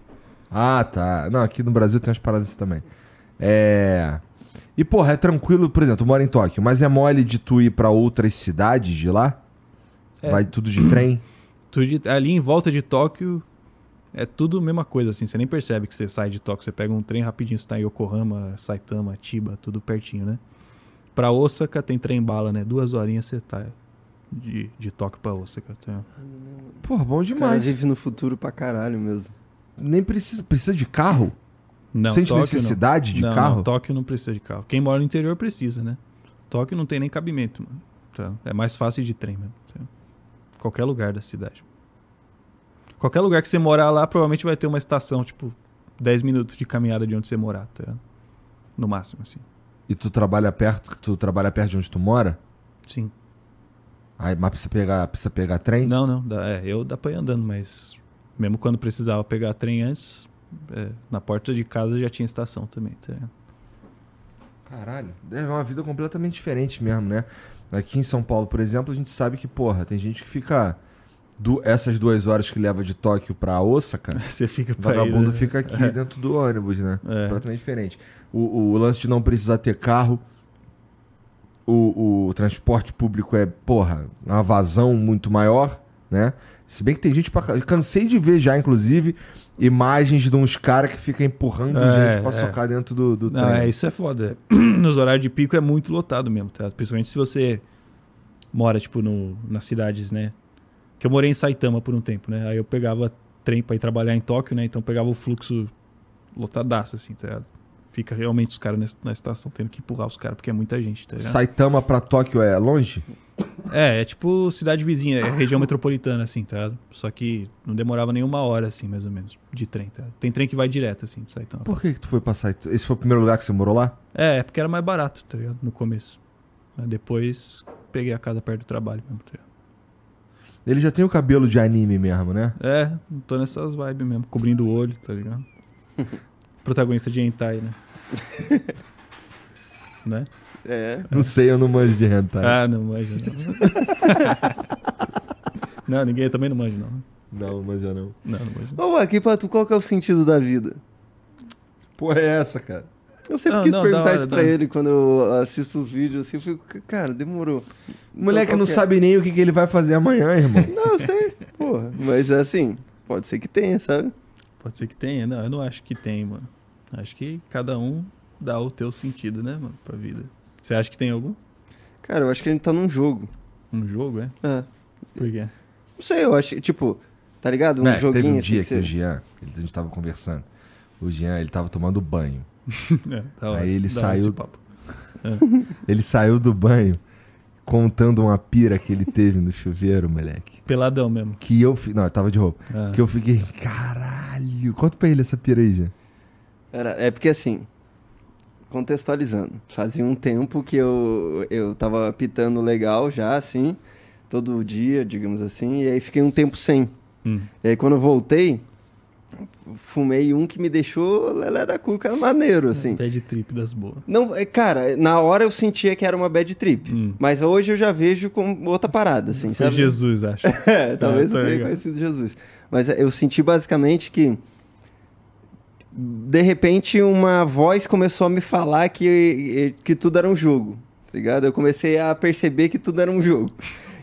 Ah, tá. Não, aqui no Brasil tem umas paradas assim também. É. E, porra, é tranquilo, por exemplo, tu mora em Tóquio, mas é mole de tu ir pra outras cidades de lá? É. Vai tudo de trem? Tudo de- ali em volta de Tóquio é tudo a mesma coisa, assim. Você nem percebe que você sai de Tóquio. Você pega um trem rapidinho, você tá em Yokohama, Saitama, Chiba, tudo pertinho, né? Pra Osaka tem trem bala, né? Duas horinhas você tá de, de Tóquio pra Osaka. Tá? Porra, bom demais. vivem no futuro pra caralho mesmo. Nem precisa. Precisa de carro? Não, Sente Tóquio necessidade não. de não, carro? Não, Tóquio não precisa de carro. Quem mora no interior precisa, né? Tóquio não tem nem cabimento, mano. Tá? É mais fácil de trem mesmo. tá? Qualquer lugar da cidade. Qualquer lugar que você morar lá, provavelmente vai ter uma estação, tipo, 10 minutos de caminhada de onde você morar, tá? No máximo, assim. E tu trabalha perto, tu trabalha perto de onde tu mora? Sim. Aí, mas precisa pegar, precisa pegar trem? Não, não. Dá, é, eu dá pra ir andando, mas mesmo quando precisava pegar trem antes, é, na porta de casa já tinha estação também, tá? Caralho, é uma vida completamente diferente mesmo, né? Aqui em São Paulo, por exemplo, a gente sabe que, porra, tem gente que fica. Du- essas duas horas que leva de Tóquio pra Osaka, [laughs] Você fica pra vagabundo ir, né? fica aqui dentro do ônibus, né? É. Completamente diferente. O, o lance de não precisar ter carro. O, o transporte público é, porra, uma vazão muito maior, né? Se bem que tem gente pra. eu Cansei de ver já, inclusive, imagens de uns caras que ficam empurrando É, gente pra é. socar dentro do, do Não, trem. é, isso é foda. [clears throat] Nos horários de pico é muito lotado mesmo, tá? Principalmente se você mora, tipo, no, nas cidades, né? Que eu morei em Saitama por um tempo, né? Aí eu pegava trem pra ir trabalhar em Tóquio, né? Então eu pegava o fluxo lotadaço, assim, tá ligado? Fica realmente os caras na, estação tendo que empurrar os caras, porque é muita gente, tá ligado? Saitama pra Tóquio é longe? É, é tipo cidade vizinha, é região metropolitana, assim, tá ligado? Só que não demorava nem uma hora, assim, mais ou menos, de trem, tá? ligado? Tem trem que vai direto, assim, de Saitama. Por que, que tu foi pra Saitama? Esse foi o primeiro lugar que você morou lá? É, é porque era mais barato, tá ligado? No começo. Depois peguei a casa perto do trabalho mesmo, tá ligado? Ele já tem o cabelo de anime mesmo, né? É, tô nessas vibes mesmo, cobrindo o olho, tá ligado? [laughs] Protagonista de hentai, né? [laughs] né? É. Não sei, eu não manjo de hentai. Ah, não manja não. [laughs] não, ninguém também não manja não. Não, mas eu não. Não, não manja. Ô, aqui pra tu, qual que é o sentido da vida? Porra, é essa, cara? Eu sempre Não, quis não, perguntar hora, isso pra ele quando eu assisto os vídeos, assim, eu fico, cara, demorou. O moleque Então, não é? sabe nem o que, que ele vai fazer amanhã, irmão. [laughs] Não, eu sei, porra. Mas assim, pode ser que tenha, sabe? Pode ser que tenha, não, eu não acho que tem, mano. Acho que cada um dá o teu sentido, né, mano, pra vida. Você acha que tem algum? Cara, eu acho que a gente tá num jogo. Um jogo, é? É. Por quê? Não sei, eu acho, tipo, tá ligado? Um É, joguinho teve um assim dia que que o Jean, a gente tava conversando. O Jean, ele tava tomando banho. [laughs] É, hora, Aí ele saiu- papo. [laughs] Ele saiu do banho contando uma pira que ele teve no chuveiro, moleque. Peladão mesmo. Que eu... fi- Não, eu tava de roupa. Ah. Que eu fiquei, caralho. Conta pra ele essa pira aí, Jean. Era, é porque assim, contextualizando, fazia um tempo que eu, eu tava pitando legal já, assim, todo dia, digamos assim, e aí fiquei um tempo sem. Hum. E aí quando eu voltei, fumei um que me deixou lelé da cuca maneiro, assim. Bad trip das boas. Não, é, cara, na hora eu sentia que era uma bad trip, Hum. mas hoje eu já vejo como outra parada, assim, Foi sabe? Jesus, acho. [laughs] É, talvez tá eu tenha conhecido Jesus. Mas eu senti basicamente que. De repente, uma voz começou a me falar que, que tudo era um jogo. Tá ligado? Eu comecei a perceber que tudo era um jogo.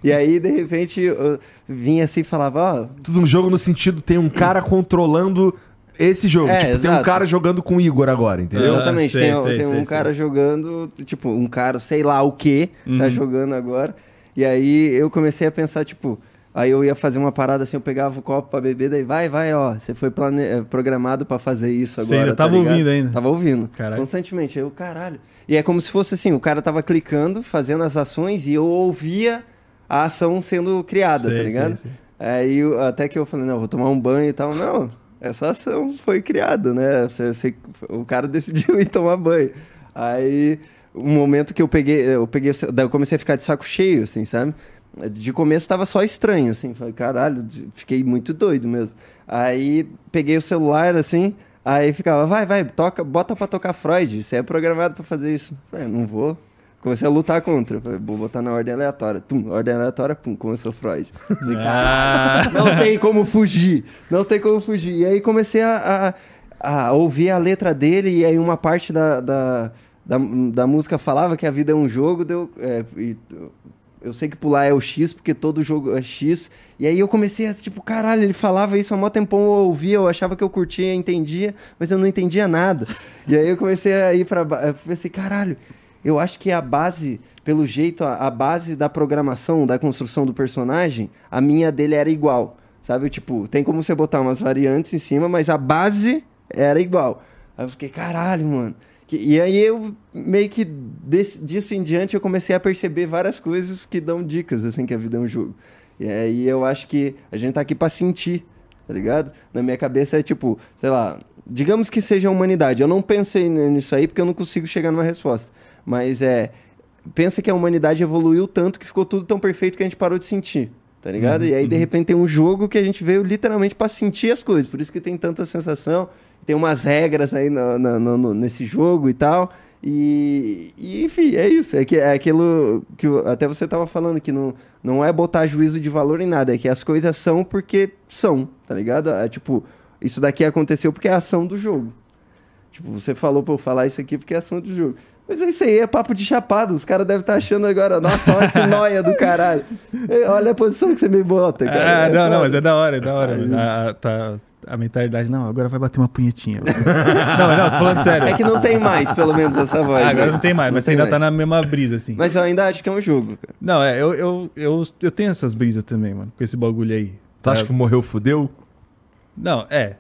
E aí, de repente, eu vinha assim e falava: Ó, Tudo um jogo no sentido, tem um cara [clears throat] controlando esse jogo. É, tipo, tem um cara jogando com o Igor agora, entendeu? Exatamente, sei, tem, sei, tem sei, um sei. cara jogando, tipo, um cara, sei lá o que, tá Uhum. jogando agora. E aí eu comecei a pensar, tipo, Aí eu ia fazer uma parada assim, eu pegava o copo pra beber, daí vai, vai, ó, você foi plane... eh, programado pra fazer isso Você agora. ainda tá tava ligado? ouvindo ainda? Tava ouvindo. Caralho. Constantemente. Eu, caralho. E é como se fosse assim, o cara tava clicando, fazendo as ações e eu ouvia a ação sendo criada, Sei, tá ligado? sei, sei. Aí eu- até que eu falei, não, vou tomar um banho e tal. Não, essa ação foi criada, né? Você, você- o cara decidiu [laughs] ir tomar banho. Aí, um momento que eu peguei, eu peguei, daí eu comecei a ficar de saco cheio, assim, sabe? De começo tava só estranho, assim. Falei, caralho, fiquei muito doido mesmo. Aí peguei o celular, assim, aí ficava, vai, vai, toca, bota pra tocar Freud. Você é programado pra fazer isso. Falei, não vou. Comecei a lutar contra. Falei, vou botar na ordem aleatória. Tum, ordem aleatória, pum, começou Freud. [laughs] Falei, Ah, não tem como fugir. Não tem como fugir. E aí comecei a, a, a ouvir a letra dele, e aí uma parte da, da, da, da música falava que a vida é um jogo, deu. é, e eu sei que pular é o X, porque todo jogo é X. E aí eu comecei a, tipo, caralho, ele falava isso há mó tempão, eu ouvia, eu achava que eu curtia, entendia, mas eu não entendia nada. E aí eu comecei a ir pra. Eu pensei, caralho, eu acho que a base, pelo jeito, a, a base da programação, da construção do personagem, a minha dele era igual. Sabe? Tipo, tem como você botar umas variantes em cima, mas a base era igual. Aí eu fiquei, caralho, mano. E aí eu meio que desse, disso em diante eu comecei a perceber várias coisas que dão dicas, assim, que a vida é um jogo. E aí eu acho que a gente tá aqui pra sentir, tá ligado? Na minha cabeça é tipo, sei lá, digamos que seja a humanidade. Eu não pensei nisso aí porque eu não consigo chegar numa resposta. Mas é, pensa que a humanidade evoluiu tanto que ficou tudo tão perfeito que a gente parou de sentir. Tá ligado? e aí, de repente, tem um jogo que a gente veio literalmente pra sentir as coisas. Por isso que tem tanta sensação. Tem umas regras aí no- no- no- nesse jogo e tal. E, e, enfim, é isso. É, que, é aquilo que até você tava falando, que não, não é botar juízo de valor em nada. É que as coisas são porque são, tá ligado? É tipo, isso daqui aconteceu porque é a ação do jogo. Tipo, você falou pra eu falar isso aqui porque é ação do jogo. Mas é isso aí, é papo de chapado. Os caras devem estar achando agora, nossa, olha esse noia do caralho. Olha a posição que você me bota, cara. Ah, É não, não, foda. mas é da hora, é da hora. A, tá, a mentalidade, não, agora vai bater uma punhetinha. [laughs] não, mas não, tô falando sério. É que não tem mais, pelo menos, essa voz. Ah, agora né? não tem mais, mas você tem ainda tá mais. na mesma brisa, assim. Mas eu ainda acho que é um jogo, cara. Não, é, eu, eu, eu, eu tenho essas brisas também, mano, com esse bagulho aí. Tu acha É, que morreu, fudeu? Não, é.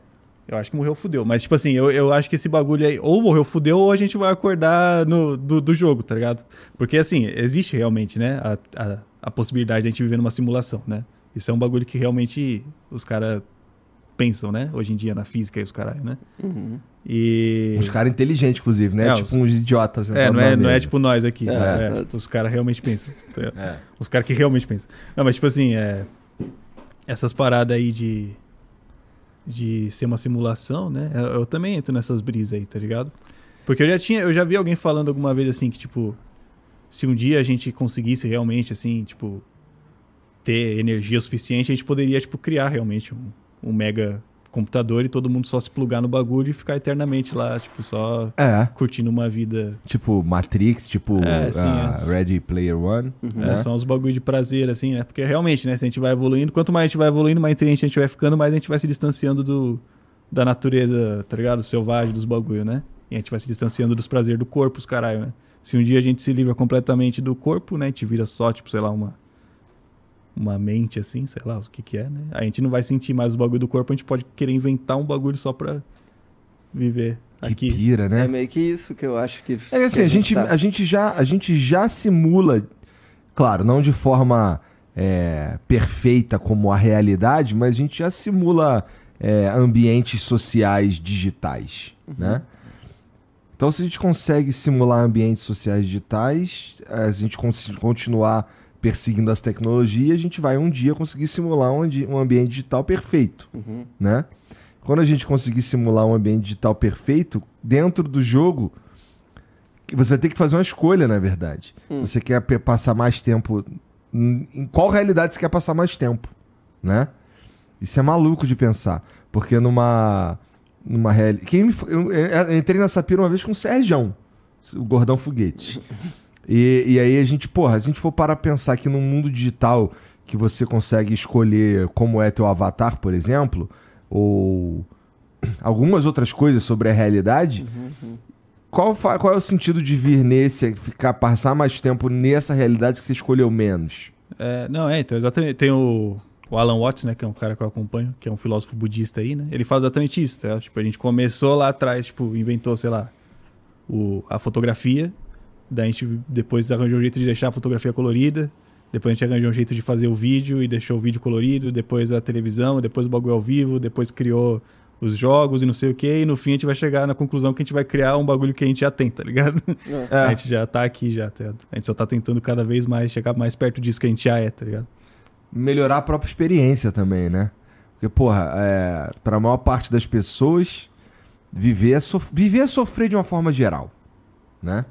Eu acho que morreu, fudeu. Mas, tipo assim, eu, eu acho que esse bagulho aí, ou morreu, fudeu, ou a gente vai acordar no, do, do jogo, tá ligado? Porque, assim, existe realmente, né, a, a, a possibilidade de a gente viver numa simulação, né? Isso é um bagulho que realmente os caras pensam, né? Hoje em dia, na física e os caralho, né? E... Uns caras inteligentes, inclusive, né? É, tipo os- uns idiotas. É, sentados não é, não é tipo nós aqui. É, É, exato. os caras realmente pensam. tá? É. Os caras que realmente pensam. Não, mas tipo assim, é... essas paradas aí de. De ser uma simulação, né? Eu, eu também entro nessas brisas aí, tá ligado? Porque eu já tinha. Eu já vi alguém falando alguma vez assim que, tipo, se um dia a gente conseguisse realmente, assim, tipo, ter energia suficiente, a gente poderia, tipo, criar realmente um, um mega computador e todo mundo só se plugar no bagulho e ficar eternamente lá, tipo, só É, curtindo uma vida tipo Matrix, tipo É, ah, é. Ready Player One. É, né? são uns bagulho de prazer, assim, né? Porque realmente, né? Se a gente vai evoluindo, quanto mais a gente vai evoluindo, mais inteligente a gente vai ficando, mais a gente vai se distanciando do, da natureza, tá ligado? Selvagem dos bagulho, né? E a gente vai se distanciando dos prazeres do corpo, os caralho, né? Se um dia a gente se livra completamente do corpo, né? A gente vira só, tipo, sei lá, uma. Uma mente, assim, sei lá o que que é, né? A gente não vai sentir mais o bagulho do corpo, a gente pode querer inventar um bagulho só pra viver Que aqui. pira, né? É meio que isso que eu acho que. É que assim, que a gente, tá. a, gente já, a gente já simula, claro, não de forma é, perfeita como a realidade, mas a gente já simula é, ambientes sociais digitais, né? Então, se a gente consegue simular ambientes sociais digitais, é, a gente continuar perseguindo as tecnologias, a gente vai um dia conseguir simular um, um ambiente digital perfeito, Uhum. né? Quando a gente conseguir simular um ambiente digital perfeito, dentro do jogo, você vai ter que fazer uma escolha, na verdade. Hum. Você quer passar mais tempo. Em qual realidade você quer passar mais tempo? Né? Isso é maluco de pensar. Porque numa. numa realidade. Quem me, eu entrei nessa pira uma vez com o Sérgio, o Gordão Foguete. [laughs] E, e aí a gente, porra, se a gente for parar pra pensar que num mundo digital que você consegue escolher como é teu avatar, por exemplo, ou [clears throat] algumas outras coisas sobre a realidade, qual, fa- qual é o sentido de vir nesse, ficar, passar mais tempo nessa realidade que você escolheu menos? É, não, é, então, exatamente. Tem o, o Alan Watts, né, que é um cara que eu acompanho, que é um filósofo budista aí, né? Ele fala exatamente isso, tá? Tipo, a gente começou lá atrás, tipo, inventou, sei lá, o, a fotografia, daí a gente depois arranjou um jeito de deixar a fotografia colorida, depois a gente arranjou um jeito de fazer o vídeo e deixou o vídeo colorido, depois a televisão, depois o bagulho ao vivo, depois criou os jogos e não sei o que, e no fim a gente vai chegar na conclusão que a gente vai criar um bagulho que a gente já tem, tá ligado? É. [laughs] A gente já tá aqui já, tá? A gente só tá tentando cada vez mais chegar mais perto disso que a gente já é, tá ligado? melhorar a própria experiência também, né? Porque, porra, é, para a maior parte das pessoas, viver é, viver é sofrer de uma forma geral, né?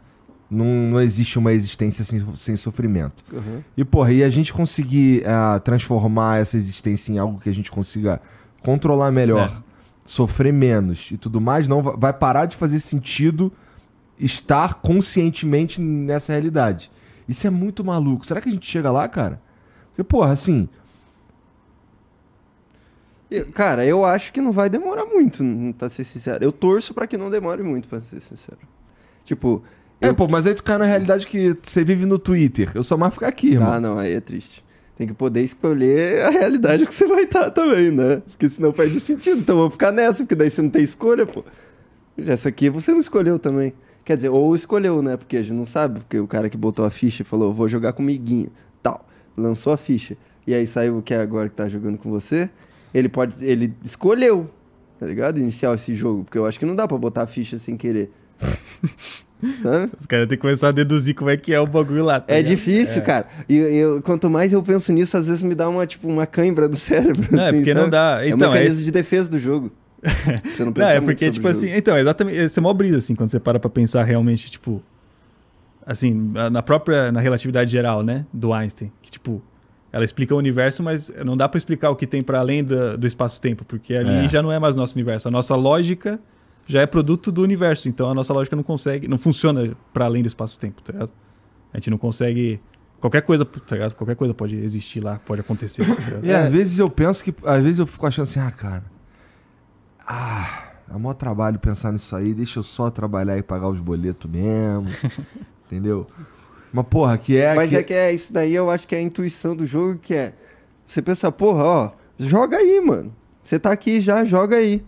Não, não existe uma existência sem, sem sofrimento. Uhum. E, porra, e a gente conseguir ah, transformar essa existência em algo que a gente consiga controlar melhor, É. sofrer menos e tudo mais, não va- vai parar de fazer sentido estar conscientemente nessa realidade. Isso é muito maluco. Será que a gente chega lá, cara? Porque, porra, assim, Eu- Cara, eu acho que não vai demorar muito, pra ser sincero. Eu torço pra que não demore muito, pra ser sincero. Tipo, É, eu... pô, mas aí tu cai na realidade que você vive no Twitter. Eu só mais ficar aqui, irmão. Ah, não, aí é triste. Tem que poder escolher a realidade que você vai estar também, né? Porque senão perde sentido. Então vamos ficar nessa, porque daí você não tem escolha, pô. Essa aqui você não escolheu também. Quer dizer, ou escolheu, né? Porque a gente não sabe, porque o cara que botou a ficha falou, vou jogar com o Miguinho, tal. Lançou a ficha. E aí saiu o que é agora que tá jogando com você. Ele pode. Ele escolheu, tá ligado? Iniciar esse jogo. Porque eu acho que não dá pra botar a ficha sem querer. [laughs] Sabe? Os caras têm que começar a deduzir como é que é o bagulho lá. tá É ligado? difícil, cara. E eu, quanto mais eu penso nisso, às vezes me dá uma, tipo, uma cãibra do [laughs] cérebro. Não, é porque não sabe? dá. é um Então, é mecanismo esse- de defesa do jogo. [laughs] Você não Não, pensa é muito porque, tipo assim, então, exatamente, esse é mó brisa, assim, quando você para pra pensar realmente, tipo, assim, na própria, na relatividade geral, né, do Einstein, que, tipo, ela explica o universo, mas não dá pra explicar o que tem pra além da- do espaço-tempo, porque ali É. já não é mais nosso universo, a nossa lógica já é produto do universo, então a nossa lógica não consegue, não funciona pra além do espaço-tempo, tá ligado? A gente não consegue... Qualquer coisa, tá ligado? Qualquer coisa pode existir lá, pode acontecer, tá ligado? [laughs] E às vezes eu penso que. Às vezes eu fico achando assim, ah, cara. Ah, dá maior trabalho pensar nisso aí, deixa eu só trabalhar e pagar os boletos mesmo. [laughs] entendeu? Mas, porra, que é. Mas que... é que é isso daí, eu acho que é a intuição do jogo, que é... Você pensa, porra, ó, joga aí, mano. Você tá aqui já, joga aí.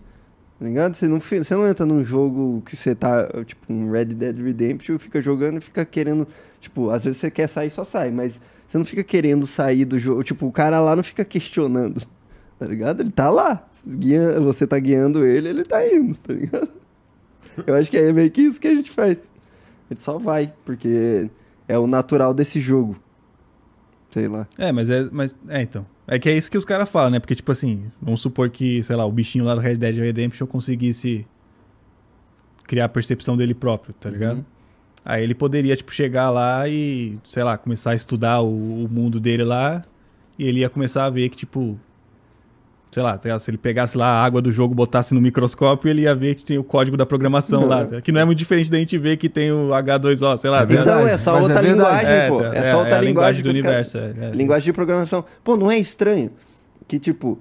Tá ligado? Você não, você não entra num jogo que você tá, tipo, um Red Dead Redemption, fica jogando e fica querendo... Tipo, às vezes você quer sair, só sai, mas você não fica querendo sair do jogo. Tipo, o cara lá não fica questionando, tá ligado? Ele tá lá. Guia, você tá guiando ele, ele tá indo, tá ligado? Eu acho que é meio que isso que a gente faz. Gente só vai, porque é o natural desse jogo. Sei lá. É, mas é, mas é então. É que é isso que os caras falam, né? Porque tipo assim, vamos supor que, sei lá, o bichinho lá do Red Dead Redemption conseguisse criar a percepção dele próprio, tá ligado? Uhum. Aí ele poderia tipo chegar lá e, sei lá, começar a estudar o, o mundo dele lá e ele ia começar a ver que tipo sei lá, tá se ele pegasse lá a água do jogo, botasse no microscópio, ele ia ver que tem o código da programação lá, tá? que não é muito diferente da gente ver que tem o H2O, sei lá. É tá? Então verdade, é só mas outra é linguagem, pô. tá, É, só outra a linguagem do caras- universo. é, é. Linguagem de programação. Pô, não é estranho que, tipo,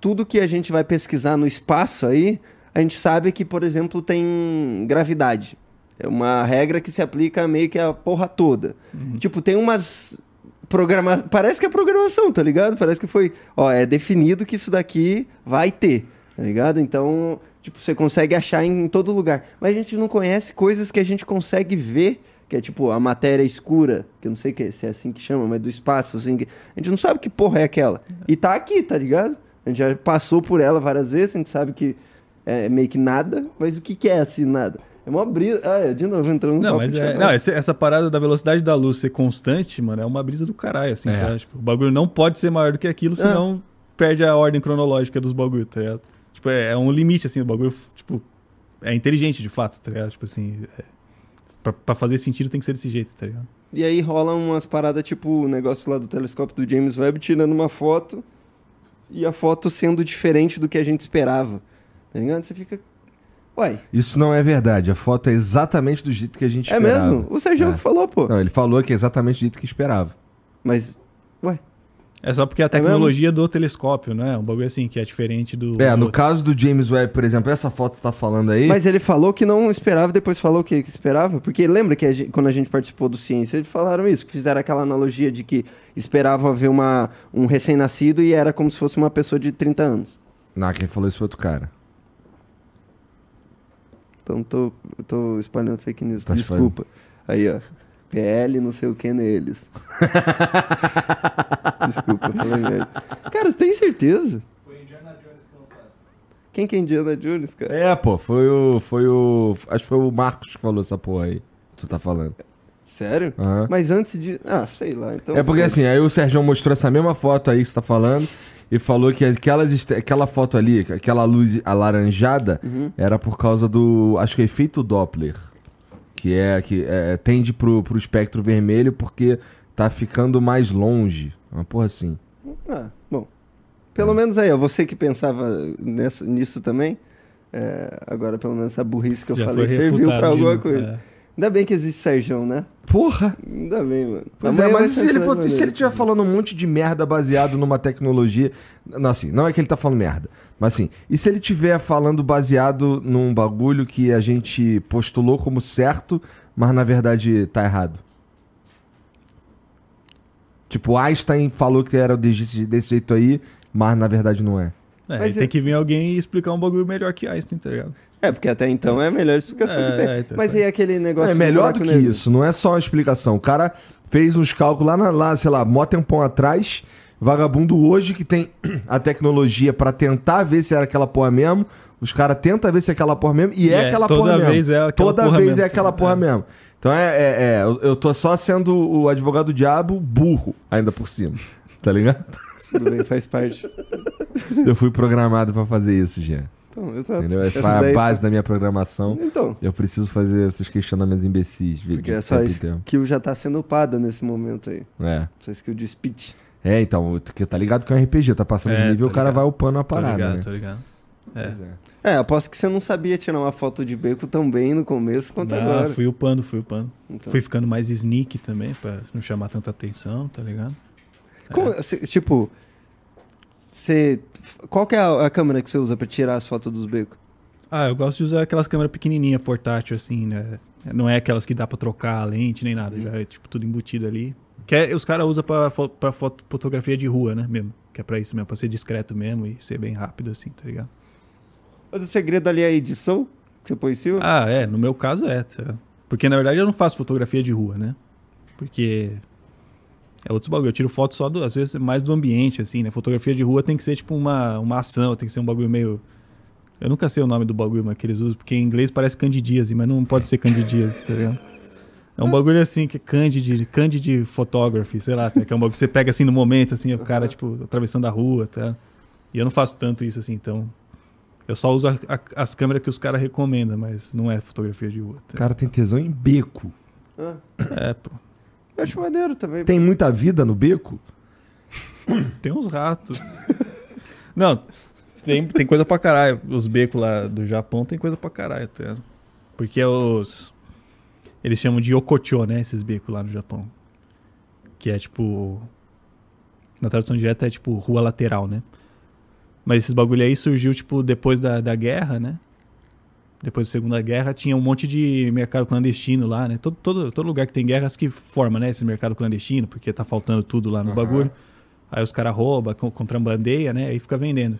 tudo que a gente vai pesquisar no espaço aí, a gente sabe que, por exemplo, tem gravidade. É uma regra que se aplica meio que a porra toda. Tipo, tem umas. Programa... Parece que é programação, tá ligado? Parece que foi. Ó, é definido que isso daqui vai ter, tá ligado? Então, tipo, você consegue achar em todo lugar. Mas a gente não conhece coisas que a gente consegue ver, que é tipo a matéria escura, que eu não sei se é assim que chama, mas do espaço, assim. que- A gente não sabe que porra é aquela. E tá aqui, tá ligado? A gente já passou por ela várias vezes, a gente sabe que é meio que nada, mas o que, que é assim nada? É uma brisa. Ah, é, de novo entrando no Não, mas é, não, essa, essa parada da velocidade da luz ser constante, mano, é uma brisa do caralho, assim, É. tá? Tipo, o bagulho não pode ser maior do que aquilo, senão perde a ordem cronológica dos bagulhos, tá ligado? Tipo, é, é um limite, assim, o bagulho, tipo, é inteligente de fato, tá ligado? Tipo assim, é, pra, pra fazer sentido tem que ser desse jeito, tá ligado? E aí rola umas paradas tipo o negócio lá do telescópio do James Webb tirando uma foto e a foto sendo diferente do que a gente esperava. Tá ligado? Você fica. Uai, Isso não é verdade. A foto é exatamente do jeito que a gente é esperava. mesmo? O Sérgio É. que falou, pô. Não, ele falou que é exatamente do jeito que esperava. Mas. Ué. É só porque a mesmo? tecnologia do telescópio, né? Um bagulho assim, que é diferente do. É, do no outro. caso do James Webb, por exemplo, essa foto que você tá falando aí. Mas ele falou que não esperava, depois falou que, que esperava. Porque lembra que a gen- quando a gente participou do Ciência, eles falaram isso, que fizeram aquela analogia de que esperavam ver uma, um recém-nascido e era como se fosse uma pessoa de 30 anos. Não, quem falou isso foi outro cara. Então tô, tô espalhando fake news. Tá Desculpa. Aí, ó. PL não sei o que neles. [laughs] Desculpa, falei merda. Cara, você tem certeza? Quem que é Indiana Jones, cara? É, pô, foi o. Foi o. Acho que foi o Marcos que falou essa porra aí. Que tu tá falando. Sério? Aham. Mas antes de. Ah, sei lá. Então, é porque assim, aí o Sérgio mostrou essa mesma foto aí que você tá falando e falou que aquelas, aquela foto ali, aquela luz alaranjada, Uhum. era por causa do. Acho que é efeito Doppler. Que é que é, tende pro, pro espectro vermelho porque tá ficando mais longe. Uma porra assim. Ah, bom. Pelo menos aí, ó. Você que pensava nessa, nisso também. é, agora, pelo menos essa burrice que eu Já falei serviu de alguma coisa. Ainda bem que existe Sérgio, né? Porra! Ainda bem, mano. Pois é, mas se ele, for, se ele estiver falando um monte de merda baseado numa tecnologia. Não, assim, não é que ele tá falando merda. Mas assim, e se ele estiver falando baseado num bagulho que a gente postulou como certo, mas na verdade tá errado? Tipo, Einstein falou que era desse, desse jeito aí, mas na verdade não é. É, Mas e tem é- que vir alguém e explicar um bagulho melhor que Einstein, tá ligado? É, porque até então é a melhor explicação É, que tem. é, então Mas foi. e aquele negócio é melhor do que negro? isso, não é só uma explicação. O cara fez uns cálculos lá, na- lá sei lá, mó tempão atrás, vagabundo hoje que tem [clears throat] a tecnologia pra tentar ver se era aquela porra mesmo, os caras tentam ver se é aquela porra mesmo, e é, É, aquela toda porra mesmo. vez é aquela Toda porra vez mesmo. é aquela porra É. mesmo. Então é, é, é, eu- eu tô só sendo o advogado do diabo burro, ainda por cima. Tá ligado? Tudo bem, faz parte. Eu fui programado pra fazer isso, Jean. Então, exato. Entendeu? Essa Essa foi a base da minha programação. Então, Eu preciso fazer esses questionamentos imbecis. de porque é tempo. que já tá sendo upada nesse momento aí. É. Só skill de speech. É, então, porque tá ligado que é um RPG, tá passando de É, nível, tô o cara vai upando a Tô parada, ligado, né? tô ligado. É. Pois é. É, aposto que você não sabia tirar uma foto de beco tão bem no começo quanto Ah, agora. fui upando, fui upando. Então. Fui ficando mais sneak também, pra não chamar tanta atenção, tá ligado? Como- cê- tipo, você. Qual que é a, a câmera que você usa pra tirar as fotos dos becos? Ah, eu gosto de usar aquelas câmeras pequenininhas, portátil, assim, né? Não é aquelas que dá pra trocar a lente nem nada, já é tipo tudo embutido ali. Que é- os caras usam pra, fo- pra foto, fotografia de rua, né, mesmo. Que é pra isso mesmo, pra ser discreto mesmo e ser bem rápido, assim, tá ligado? Mas o segredo ali é a edição que você põe em cima? Ah, é, no meu caso é. tá? Porque na verdade eu não faço fotografia de rua, né? Porque é outros bagulho. Eu tiro foto só, do, às vezes, mais do ambiente, assim, né? Fotografia de rua tem que ser tipo uma, uma ação, tem que ser um bagulho meio. Eu nunca sei o nome do bagulho mas que eles usam, porque em inglês parece candidíase, mas não pode ser candidíase, tá ligado? É um bagulho assim que é candid, candid photography, sei lá, tá? que é um bagulho que você pega assim no momento, assim, o cara, tipo, atravessando a rua, tá? E eu não faço tanto isso assim, então. Eu só uso a- a- as câmeras que os caras recomendam, mas não é fotografia de rua. O Tá? cara tem tesão em beco. É, pô. Eu acho maneiro também. Tem muita vida no beco? Tem uns ratos. não, tem, tem coisa pra caralho. Os becos lá do Japão tem coisa pra caralho, tá? ligado? Porque é os. Eles chamam de Yokocho, né? Esses becos lá no Japão. Que é tipo. Na tradução direta é tipo rua lateral, né? Mas esses bagulho aí surgiu, tipo, depois da, da guerra, né? Depois da Segunda Guerra, tinha um monte de mercado clandestino lá, né? Todo, todo, todo lugar que tem guerras que forma, né? Esse mercado clandestino, porque tá faltando tudo lá no Aham. bagulho. Aí os caras roubam, con- contrabandeia, né? Aí fica vendendo.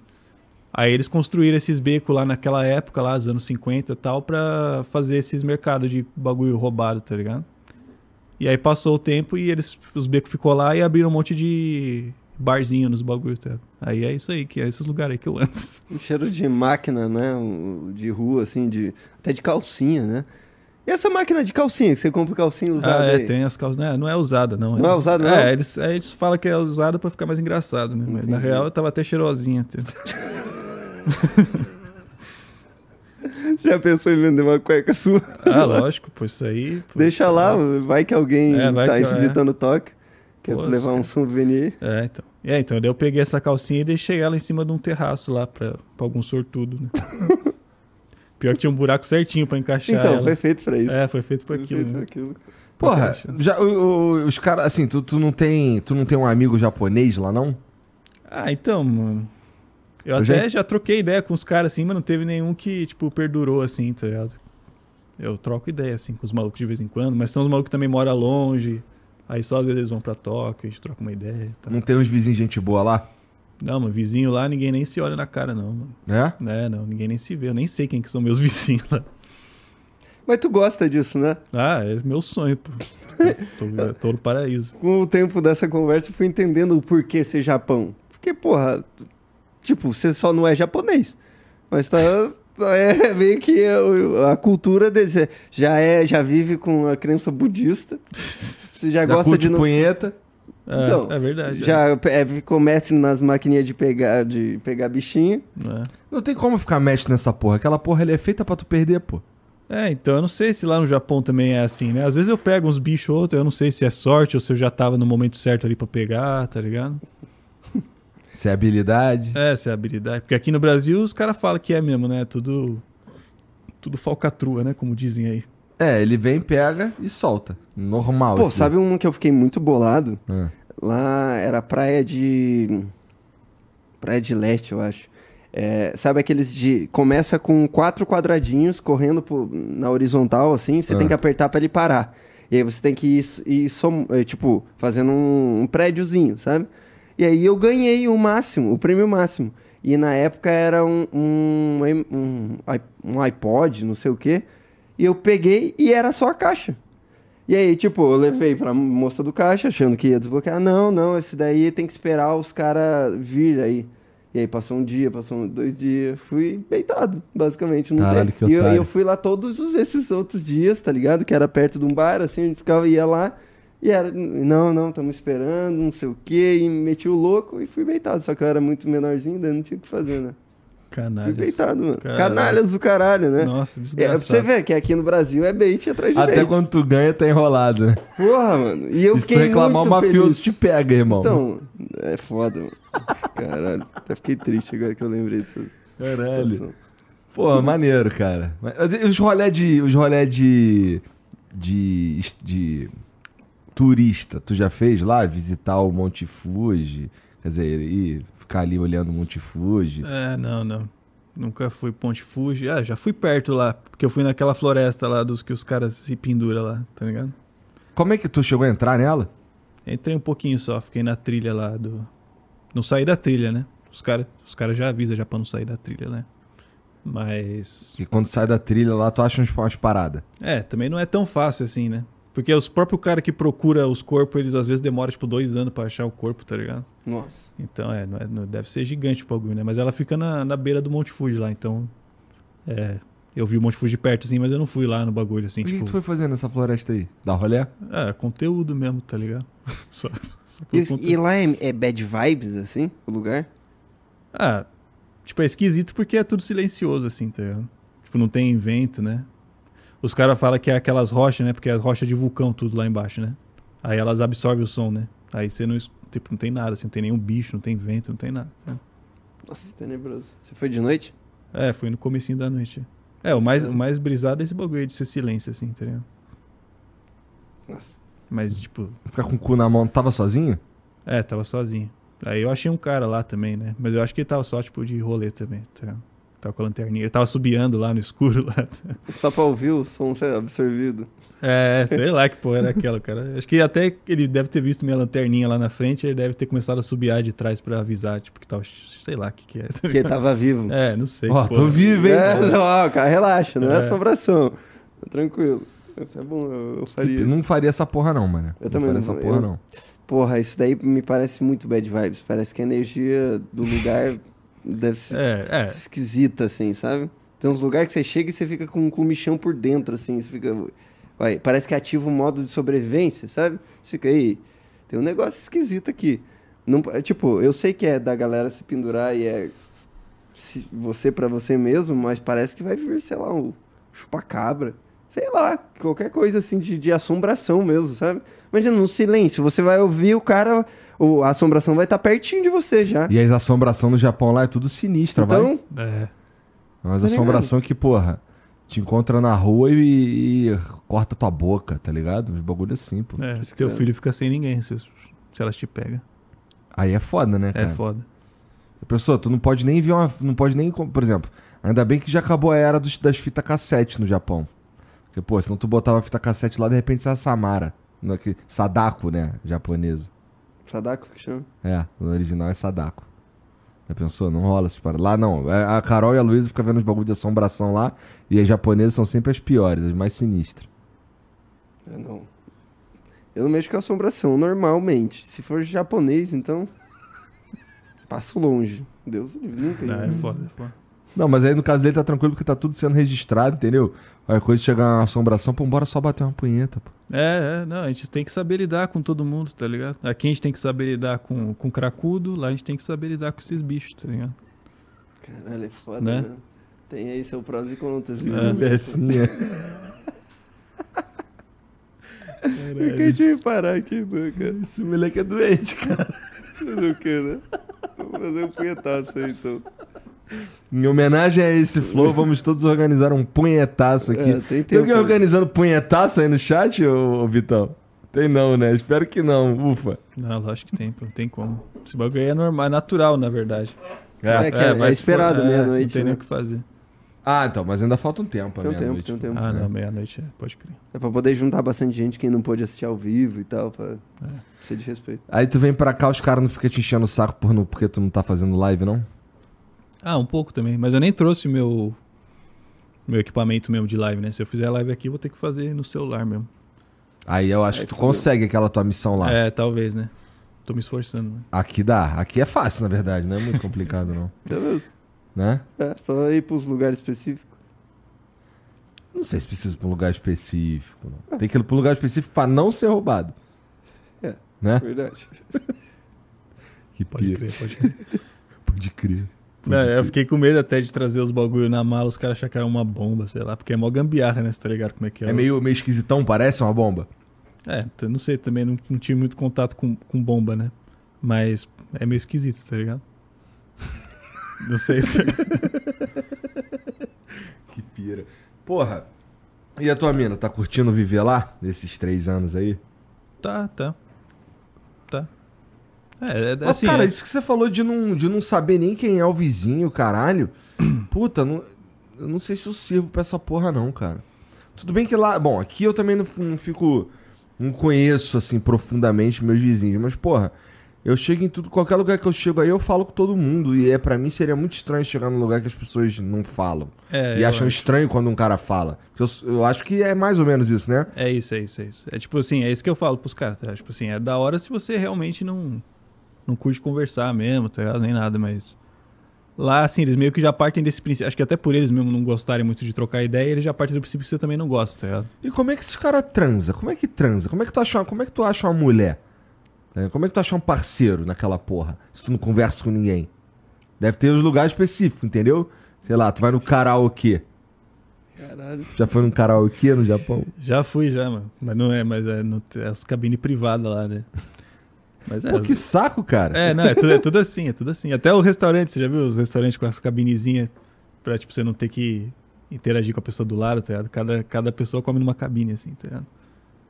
Aí eles construíram esses becos lá naquela época, lá, dos anos 50 e tal, pra fazer esses mercados de bagulho roubado, tá ligado? E aí passou o tempo e eles, os becos ficou lá e abriram um monte de barzinho nos bagulhos, tá? Aí é isso aí, que é esses lugares aí que eu ando. Um cheiro de máquina, né? De rua, assim, de até de calcinha, né? E essa máquina de calcinha, que você compra calcinha usada ah, é, aí? tem as calças. Não é, não é usada, não. Não é usada, não? É, eles, aí eles falam que é usada pra ficar mais engraçado, né? Mas na real eu tava até cheirosinha. Você [laughs] já pensou em vender uma cueca sua? Ah, lógico, pô, isso aí. pô, Deixa lá, vai que alguém É, vai tá que- visitando o toque. Quer Pô, levar um cara. souvenir. É, então. É, então, daí eu peguei essa calcinha e deixei ela em cima de um terraço lá pra, pra algum sortudo, né? [laughs] Pior que tinha um buraco certinho pra encaixar Então, ela. foi feito pra isso. É, foi feito por Foi aquilo, feito pra né? aquilo. Porra, já, o- o- os caras, assim, tu, tu não tem. Tu não tem um amigo japonês lá, não? Ah, então, mano. Eu, Eu até já- já... troquei ideia com os caras assim, mas não teve nenhum que, tipo, perdurou assim, tá ligado? Eu troco ideia, assim, com os malucos de vez em quando, mas são os malucos que também moram longe. Aí só às vezes eles vão pra Tóquio, a gente troca uma ideia e tal. Não tem uns vizinhos gente boa lá? Não, mano, vizinho lá, ninguém nem se olha na cara, não, mano. É? É, não, ninguém nem se vê. Eu nem sei quem que são meus [laughs] vizinhos lá. Mas tu gosta disso, né? Ah, é meu sonho, pô. tô, tô no paraíso. Com o tempo dessa conversa, eu fui entendendo o porquê ser Japão. Porque, porra, tipo, você só não é japonês. Mas tá. tá- É meio que a, a cultura deles. é- Já é, já vive com a crença budista. Você já, gosta curte de. no- punheta. É, Então, é verdade. Já é, ficou mestre nas maquininhas de pegar, de pegar bichinho. É. Não tem como ficar mestre nessa porra. Aquela porra ali é feita pra tu perder, pô. É, então eu não sei se lá no Japão também é assim, né? Às vezes eu pego uns bichos ou outros, eu não sei se é sorte ou se eu já tava no momento certo ali pra pegar, tá ligado? Se é habilidade. É, se é habilidade. Porque aqui no Brasil os caras falam que é mesmo, né? Tudo. Tudo falcatrua, né? Como dizem aí. É, ele vem, pega e solta. Normal. Pô, sabe um que eu fiquei muito bolado? Ah. Lá era praia de. Praia de leste, eu acho. É, sabe aqueles de. Começa com quatro quadradinhos correndo por- na horizontal, assim, você Ah. tem que apertar pra ele parar. E aí você tem que ir, ir som- é, tipo, fazendo um, um prédiozinho, sabe? E aí eu ganhei o máximo, o prêmio máximo. E na época era um, um, um, um iPod, não sei o quê. E eu peguei e era só a caixa. E aí, tipo, eu levei pra moça do caixa, achando que ia desbloquear. Não, não, esse daí tem que esperar os caras vir aí. E aí passou um dia, passou dois dias, fui deitado, basicamente. Não Caralho, que E eu, eu fui lá todos os- esses outros dias, tá ligado? Que era perto de um bar, assim, a gente ficava, ia lá. E era, não, não, estamos esperando, não sei o quê. E meti o louco e fui deitado. Só que eu era muito menorzinho, daí não tinha o que fazer, né? Fui Canalhas. deitado, mano. Caralho. Canalhas do caralho, né? Nossa, É, desgraçado. pra você ver que aqui no Brasil é bait atrás de Até bait. quando tu ganha, tá enrolado, né? Porra, mano. E eu E se tu reclamar, o mafioso te pega, irmão. Então, é foda, mano. Caralho. Até fiquei triste agora que eu lembrei disso. Caralho. Pô, maneiro, cara. Mas Os rolé de. Os rolé de. De. de turista, tu já fez lá? Visitar o Monte Fuji? Quer dizer, ir ficar ali olhando o Monte Fuji. É, não, não. Nunca fui Ponte Fuji. Ah, já fui perto lá. Porque eu fui naquela floresta lá dos que os caras se penduram lá, tá ligado? Como é que tu chegou a entrar nela? Entrei um pouquinho só, fiquei na trilha lá do. Não saí da trilha, né? Os caras os cara já avisam já pra não sair da trilha, né? Mas. Porque quando sai da trilha lá, tu acha umas paradas. É, também não é tão fácil assim, né? Porque os próprios caras que procura os corpos, eles às vezes demoram tipo dois anos pra achar o corpo, tá ligado? Nossa. Então, é, não é- não- deve ser gigante o bagulho, né? Mas ela fica na, na beira do Monte Fuji lá, então. É. Eu vi o Monte Fuji perto, assim, mas eu não fui lá no bagulho, assim, o que, tipo. que tu foi fazer nessa floresta aí? Dar rolé? É, conteúdo mesmo, tá ligado? [laughs] só, só E, e lá é, é bad vibes, assim, o lugar? Ah, tipo, é esquisito porque é tudo silencioso, assim, tá ligado? Tipo, não tem vento, né? Os caras falam que é aquelas rochas, né? Porque é rocha de vulcão tudo lá embaixo, né? Aí elas absorvem o som, né? Aí você não, tipo, não tem nada, assim, não tem nenhum bicho, não tem vento, não tem nada. tá? Nossa, tenebroso. Você foi de noite? É, foi no comecinho da noite. É, o mais, o mais brisado é esse bagulho de ser silêncio, assim, tá ligado? Nossa. Mas, tipo, Ficar com o cu na mão. Tava sozinho? é, tava sozinho. Aí eu achei um cara lá também, né? Mas eu acho que ele tava só, tipo, de rolê também, tá ligado? Tava com a lanterninha. Ele tava subiando lá no escuro lá. Só pra ouvir o som ser absorvido. É, sei lá que porra era aquela, cara. Acho que até ele deve ter visto minha lanterninha lá na frente, ele deve ter começado a subiar de trás pra avisar, tipo, que tava, sei lá o que que é. tá Que tava vivo. [laughs] É, não sei. Ó, porra. tô vivo, hein? É, não, cara, relaxa, não é, É. assombração. Tá tranquilo. Isso é bom, eu, eu faria. Eu não faria essa porra, não, mano. Eu não também faria não, essa porra, eu- não. Porra, isso daí me parece muito bad vibes. Parece que a energia do lugar deve ser É, é. esquisita, assim, sabe? Tem uns lugares que você chega e você fica com, com o michão por dentro, assim. Você fica. Vai, parece que ativa o modo de sobrevivência, sabe? Você fica aí. Tem um negócio esquisito aqui. Não, tipo, eu sei que é da galera se pendurar e é se- você pra você mesmo, mas parece que vai vir, sei lá, um chupacabra. Sei lá, qualquer coisa assim de, de assombração mesmo, sabe? Imagina, no silêncio, você vai ouvir o cara, o, a assombração vai estar pertinho de você já. E as assombração no Japão lá é tudo sinistra, vai. Então, É. Umas Tá assombração que, porra. te encontra na rua e, e corta tua boca, tá ligado? Uns bagulho assim, pô. É, Isso teu é. filho fica sem ninguém se, se elas te pegam. Aí é foda, né, É cara? foda. Pessoa, tu não pode nem ver uma. Não pode nem. Por exemplo, ainda bem que já acabou a era dos- das fitas cassete no Japão. Porque, pô, senão tu botava a fita cassete lá, de repente você é a Samara. No, que, Sadako, né? Japonesa. Sadako que chama? É, no original é Sadako. Já pensou? Não rola essas paradas. Lá não. É, A Carol e a Luísa ficam vendo os bagulho de assombração lá. E as japonesas são sempre as piores, as mais sinistras. Eu não. Eu não mexo com assombração, normalmente. Se for japonês, então. Passo longe. Deus livre, nunca. Não, é ia. foda, é foda. Não, mas aí no caso dele tá tranquilo porque tá tudo sendo registrado, entendeu? Qualquer coisa chegar uma assombração, pô, bora só bater uma punheta, pô. É, é, não, a gente tem que saber lidar com todo mundo, tá ligado? Aqui a gente tem que saber lidar com, com cracudo, lá a gente tem que saber lidar com esses bichos, tá ligado? Caralho, é foda, Né? né? Tem aí seu prós e contras, viu? É. Pecinha. Eu queria parar aqui, né, cara? Esse moleque é doente, cara. Fazer o quê, né? Vou fazer um punhetaço aí, então. Em homenagem a esse flow, vamos todos organizar um punhetaço aqui. É, tem alguém organizando punhetaço aí no chat, ô, ô Vitão? Tem não, né? Espero que não, ufa. Não, lógico que tem, pô, não tem como. Esse bagulho aí é normal, é natural, na verdade. É, que é, mas é esperado é, meia-noite. Não tem né? nem o que fazer. Ah, então, mas ainda falta um tempo, Tem um né? tempo, tem um tempo. Ah, É. não, meia-noite, é, pode crer. É pra poder juntar bastante gente quem não pôde assistir ao vivo e tal, pra É. ser de respeito. Aí tu vem pra cá, os caras não ficam te enchendo o saco por, não- porque tu não tá fazendo live, não? Ah, um pouco também, mas eu nem trouxe o meu, meu equipamento mesmo de live, né? Se eu fizer live aqui, eu vou ter que fazer no celular mesmo. Aí eu acho Aí que tu fudeu. consegue aquela tua missão lá. É, talvez, né? Tô me esforçando. né? Aqui dá. Aqui é fácil, na verdade, não é muito complicado, não. [laughs] Beleza. Né? É, só ir pros lugares específicos. Não sei se precisa ir pra um lugar específico. Não. Tem que ir pra um lugar específico pra não ser roubado. É. Né? Verdade. [laughs] Que Pode crer, pode crer. [laughs] Pode crer. Não, eu fiquei com medo até de trazer os bagulho na mala, os caras acharam que era uma bomba, sei lá, porque é mó gambiarra, né? Você tá ligado como é que é? É meio, meio esquisitão, parece uma bomba. É, não sei também, não, não tive muito contato com, com bomba, né? Mas é meio esquisito, tá ligado? [laughs] Não sei se. [laughs] Que pira. Porra. E a tua mina, tá curtindo viver lá? Esses três anos aí? tá. Tá. É, é Mas, assim. cara, é- isso que você falou de não, de não saber nem quem é o vizinho, caralho. [clears throat] Puta, não, eu não sei se eu sirvo pra essa porra, não, cara. Tudo bem que lá. Bom, aqui eu também não, não fico. Não conheço, assim, profundamente meus vizinhos, mas, porra. Eu chego em tudo, qualquer lugar que eu chego aí, eu falo com todo mundo. E é para mim seria muito estranho chegar num lugar que as pessoas não falam. é, e acham acho. estranho quando um cara fala. Eu, eu acho que é mais ou menos isso, né? É isso, é isso, é isso. É tipo assim, é isso que eu falo pros caras, tá? Tipo assim, é da hora se você realmente não, não curte conversar mesmo, tá ligado? Nem nada, mas. Lá, assim, eles meio que já partem desse princípio. Acho que até por eles mesmo não gostarem muito de trocar ideia, eles já partem do princípio que você também não gosta, tá ligado? E como é que esses caras transa? Como é que transa? Como é que tu acha, como é que tu acha uma mulher? É, Como é que tu acha um parceiro naquela porra? Se tu não conversa com ninguém. Deve ter os lugares específicos, entendeu? Sei lá, tu vai no karaokê. Caralho. Já foi num karaokê no Japão? Já fui, já, mano. Mas não é, mas é, no, é as cabines privadas lá, né? Mas é. Pô, que saco, cara. É, não, é tudo, é tudo assim, é tudo assim. Até o restaurante, você já viu os restaurantes com as cabinezinhas pra, tipo, você não ter que interagir com a pessoa do lado, tá ligado? Cada, cada pessoa come numa cabine, assim, tá ligado?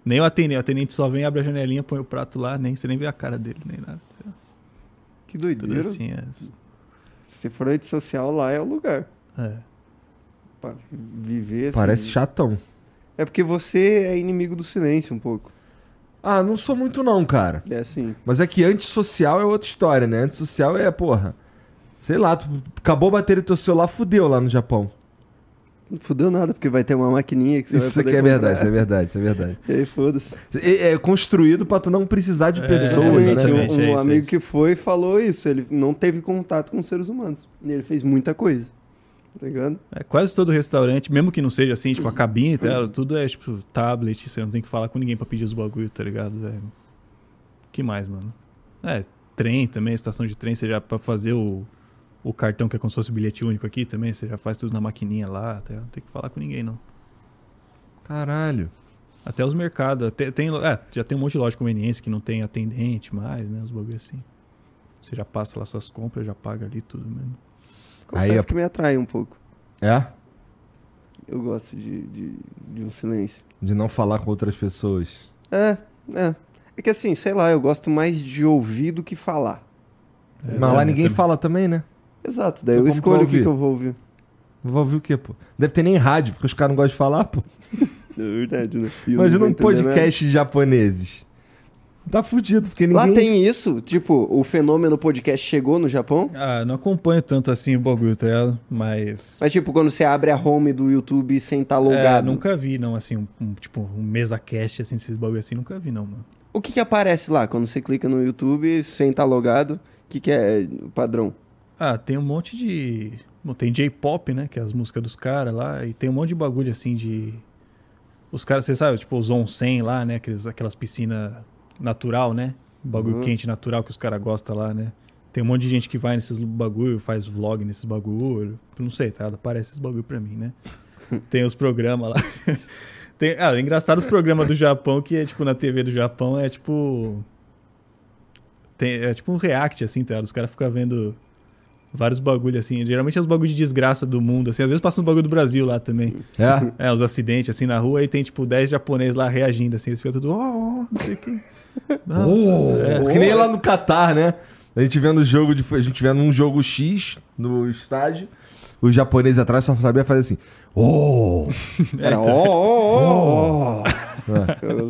Nem o atendente, o atendente só vem, abre a janelinha, põe o prato lá, nem, você nem vê a cara dele, nem nada. Tá ligado? Que Tudo doideira. assim, é. Se for antissocial, lá é o lugar. é. Pra viver assim. Parece chatão. É porque você é inimigo do silêncio um pouco. Ah, não sou muito não, cara. É assim. Mas é que antissocial é outra história, né? Antissocial é, porra. Sei lá, tu acabou a bateria do teu celular, fudeu lá no Japão. Não fudeu nada, porque vai ter uma maquininha que você Isso vai aqui poder é verdade, isso comprar. é verdade, isso é verdade. [laughs] E aí, foda-se. É, é construído pra tu não precisar de É, pessoas, né? Um, um é isso, é amigo que foi falou isso. Ele não teve contato com seres humanos. E ele fez muita coisa. Tá ligado? É, quase todo restaurante, mesmo que não seja assim, tipo, a cabine, tá ligado? Tudo é, tipo, tablet, você não tem que falar com ninguém pra pedir os bagulho, tá ligado? É... que mais, mano? É, trem também, estação de trem, você já, pra fazer o, o cartão que é como se fosse o bilhete único aqui também, você já faz tudo na maquininha lá, tá? Não tem que falar com ninguém, não. Caralho. Até os mercados, até, tem, é, já tem um monte de loja de conveniência que não tem atendente mais, né? Os bagulho assim. Você já passa lá suas compras, já paga ali tudo mesmo. Confesso Aí, que me atrai um pouco. É? Eu gosto de, de, de um silêncio. De não falar com outras pessoas. É, é. É que assim, sei lá, eu gosto mais de ouvir do que falar. Mas lá também, ninguém também. fala também, né? Exato, daí Então eu escolho o que, eu vou ouvir. Vou ouvir o quê, pô? Deve ter nem rádio, porque os caras não gostam de falar, pô. [laughs] É verdade, né? Eu Imagina não um entender nada. podcast de japoneses. Tá fudido, porque ninguém... Lá tem isso? Tipo, o fenômeno podcast chegou no Japão? Ah, não acompanho tanto assim o bagulho, tá ligado? Mas. Mas tipo, quando você abre a home do YouTube sem estar É, logado, nunca vi, não, assim, um, um, tipo, um mesa cast, assim, esses bagulho assim, nunca vi, não, mano. o que que aparece lá quando você clica no YouTube sem estar logado? O que que é o padrão? Ah, tem um monte de. Bom, tem J-pop, né? Que é as músicas dos caras lá. E tem um monte de bagulho assim de. Os caras, você sabe, tipo os onsen lá, né? Aqueles, aquelas piscinas natural, né? Bagulho Uhum. quente natural que os caras gostam lá, né? Tem um monte de gente que vai nesses bagulho, faz vlog nesses bagulho. Não sei, tá? Aparece esses bagulho pra mim, né? [laughs] tem os programas lá. [laughs] tem, ah, é engraçado os programas do Japão, que é tipo na TV do Japão, é tipo. Tem, é tipo um react, assim, tá? Os caras ficam vendo vários bagulho assim. Geralmente é os bagulho de desgraça do mundo, assim. Às vezes passa uns bagulho do Brasil lá também. É? É, os acidentes, assim, na rua, e tem, tipo, 10 japoneses lá reagindo, assim. Eles ficam tudo, oh, oh, não sei o que. Oh, que nem lá no Catar, né? A gente vendo o jogo de. A gente vendo um jogo X no estádio. Os japoneses atrás só sabia fazer assim. Oh! [laughs] Era ó, ó, ó, ó.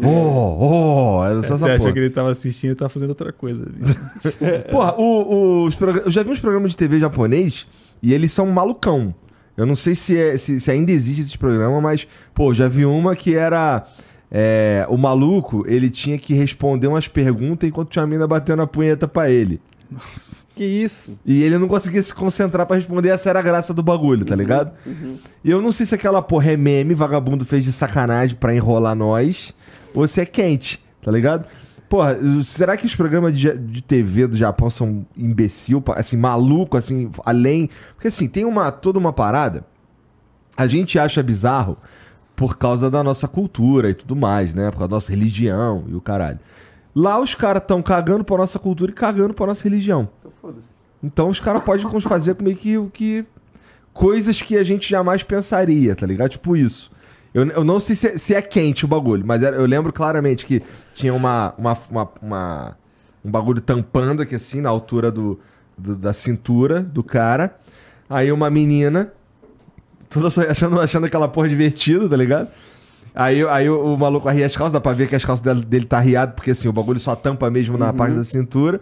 Oh! Oh! Era só Você acha porra. que ele tava assistindo e tava fazendo outra coisa ali. [laughs] Porra, o- o- os progra- eu já vi uns programas de TV japonês e eles são malucão. Eu não sei se, é- se- se ainda existe esse programa, mas, pô, já vi uma que era. É, o maluco, ele tinha que responder umas perguntas enquanto tinha a mina batendo a punheta pra ele. Que isso? E ele não conseguia se concentrar pra responder, essa era a graça do bagulho, tá ligado? E eu não sei se aquela porra é meme, vagabundo fez de sacanagem pra enrolar nós, ou se é quente, tá ligado? Porra, será que os programas de, de TV do Japão são imbecil, assim, maluco, assim, além... Porque assim, tem uma, toda uma parada, a gente acha bizarro por causa da nossa cultura e tudo mais, né? Por causa da nossa religião e o caralho. Lá os caras tão cagando pra nossa cultura e cagando pra nossa religião. Então os caras podem fazer meio que o que. Coisas que a gente jamais pensaria, tá ligado? Tipo isso. Eu, eu não sei se é, se é quente o bagulho, mas era- eu lembro claramente que tinha uma, uma, uma- uma- um bagulho tampando aqui assim, na altura do, do- da cintura do cara. Aí uma menina, toda só achando, achando aquela porra divertida, tá ligado? Aí, aí o, o maluco arria as calças, dá pra ver que as calças dele, dele tá arriado, porque assim, o bagulho só tampa mesmo na parte da cintura.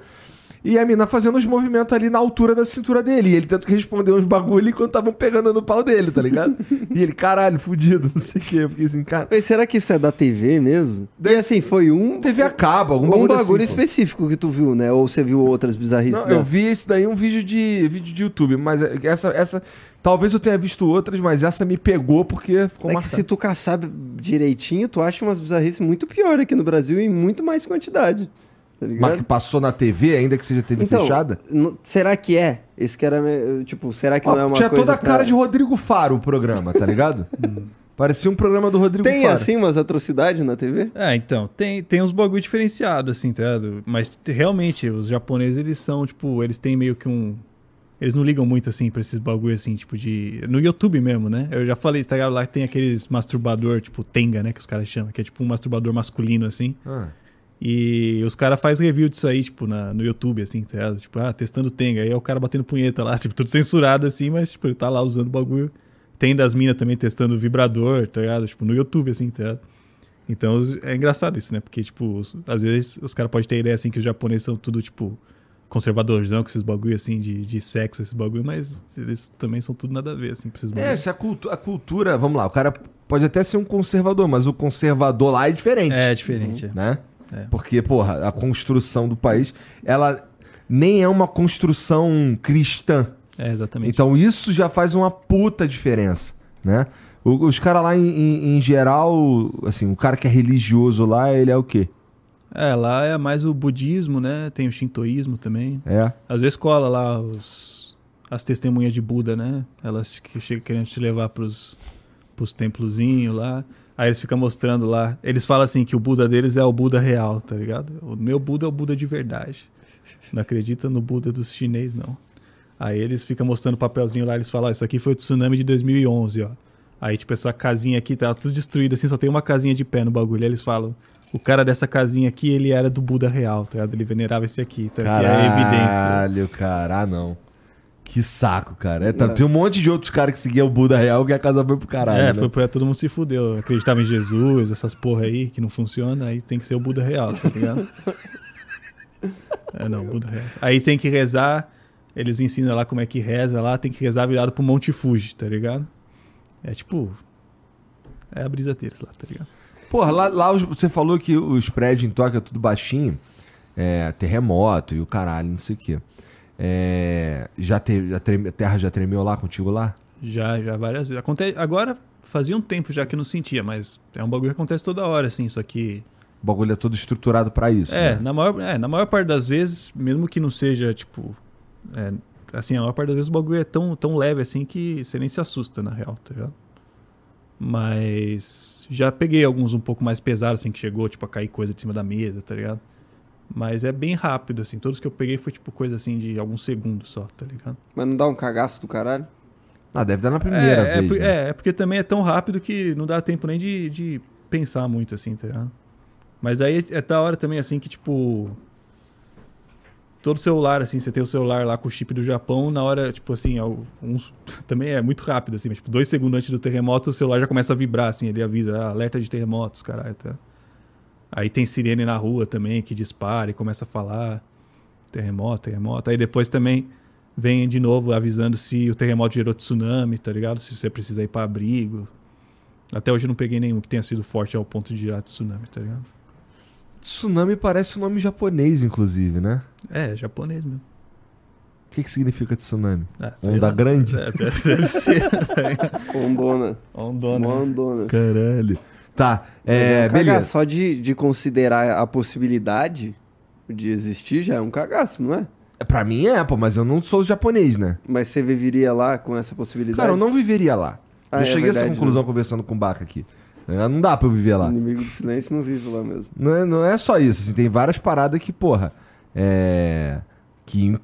E a mina fazendo os movimentos ali na altura da cintura dele. E ele que responder uns bagulho enquanto estavam pegando no pau dele, tá ligado? [laughs] e ele, caralho, fudido, [laughs] não sei o quê. Eu fiquei assim, cara. Mas será que isso é da TV mesmo? E assim, foi um, TV acaba, algum um bagulho, bagulho assim, pô. específico que tu viu, né? Ou você viu outras bizarrices? Não, dessa? eu vi esse daí um vídeo de vídeo de YouTube, mas essa essa talvez eu tenha visto outras, mas essa me pegou porque ficou É que marcado. se tu caçar direitinho, tu acha umas bizarrices muito pior aqui no Brasil e em muito mais quantidade. Tá? Mas que passou na TV, ainda que seja TV Então, fechada? será que é? Esse que era, me- tipo, será que não é uma tinha coisa toda a pra- cara de Rodrigo Faro o programa, tá ligado? [laughs] Parecia um programa do Rodrigo Tem Faro. assim umas atrocidades na TV? É, então, tem, tem uns bagulho diferenciados, assim, tá ligado? Mas te- realmente, os japoneses, eles são, tipo, eles têm meio que um. Eles não ligam muito, assim, pra esses bagulho, assim, tipo, de. No YouTube mesmo, né? Eu já falei, tá ligado? Lá que tem aqueles masturbador, tipo, Tenga, né? Que os caras chamam, que é tipo um masturbador masculino, assim. Ah. E os caras fazem review disso aí, tipo, na, no YouTube, assim, tá ligado? Tipo, ah, testando Tenga. Aí é o cara batendo punheta lá, [laughs] tipo, tudo censurado, assim, mas, tipo, ele tá lá usando o bagulho. Tem das minas também testando vibrador, tá ligado? Tipo, no YouTube, assim, tá ligado? Então, é engraçado isso, né? Porque, tipo, os- às vezes os caras podem ter a ideia, assim, que os japoneses são tudo, tipo, conservadorzão com esses bagulho, assim, de, de sexo, esses bagulho, mas eles também são tudo nada a ver, assim, bagulho. É, se a, cultu a cultura, vamos lá, o cara pode até ser um conservador, mas o conservador lá é diferente. É, diferente, é. Né? É. Porque, porra, a construção do país, ela nem é uma construção cristã. É, exatamente. Então isso já faz uma puta diferença, né? Os caras lá, em, em- em geral, assim, o cara que é religioso lá, ele é o quê? É, lá é mais o budismo, né? Tem o shintoísmo também. É. Às vezes cola lá os, as testemunhas de Buda, né? Elas que chegam querendo te levar pros, pros templozinhos lá. Aí eles ficam mostrando lá. Eles falam assim que o Buda deles é o Buda real, tá ligado? O meu Buda é o Buda de verdade. Não acredita no Buda dos chinês, não. Aí eles ficam mostrando o papelzinho lá, eles falam, ó, isso aqui foi o tsunami de 2011, ó. Aí, tipo, essa casinha aqui tá tudo destruída, assim, só tem uma casinha de pé no bagulho. Aí eles falam, o cara dessa casinha aqui, ele era do Buda real, tá ligado? Ele venerava esse aqui, tá? ligado? É evidência. Caralho, cara. Ah, não. Que saco, cara. É, tá- Tem um monte de outros caras que seguiam o Buda real que a casa foi pro caralho. É, né? foi pra todo mundo se fudeu. Acreditava em Jesus, essas porra aí que não funciona, aí tem que ser o Buda real, tá ligado? é, não, Buda real. Aí tem que rezar, eles ensinam lá como é que reza lá, tem que rezar virado pro Monte Fuji, tá ligado? É tipo. É a brisa deles lá, tá ligado? Porra, lá, lá você falou que os prédios em Tóquio é tudo baixinho. É, terremoto e o caralho, não sei o quê. É, já teve, já treme- a terra já tremeu lá contigo lá? Já, já várias vezes. Acontece, agora fazia um tempo já que não sentia, mas é um bagulho que acontece toda hora, assim, só que. O bagulho é todo estruturado pra isso. É, né? na maior, é, na maior parte das vezes, mesmo que não seja, tipo. é, assim, a maior parte das vezes o bagulho é tão, tão leve assim que você nem se assusta, na real, tá ligado? Mas já peguei alguns um pouco mais pesados, assim, que chegou, tipo, a cair coisa de cima da mesa, tá ligado? Mas é bem rápido, assim. Todos que eu peguei foi, tipo, coisa assim de alguns segundos só, tá ligado? Mas não dá um cagaço do caralho? Ah, deve dar na primeira é, vez. é, por- né? é, é porque também é tão rápido que não dá tempo nem de, de pensar muito, assim, tá ligado? Mas aí é da hora também, assim, que, tipo... Todo celular, assim, você tem o celular lá com o chip do Japão, na hora, tipo assim, al- uns, [laughs] também é muito rápido, assim, mas, tipo, dois segundos antes do terremoto, o celular já começa a vibrar, assim, ele avisa, ah, alerta de terremotos, caralho, tá? Aí tem sirene na rua também, que dispara e começa a falar, terremoto, terremoto. Aí depois também vem de novo avisando se o terremoto gerou tsunami, tá ligado? Se você precisa ir pra abrigo. Até hoje eu não peguei nenhum que tenha sido forte ao ponto de gerar tsunami, tá ligado? Tsunami parece um nome japonês, inclusive, né? É, japonês mesmo. O que, que significa tsunami? Ah, Onda lá. grande? É, deve, ser. [laughs] Ondona. Ondona. Ondona. Caralho. Tá, Mas é, um cagaço. beleza. Só de, de considerar a possibilidade de existir já é um cagaço, não é? Pra mim é, pô, mas eu não sou japonês, né? Mas você viveria lá com essa possibilidade? Cara, eu não viveria lá. Ah, eu é cheguei a essa verdade, conclusão né? conversando com o Baca aqui. É, Não dá pra eu viver lá. O inimigo do silêncio não vive lá mesmo. Não é, não é só isso, assim, tem várias paradas que, porra, é. Que.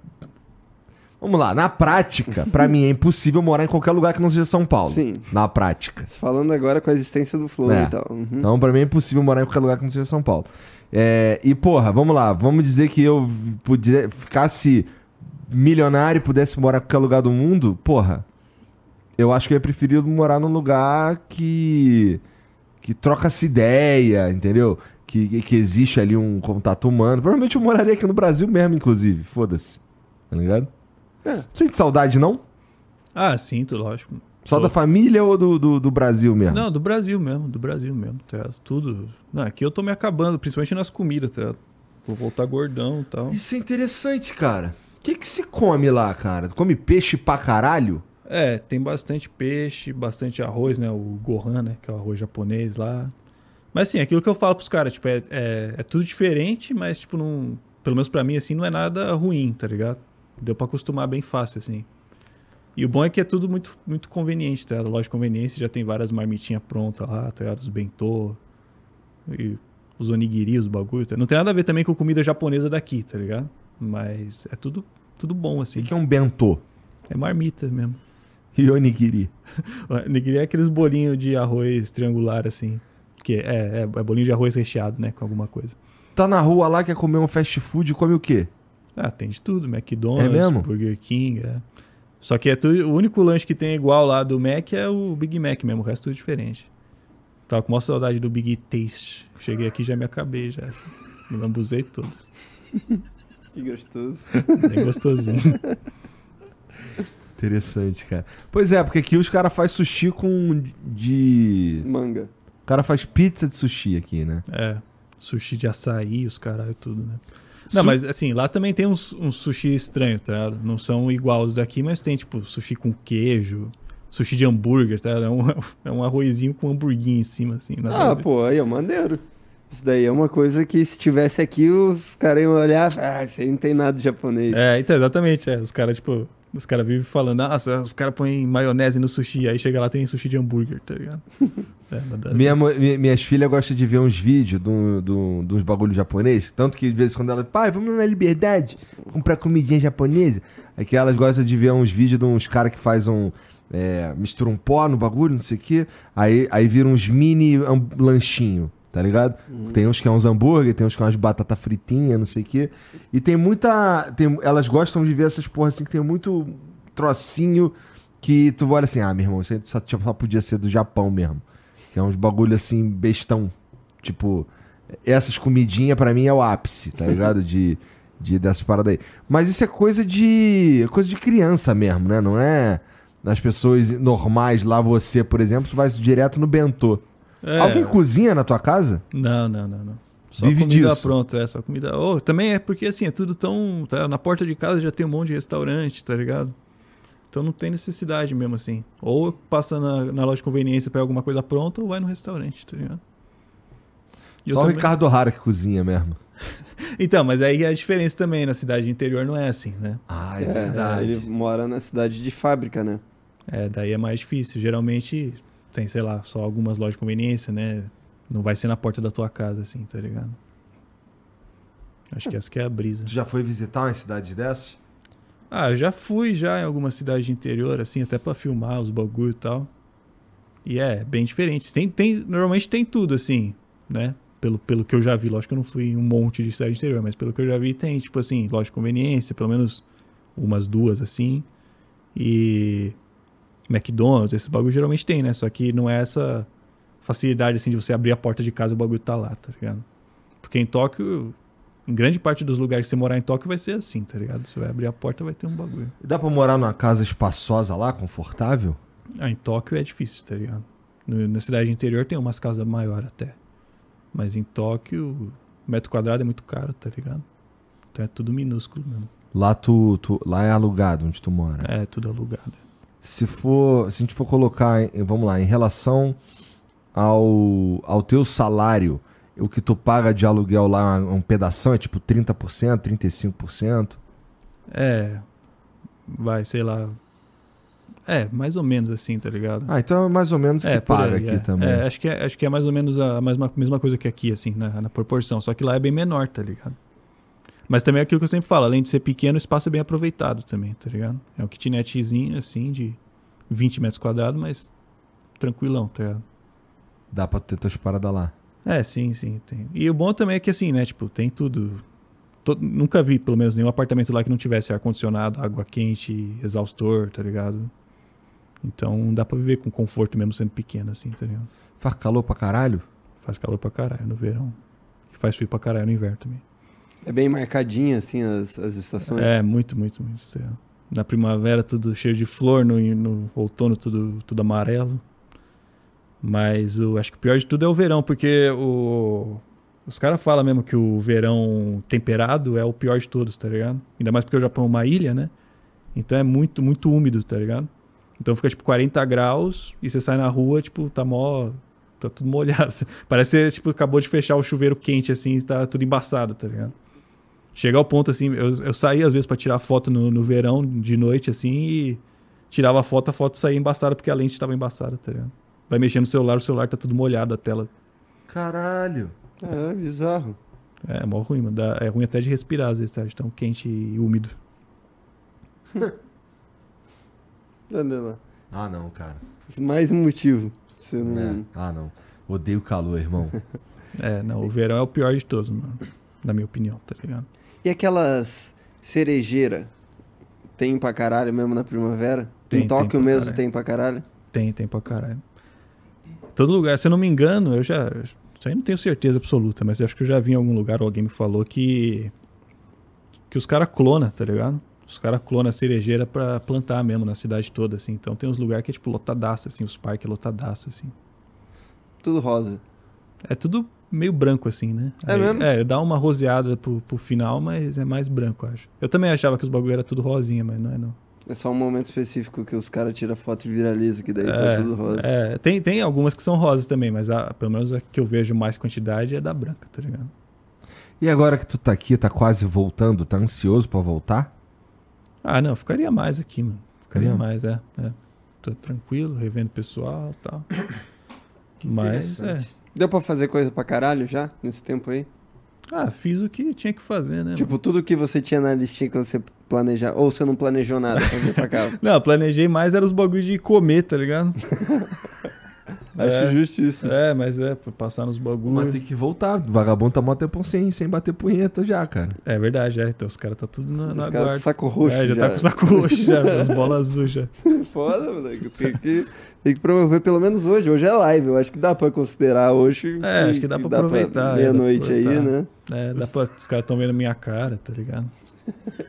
Vamos lá, na prática, pra mim é impossível morar em qualquer lugar que não seja São Paulo. Sim. Na prática. Falando agora com a existência do Flow É. e tal. Uhum. Então, pra mim é impossível morar em qualquer lugar que não seja São Paulo. É, e, porra, vamos lá, vamos dizer que eu podia, ficasse milionário e pudesse morar em qualquer lugar do mundo, porra. Eu acho que eu ia preferir morar num lugar que. Que troca-se ideia, entendeu? Que, que existe ali um contato humano. Provavelmente eu moraria aqui no Brasil mesmo, inclusive. Foda-se. Tá ligado? É. Sente saudade, não? Ah, sinto, lógico. Só Tô. da família ou do, do, do Brasil mesmo? Não, do Brasil mesmo, do Brasil mesmo, tá ligado? Tudo. Não, aqui eu tô me acabando, principalmente nas comidas, tá ligado? Vou voltar gordão e tal. Isso é interessante, cara. O que, que se come lá, cara? Come peixe pra caralho? É, tem bastante peixe, bastante arroz, né? O gohan, né? Que é o arroz japonês lá. Mas assim, aquilo que eu falo pros caras, tipo, é, é, é tudo diferente, mas, tipo, não. Pelo menos pra mim, assim, não é nada ruim, tá ligado? Deu pra acostumar bem fácil, assim. E o bom é que é tudo muito, muito conveniente, tá? Loja de conveniência já tem várias marmitinhas prontas lá, tá ligado? Os bentô, e os onigiri, os bagulho, tá? Não tem nada a ver também com comida japonesa daqui, tá ligado? Mas é tudo, tudo bom, O assim. que, que é um bentô? É marmita mesmo. E onigiri? O Nigiri é aqueles bolinhos de arroz triangular, assim. Que é, é, é bolinho de arroz recheado, né? Com alguma coisa. Tá na rua lá, quer comer um fast food, come o quê? Ah, tem de tudo. McDonald's, É mesmo? Burger King, é. Só que é tudo, o único lanche que tem igual lá do Mac é o Big Mac mesmo. O resto tudo diferente. Tava com maior saudade do Big Taste. Cheguei aqui e já me acabei, já. Me lambuzei todo. [laughs] Que gostoso. Bem gostosinho. [laughs] Interessante, cara. Pois é, porque aqui os caras fazem sushi com de... Manga. O cara faz pizza de sushi aqui, né? É. Sushi de açaí, os caralho, tudo, né? Não, Su- mas assim, lá também tem uns, uns sushi estranhos, tá? ligado? Não são igual os daqui, mas tem tipo sushi com queijo, sushi de hambúrguer, tá? ligado? É um, [laughs] é um arrozinho com hamburguinho em cima, assim. Ah, ver. pô, aí é maneiro. Isso daí é uma coisa que se tivesse aqui, os caras iam olhar, ah, isso aí não tem nada de japonês. É, então, exatamente. É. Os caras, tipo, os caras vivem falando, nossa, os caras põem maionese no sushi, aí chega lá tem sushi de hambúrguer, tá ligado? [laughs] É, nada. Minha, mo- mi- minhas filhas gostam de ver uns vídeos do, do, de uns bagulhos japonês. Tanto que de vez em quando elas, pai, vamos na Liberdade comprar comidinha japonesa. Aqui elas gostam de ver uns vídeos de uns caras que faz um. é, mistura um pó no bagulho, não sei o quê. Aí, aí vira uns mini lanchinho, tá ligado? Tem uns que é uns hambúrguer, tem uns que é umas batata fritinha, não sei o quê. E tem muita. Tem, elas gostam de ver essas porra assim que tem muito trocinho que tu olha assim, ah, meu irmão, isso só, só podia ser do Japão mesmo. Que é uns bagulho assim, bestão. Tipo, essas comidinhas pra mim é o ápice, tá ligado? [laughs] De, de dessas paradas aí. Mas isso é coisa de. coisa de criança mesmo, né? Não é das pessoas normais lá, você, por exemplo, tu vai direto no bentô. É, Alguém cozinha na tua casa? Não, não, não, não. Só Vive comida disso. pronta, é, só comida. Oh, também é porque assim, é tudo tão. Tá, na porta de casa já tem um monte de restaurante, tá ligado? Então não tem necessidade mesmo assim. Ou passa na, na loja de conveniência pega alguma coisa pronta ou vai no restaurante, tá ligado? E Só o também- Ricardo O'Hara que cozinha mesmo. [laughs] Então, mas aí é a diferença também, na cidade interior não é assim, né? Ah, É, Ele mora na cidade de fábrica, né? É, daí é mais difícil. Geralmente tem, sei lá, só algumas lojas de conveniência, né? Não vai ser na porta da tua casa, assim, tá ligado? Acho que essa que é a brisa. Tu já foi visitar uma cidade dessas? Ah, eu já fui já em alguma cidade de interior, assim, até pra filmar os bagulho e tal. E é, bem diferente. Tem, tem, normalmente tem tudo, assim, né? Pelo, pelo que eu já vi. Lógico que eu não fui em um monte de cidade de interior, mas pelo que eu já vi tem, tipo assim, loja de conveniência, pelo menos umas duas, assim. E McDonald's, esses bagulho geralmente tem, né? Só que não é essa facilidade, assim, de você abrir a porta de casa e o bagulho tá lá, tá ligado? Porque em Tóquio, em grande parte dos lugares que você morar em Tóquio vai ser assim, tá ligado? Você vai abrir a porta vai ter um bagulho. E Dá pra morar numa casa espaçosa lá, confortável? Ah, em Tóquio é difícil, tá ligado? No- na cidade interior tem umas casas maiores até. Mas em Tóquio, metro quadrado é muito caro, tá ligado? Então é tudo minúsculo mesmo. Lá tu, tu- lá é alugado onde tu mora. É tudo alugado. Se for, se a gente for colocar, em- vamos lá, em relação ao, ao teu salário, o que tu paga de aluguel lá, um pedação é tipo 30%, 35%. É. Vai, sei lá. É, mais ou menos assim, tá ligado? Ah, então é mais ou menos o que é, por paga aí, aqui é. também. É, acho que é, acho que é mais ou menos a mesma, mesma coisa que aqui, assim, na, na proporção. Só que lá é bem menor, tá ligado? Mas também é aquilo que eu sempre falo, além de ser pequeno, o espaço é bem aproveitado também, tá ligado? É um kitnetzinho, assim, de 20 metros quadrados, mas tranquilão, tá ligado? Dá pra ter tuas paradas lá. É, sim, sim, tem. E o bom também é que assim, né, tipo, tem tudo. Nunca vi, pelo menos, nenhum apartamento lá que não tivesse ar-condicionado, água quente, exaustor, tá ligado? Então dá pra viver com conforto mesmo sendo pequeno, assim, tá ligado? Faz calor pra caralho? Faz calor pra caralho no verão. E faz frio pra caralho no inverno também. É bem marcadinha, assim, as, as estações. É, muito, muito, muito. Na primavera tudo cheio de flor, no, no outono tudo, tudo amarelo. Mas o, acho que o pior de tudo é o verão, porque o, os caras falam mesmo que o verão temperado é o pior de todos, tá ligado? Ainda mais porque o Japão é uma ilha, né? Então é muito, muito úmido, tá ligado? Então fica tipo 40 graus e você sai na rua, tipo, tá mó. Tá tudo molhado. [laughs] Parece que tipo, acabou de fechar o chuveiro quente assim tá tudo embaçado, tá ligado? Chega ao ponto assim, eu, eu saía às vezes pra tirar foto no, no verão, de noite, assim, e tirava a foto, a foto saía embaçada porque a lente tava embaçada, tá ligado? Vai mexer no celular, o celular tá tudo molhado, a tela. Caralho. É, bizarro. É, mó ruim, mano. Dá- é ruim até de respirar às vezes, tá? De tão quente e úmido. [laughs] Ah, não, cara. Mais um motivo. Você não... É. Ah, não. Odeio calor, irmão. [laughs] É, não, o verão é o pior de todos, mano. Na minha opinião, tá ligado? E aquelas cerejeira tem pra caralho mesmo na primavera? Tem, em Tóquio tem mesmo caralho. tem pra caralho? Tem, tem pra caralho. Todo lugar, se eu não me engano, eu já. Isso aí não tenho certeza absoluta, mas acho que eu já vi em algum lugar, alguém me falou que. Que os caras clonam, tá ligado? Os caras clonam a cerejeira pra plantar mesmo na cidade toda, assim. Então tem uns lugares que é tipo lotadaço, assim, os parques lotadaço, assim. Tudo rosa. É tudo meio branco, assim, né? É mesmo? É, dá uma roseada pro, pro final, mas é mais branco, eu acho. Eu também achava que os bagulho era tudo rosinha, mas não é não. É só um momento específico que os caras tiram foto e viraliza, que daí tá É, tudo rosa. é, tem, tem algumas que são rosas também, mas a, pelo menos a que eu vejo mais quantidade é da branca, tá ligado? E agora que tu tá aqui, tá quase voltando, tá ansioso pra voltar? Ah, não, ficaria mais aqui, mano. Ficaria mais, é. é. Tô tranquilo, revendo pessoal e tal. [coughs] Mas, é. Deu pra fazer coisa pra caralho já, nesse tempo aí? Ah, fiz o que tinha que fazer, né? Tipo, tudo que você tinha na listinha que você planejar? Ou você não planejou nada pra vir pra cá? [laughs] Não, planejei mais era os bagulho de comer, tá ligado? [laughs] Acho É. justíssimo. É, mas é, passar nos Mas bagulho. tem que voltar. O vagabundo tá mó tempão sem, sem bater punheta já, cara. É verdade, é. Então os caras tá tudo na, Os na caras com guarda. saco roxo é, já, já. tá com saco roxo já, as bolas azuis já. [laughs] Foda, moleque. Tem que, tem que promover pelo menos hoje. Hoje é live. Eu acho que dá pra considerar hoje. É, acho que dá pra aproveitar, é, dá Meia-noite aí, né? É, dá pra. Os caras tão vendo a minha cara, tá ligado?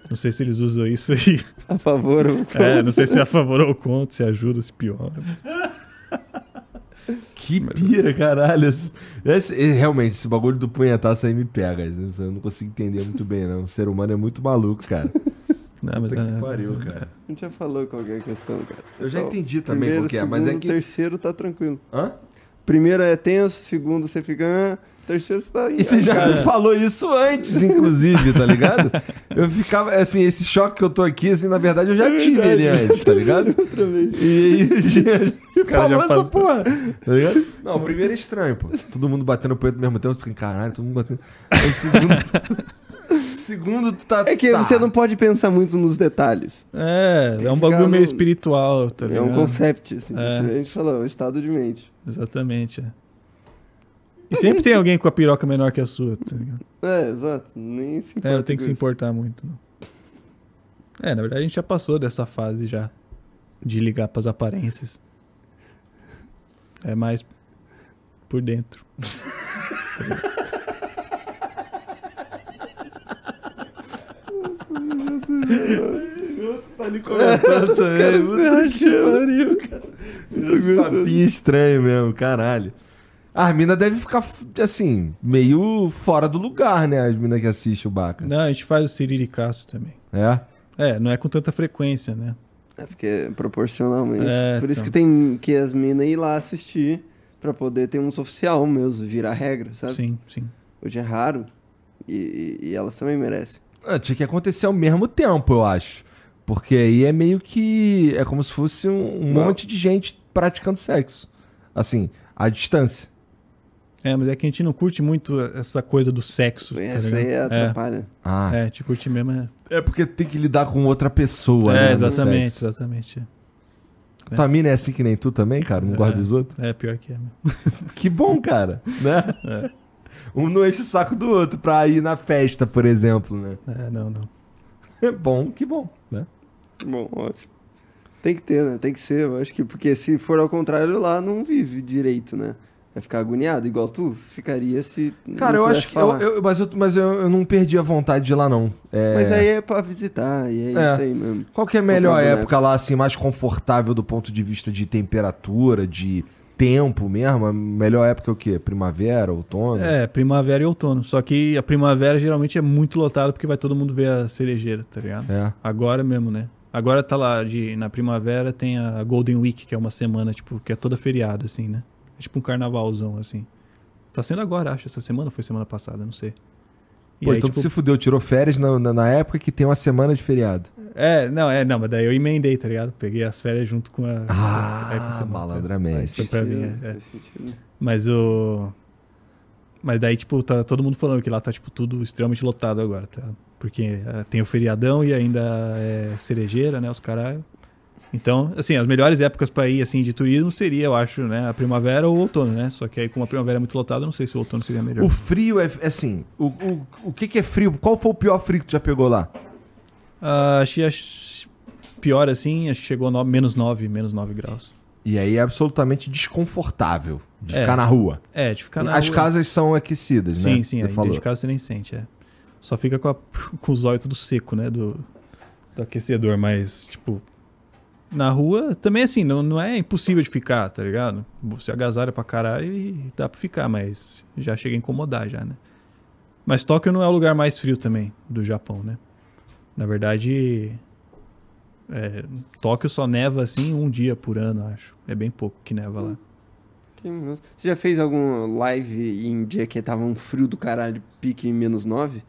Não sei se eles usam isso aí. [laughs] A favor ou É, não sei se é a favor ou contra, se ajuda, se piora. Que pira, caralho. Esse- e, realmente, esse bagulho do punhetaço aí me pega. Eu não consigo entender muito bem, não. O ser humano é muito maluco, cara. Não, mas Puta é, que pariu, cara. A gente já falou qual que é a questão, cara. Eu já Só entendi também primeiro, qual que é, mas é que- terceiro tá tranquilo. Hã? Primeiro é tenso, segundo você fica... ah, terceiro tá... E você já cara, me falou isso antes, inclusive, tá ligado? [laughs] Eu ficava, assim, esse choque que eu tô aqui, assim, na verdade eu já tive ele antes, tá ligado? Outra vez. E aí, [laughs] Os caras falou essa porra, tá ligado? Não, o primeiro é estranho, pô. Todo mundo batendo punheta ao mesmo tempo, fica, caralho, todo mundo batendo. Aí o segundo. [laughs] segundo tá. É que tá. você não pode pensar muito nos detalhes. É, que é um bagulho meio no- espiritual, tá É ligado? um concept, assim. É. A gente falou, é um estado de mente. Exatamente, é. E sempre tem alguém com a piroca menor que a sua, tá ligado? É, exato. Nem se importa É, não tem que se isso. importar muito, não. É, na verdade a gente já passou dessa fase já. De ligar pras aparências. É mais por dentro. [laughs] Tá ali comentando [laughs] também. Que pariu, cara. Esse papinho estranho mesmo, caralho. A mina deve ficar, assim, meio fora do lugar, né? As minas que assistem o Baca. Não, a gente faz o siriricaço também. É? É, não é com tanta frequência, né? É porque proporcionalmente. É, Por isso então. que tem que as minas ir lá assistir pra poder ter uns oficial mesmo, virar regra, sabe? Sim, sim. Hoje é raro. E, e- elas também merecem. Ah, tinha que acontecer ao mesmo tempo, eu acho. Porque aí é meio que. É como se fosse um, um monte de gente praticando sexo. Assim, à distância. É, mas é que a gente não curte muito essa coisa do sexo. tá Essa aí ligado? atrapalha. Ah. É, é, te curte mesmo. É, É porque tem que lidar com outra pessoa, né? é no exatamente, exatamente. é. Tua mina é assim que nem tu também, cara? Não É. gosta dos outros? É, pior que é mesmo. [laughs] Que bom, cara. Né? Um não enche o saco do outro pra ir na festa, por exemplo, né? É, não, não. É bom, que bom, né? Bom, ótimo. Tem que ter, né? Tem que ser, eu acho que. Porque se for ao contrário, lá não vive direito, né? Vai ficar agoniado, igual tu ficaria se. Cara, eu acho que. Eu, eu- mas eu, mas eu, eu não perdi a vontade de ir lá, não. É... Mas aí é pra visitar, e é, É. isso aí mesmo. Qual que é a melhor Comprar época lá, assim, mais confortável do ponto de vista de temperatura, de tempo mesmo? A melhor época é o quê? Primavera, outono? É, primavera e outono. Só que a primavera geralmente é muito lotada porque vai todo mundo ver a cerejeira, tá ligado? É. Agora mesmo, né? Agora tá lá, de, na primavera tem a Golden Week, que é uma semana, tipo, que é toda feriado, assim, né? É tipo um carnavalzão, assim. Tá sendo agora, acho. Essa semana ou foi semana passada, não sei. E Pô, aí, então tipo, tu se fudeu, tirou férias na, na, na época que tem uma semana de feriado. É, não, é, não, mas daí eu emendei, tá ligado? Peguei as férias junto com a. é, com a Ah, semana, tá malandramente. Foi pra mim, é, é. Mas o. Mas daí, tipo, tá todo mundo falando que lá tá, tipo, tudo extremamente lotado agora, tá? Porque eh, tem o feriadão e ainda é cerejeira, né? Os caralho. Então, assim, as melhores épocas pra ir, assim, de turismo seria, eu acho, né? A primavera ou o outono, né? Só que aí, como a primavera é muito lotada, eu não sei se o outono seria melhor. O frio é, é assim, o, o, o que que é frio? Qual foi o pior frio que tu já pegou lá? Ah, acho que pior, assim, acho que chegou a no- menos 9, menos 9 graus. E aí é absolutamente desconfortável de É. ficar na rua. É, de ficar na As rua. casas são aquecidas, né? Sim, sim, dentro de casa você nem sente, é. Só fica com, a- [laughs] com os olhos tudo seco, né, do, do aquecedor, mas, tipo, na rua também, assim, não, não é impossível de ficar, tá ligado? Você agasalha pra caralho e dá pra ficar, mas já chega a incomodar já, né? Mas Tóquio não é o lugar mais frio também do Japão, né? Na verdade, é, Tóquio só neva, assim, um dia por ano, acho. É bem pouco que neva lá. Você já fez alguma live em dia que tava um frio do caralho, pique em menos 9?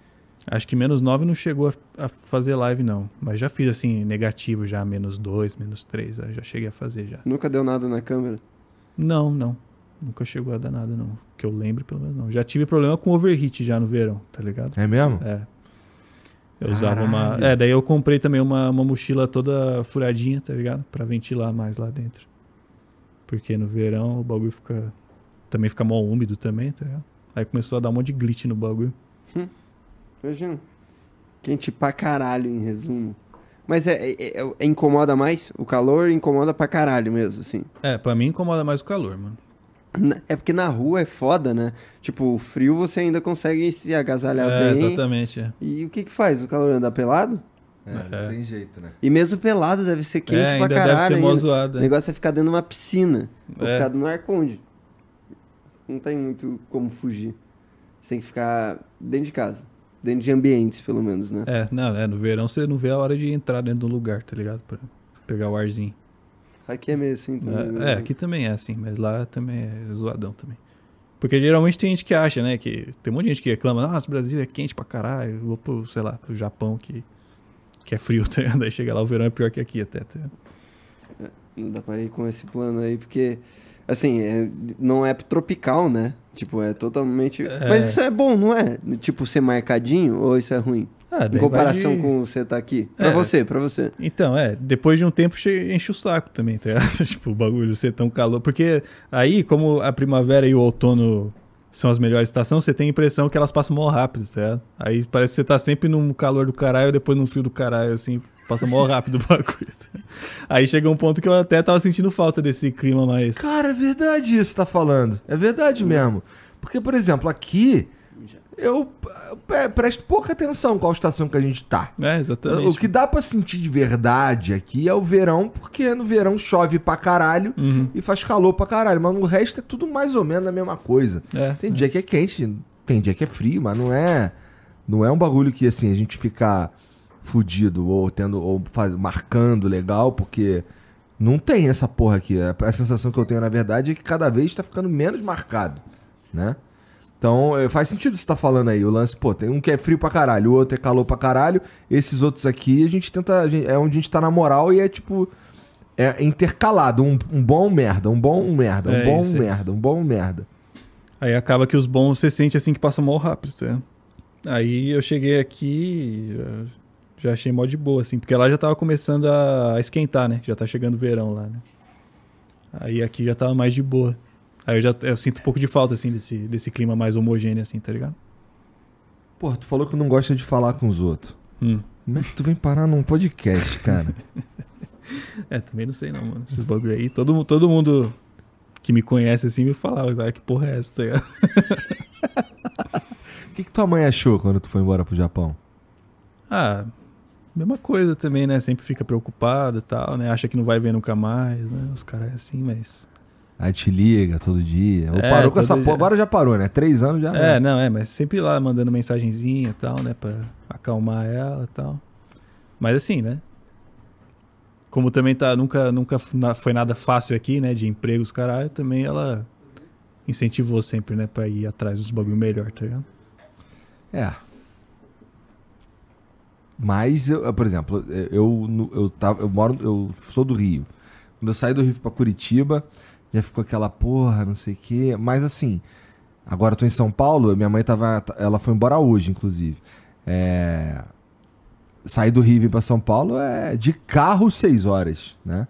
Acho que menos 9 não chegou a, a fazer live, não. Mas já fiz assim, negativo já, menos 2, menos 3. Já cheguei a fazer já. Nunca deu nada na câmera. Não, não. Nunca chegou a dar nada, não. Que eu lembre, pelo menos não. Já tive problema com overheat já no verão, tá ligado? É mesmo? É. Eu usava uma. Caralho. É, daí eu comprei também uma, uma mochila toda furadinha, tá ligado? Pra ventilar mais lá dentro. Porque no verão o bagulho fica. Também fica mal úmido também, tá ligado? Aí começou a dar um monte de glitch no bagulho. Imagina. Quente pra caralho, em resumo. Mas é, é- é- é- incomoda mais? O calor incomoda pra caralho mesmo, assim. É, pra mim incomoda mais o calor, mano. Na- É porque na rua é foda, né? Tipo, o frio você ainda consegue se agasalhar É, bem. exatamente. É. E o que que faz? O calor anda pelado? É, É. não tem jeito, né? E mesmo pelado deve ser quente é, pra ainda caralho. deve ser zoado. O é. negócio é ficar dentro de uma piscina. Ou É. ficar no ar-conde. Não tem muito como fugir. Você tem que ficar dentro de casa. Dentro de ambientes, pelo menos, né? É, não, é, no verão você não vê a hora de entrar dentro do lugar, tá ligado? Pra pegar o arzinho. Aqui é meio assim também. né? É, é, aqui também é assim, mas lá também é zoadão também. Porque geralmente tem gente que acha, né, que tem um monte de gente que reclama, nossa, o Brasil é quente pra caralho, eu vou pro, sei lá, pro Japão que, que é frio, [laughs] tá ligado? Aí chega lá, o verão é pior que aqui até, tá ligado? Não dá pra ir com esse plano aí, porque, assim, é- não é tropical, né? Tipo, é totalmente. É. Mas isso é bom, não é? Tipo, ser marcadinho ou isso é ruim? Ah, Em comparação de- com você tá aqui. Pra É. você, pra você. Então, é, depois de um tempo che- enche o saco também, tá ligado? [laughs] tipo, o bagulho ser tão calor. Porque aí, como a primavera e o outono são as melhores estações, você tem a impressão que elas passam mó rápido, tá? Aí parece que você tá sempre num calor do caralho, depois num frio do caralho, assim, passa mó rápido o [laughs] bagulho. tá? Aí chega um ponto que eu até tava sentindo falta desse clima mais. Cara, é verdade isso que tá falando. É verdade mesmo. Porque, por exemplo, aqui eu, eu pre- presto pouca atenção qual estação que a gente tá. É, exatamente. O que dá pra sentir de verdade aqui é o verão, porque no verão chove pra caralho Uhum. e faz calor pra caralho. Mas no resto é tudo mais ou menos a mesma coisa. É. Tem dia que é quente, tem dia que é frio, mas não é. Não é um bagulho que assim, a gente fica fudido ou tendo. ou faz- marcando legal, porque não tem essa porra aqui. A, a sensação que eu tenho, na verdade, é que cada vez tá ficando menos marcado, né? Então, eh, faz sentido você tá falando aí. O lance, pô, tem um que é frio pra caralho, o outro é calor pra caralho. Esses outros aqui, a gente tenta. a gente- é onde a gente tá na moral e é tipo. É intercalado. Um, um bom merda, um bom merda, um É bom isso, é merda, um bom merda. Aí acaba que os bons você sente assim que passa mal rápido, tá? Aí eu cheguei aqui já, já achei mó de boa, assim, porque lá já tava começando a esquentar, né? Já tá chegando o verão lá, né? Aí aqui já tava mais de boa. Aí eu já eu sinto um pouco de falta, assim, desse, desse clima mais homogêneo, assim, tá ligado? Pô, tu falou que não gosta de falar com os outros. Hum. Como é que tu vem parar num podcast, cara? [laughs] É, também não sei não, mano. Esses bagulho aí. Todo, todo mundo que me conhece, assim, me falava, cara, que porra é essa, tá ligado? [laughs] O que, que tua mãe achou quando tu foi embora pro Japão? Ah, mesma coisa também, né? Sempre fica preocupado e tal, né? Acha que não vai ver nunca mais, né? Os caras é assim, mas... Aí te liga todo dia. Ou É, parou com essa dia. porra. Agora já parou, né? Três anos já. É, não, é, mas sempre lá mandando mensagenzinha e tal, né? Pra acalmar ela e tal. Mas assim, né? Como também tá, nunca, nunca foi nada fácil aqui, né? De empregos, caralho, também ela incentivou sempre, né? Pra ir atrás dos bagulho melhor, tá ligado? É. Mas, eu, por exemplo, eu, eu, eu, tava, eu moro. Eu sou do Rio. Quando eu saí do Rio pra Curitiba, já ficou aquela porra, não sei o quê. Mas assim, agora eu tô em São Paulo, minha mãe tava. Ela foi embora hoje, inclusive. É. Sair do Rio e vir pra São Paulo é de carro 6 horas, né?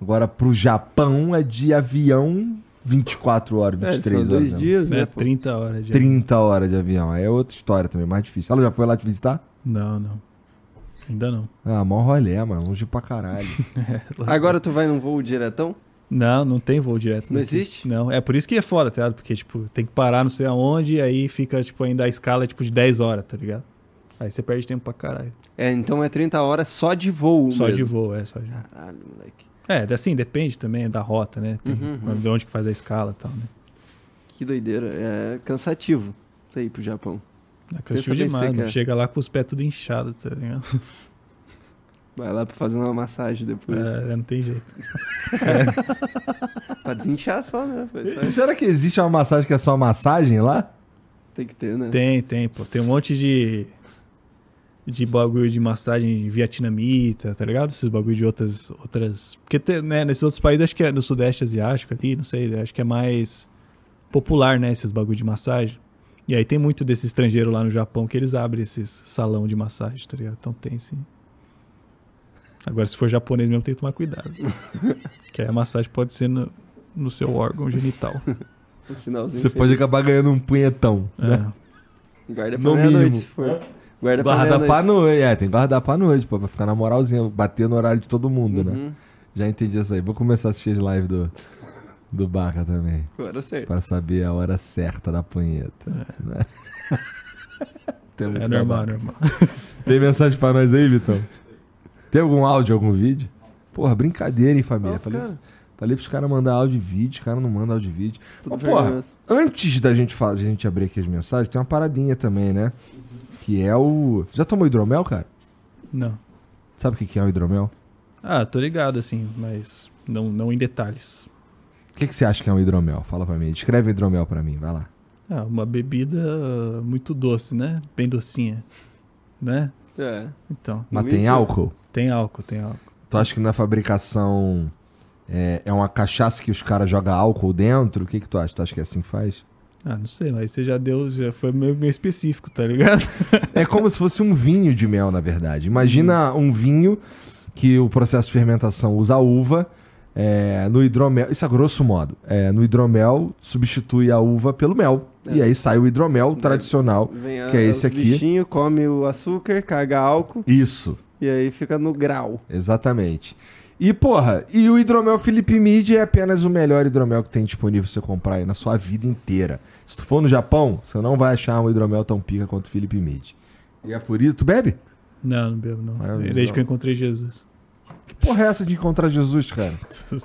Agora pro Japão é de avião 24 horas, É, ele 23 falou horas. dois né? dias, né? É, pô? 30 horas de 30 horas de avião. Aí é outra história também, mais difícil. Ela já foi lá te visitar? Não, não. Ainda não. Ah, mó rolê, mano. Longe pra caralho. [laughs] Agora tu vai num voo diretão? Não, não tem voo direto. Não daqui. existe? Não, é por isso que é foda, tá ligado? Porque, tipo, tem que parar não sei aonde e aí fica, tipo, ainda a escala, tipo, de 10 horas, tá ligado? Aí você perde tempo pra caralho. É, então é 30 horas só de voo Só mesmo. de voo, é, só de voo. Caralho, moleque. É, assim, depende também da rota, né? Tem, Uhum, uhum. De onde que faz a escala e tal, né? Que doideira. É cansativo isso aí pro Japão. É cansativo demais, mano. Chega lá com os pés tudo inchados, tá ligado? [laughs] Vai lá pra fazer uma massagem depois. É, não tem jeito. [laughs] Pra desinchar só, né? E será que existe uma massagem que é só massagem lá? Tem que ter, né? Tem, tem, pô. Tem um monte de. De bagulho de massagem vietnamita, tá ligado? Esses bagulho de outras. outras Porque tem, né, nesses outros países, acho que é no Sudeste Asiático ali, não sei, acho que é mais popular, né? Esses bagulho de massagem. E aí tem muito desse estrangeiro lá no Japão que eles abrem esses salão de massagem, tá ligado? Então tem sim. Agora, se for japonês mesmo, tem que tomar cuidado. [laughs] que aí a massagem pode ser no, no seu órgão genital. Você pode feliz. acabar ganhando um punhetão. né? É. Guarda No pra meia-noite, se for. Guarda pra Guardar pra meia-noite. noite. É, tem que guardar pra noite, pô, pra ficar na moralzinha, bater no horário de todo mundo, né? Uhum. Já entendi isso aí. Vou começar a assistir as lives do, do Baca também. Agora certo. Pra saber a hora certa da punheta. Né? [laughs] Tem É normal, normal. Tem mensagem pra nós aí, Vitão? [laughs] Tem algum áudio, algum vídeo? Porra, brincadeira, hein, família? Nossa, falei, cara. falei pros caras mandar áudio e vídeo, os caras não mandam áudio e vídeo. Tudo Ó, porra, antes da gente, falar, de a gente abrir aqui as mensagens, tem uma paradinha também, né? Que é o. Já tomou hidromel, cara? Não. Sabe o que que é o hidromel? Ah, tô ligado, assim, mas não, não em detalhes. O que, que você acha que é um hidromel? Fala pra mim. Descreve o hidromel pra mim, vai lá. Ah, uma bebida muito doce, né? Bem docinha. Né? É. Então, Mas tem álcool? tem álcool, tem álcool. Tu acha que na fabricação é, é uma cachaça que os caras jogam álcool dentro? O que, que tu acha? Tu acha que é assim que faz? Ah, não sei, mas você já deu, já foi meio, meio específico, tá ligado? É como se fosse um vinho de mel, na verdade. Imagina um vinho que o processo de fermentação usa uva. É, no hidromel, isso a grosso modo. É, no hidromel substitui a uva pelo mel. É. E aí sai o hidromel tradicional. Vem a, Que é esse aqui. bichinho, come o açúcar, caga álcool Isso, e aí fica no grau. exatamente. E, porra, e o hidromel Felipe Mid é apenas o melhor hidromel que tem disponível pra você comprar aí na sua vida inteira. Se tu for no Japão, você não vai achar um hidromel tão pica quanto o Felipe Mid. E é por isso. Tu bebe? Não, não bebo, não. É, Desde que eu encontrei Jesus. Que porra é essa de encontrar Jesus, cara?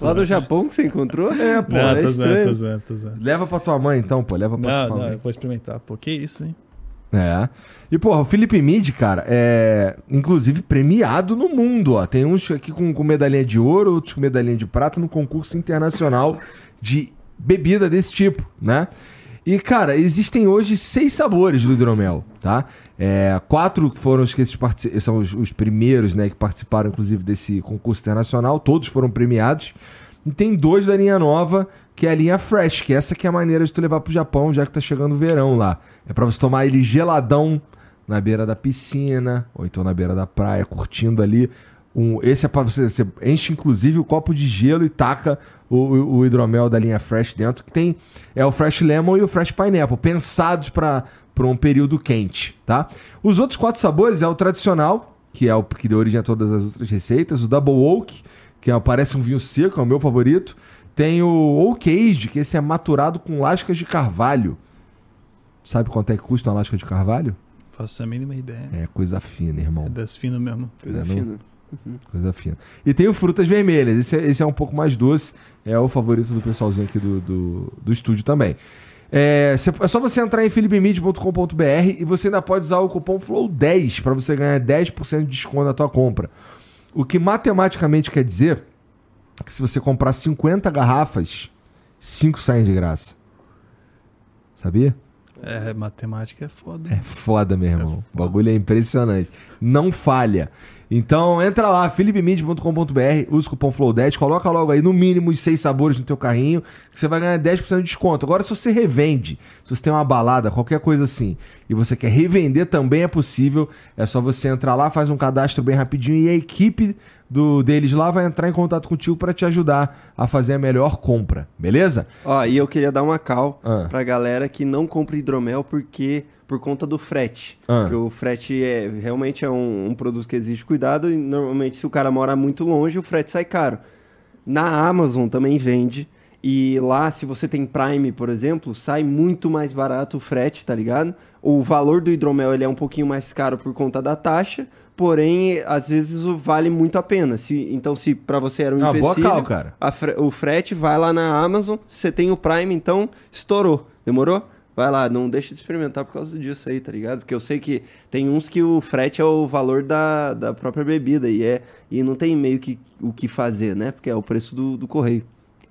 Lá no Japão que você encontrou? É, pô, Não, é tô zoando, estranho. tô zoando, tô zoando. Leva pra tua mãe então, pô. Leva pra Não, sua não, mãe. eu vou experimentar. Pô, que isso, hein? É. E, porra, o Felipe Mid, cara, é inclusive premiado no mundo, ó. Tem uns aqui com, com medalhinha de ouro, outros com medalhinha de prata no concurso internacional de bebida desse tipo, né? E, cara, existem hoje seis sabores do hidromel, tá? É, quatro foram os que esses são os, os primeiros, né, que participaram, inclusive, desse concurso internacional. Todos foram premiados. E tem dois da linha nova, que é a linha Fresh, que essa que é a maneira de tu levar pro Japão, já que tá chegando o verão lá. É pra você tomar ele geladão na beira da piscina, ou então na beira da praia, curtindo ali. Um, esse é pra você, você enche inclusive o copo de gelo e taca o, o- hidromel da linha Fresh dentro, que tem é o Fresh Lemon e o Fresh Pineapple, pensados para um período quente, tá? Os outros quatro sabores é o tradicional, que é o que deu origem a todas as outras receitas, o Double Oak, que é, parece um vinho seco, é o meu favorito. Tem o Oak Aged, que esse é maturado com lascas de carvalho. Sabe quanto é que custa uma lasca de carvalho? Faço a mínima ideia. É coisa fina, irmão. É das finas mesmo. Coisa É, fina. Coisa fina. E tem o Frutas Vermelhas. Esse, é- esse é um pouco mais doce. É o favorito do pessoalzinho aqui do, do, do estúdio também. É, é só você entrar em philipemid.com.br e você ainda pode usar o cupom FLOW10 para você ganhar 10% de desconto na tua compra. O que matematicamente quer dizer que se você comprar 50 garrafas, 5 saem de graça. Sabia? É, matemática é foda. É foda, meu irmão. O bagulho é impressionante. Não falha. Então entra lá, philipemid.com.br, usa o cupom FLOW10, coloca logo aí no mínimo os seis sabores no teu carrinho, que você vai ganhar 10% de desconto. Agora, se você revende, se você tem uma balada, qualquer coisa assim, e você quer revender, também é possível. É só você entrar lá, faz um cadastro bem rapidinho e a equipe do deles lá vai entrar em contato contigo para te ajudar a fazer a melhor compra, beleza? Ó, e eu queria dar uma cal Ah. pra galera que não compra hidromel porque por conta do frete. Ah. Porque o frete é realmente é um, um produto que exige cuidado e normalmente se o cara mora muito longe, o frete sai caro. Na Amazon também vende. E lá, se você tem Prime, por exemplo, sai muito mais barato o frete, tá ligado? O valor do hidromel ele é um pouquinho mais caro por conta da taxa, porém, às vezes o vale muito a pena. Se, então, se pra você era um boa empecilho, cal, cara. fre- o frete vai lá na Amazon, se você tem o Prime, então estourou. Demorou? Vai lá, não deixa de experimentar por causa disso aí, tá ligado? Porque eu sei que tem uns que o frete é o valor da, da própria bebida e, é, e não tem meio que o que fazer, né? Porque é o preço do, do correio.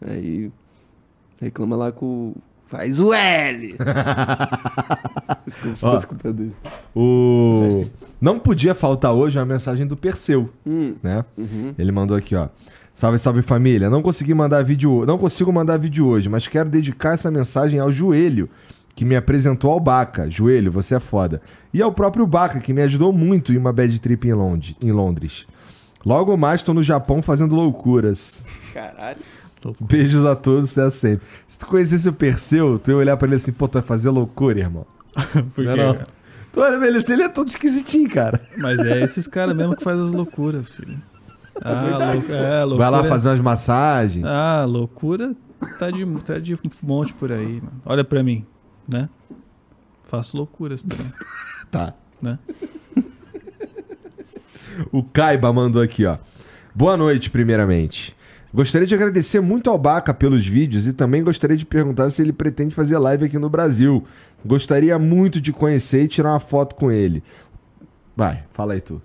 Aí reclama lá com. o- Faz o L! [laughs] Desculpa, se Ó. fosse culpa dele. O... Não podia faltar hoje a mensagem do Perseu, Hum, né? uhum. Ele mandou aqui, ó. Salve, salve família. Não consegui mandar vídeo, não consigo mandar vídeo hoje, mas quero dedicar essa mensagem ao joelho, que me apresentou ao Baca. Joelho, você é foda. E ao próprio Baca, que me ajudou muito em uma bad trip em Lond- em Londres. Logo mais tô no Japão fazendo loucuras. Caralho. Beijos a todos, sucesso sempre. Se tu conhecesse o Perseu, tu ia olhar pra ele assim, pô, tu vai fazer loucura, irmão. [laughs] Por Não, quê, não. cara? Tu olha ele assim, ele é todo esquisitinho, cara. Mas é esses caras mesmo que faz as loucuras, filho. Ah, lou é, loucura. Vai lá fazer umas massagens. Ah, loucura tá de, tá de monte por aí, mano. Olha pra mim, né? Faço loucuras também, [laughs] Tá. né? [laughs] O Kaiba mandou aqui, ó. Boa noite, primeiramente. Gostaria de agradecer muito ao Baca pelos vídeos e também gostaria de perguntar se ele pretende fazer live aqui no Brasil. Gostaria muito de conhecer e tirar uma foto com ele. Vai, fala aí tu.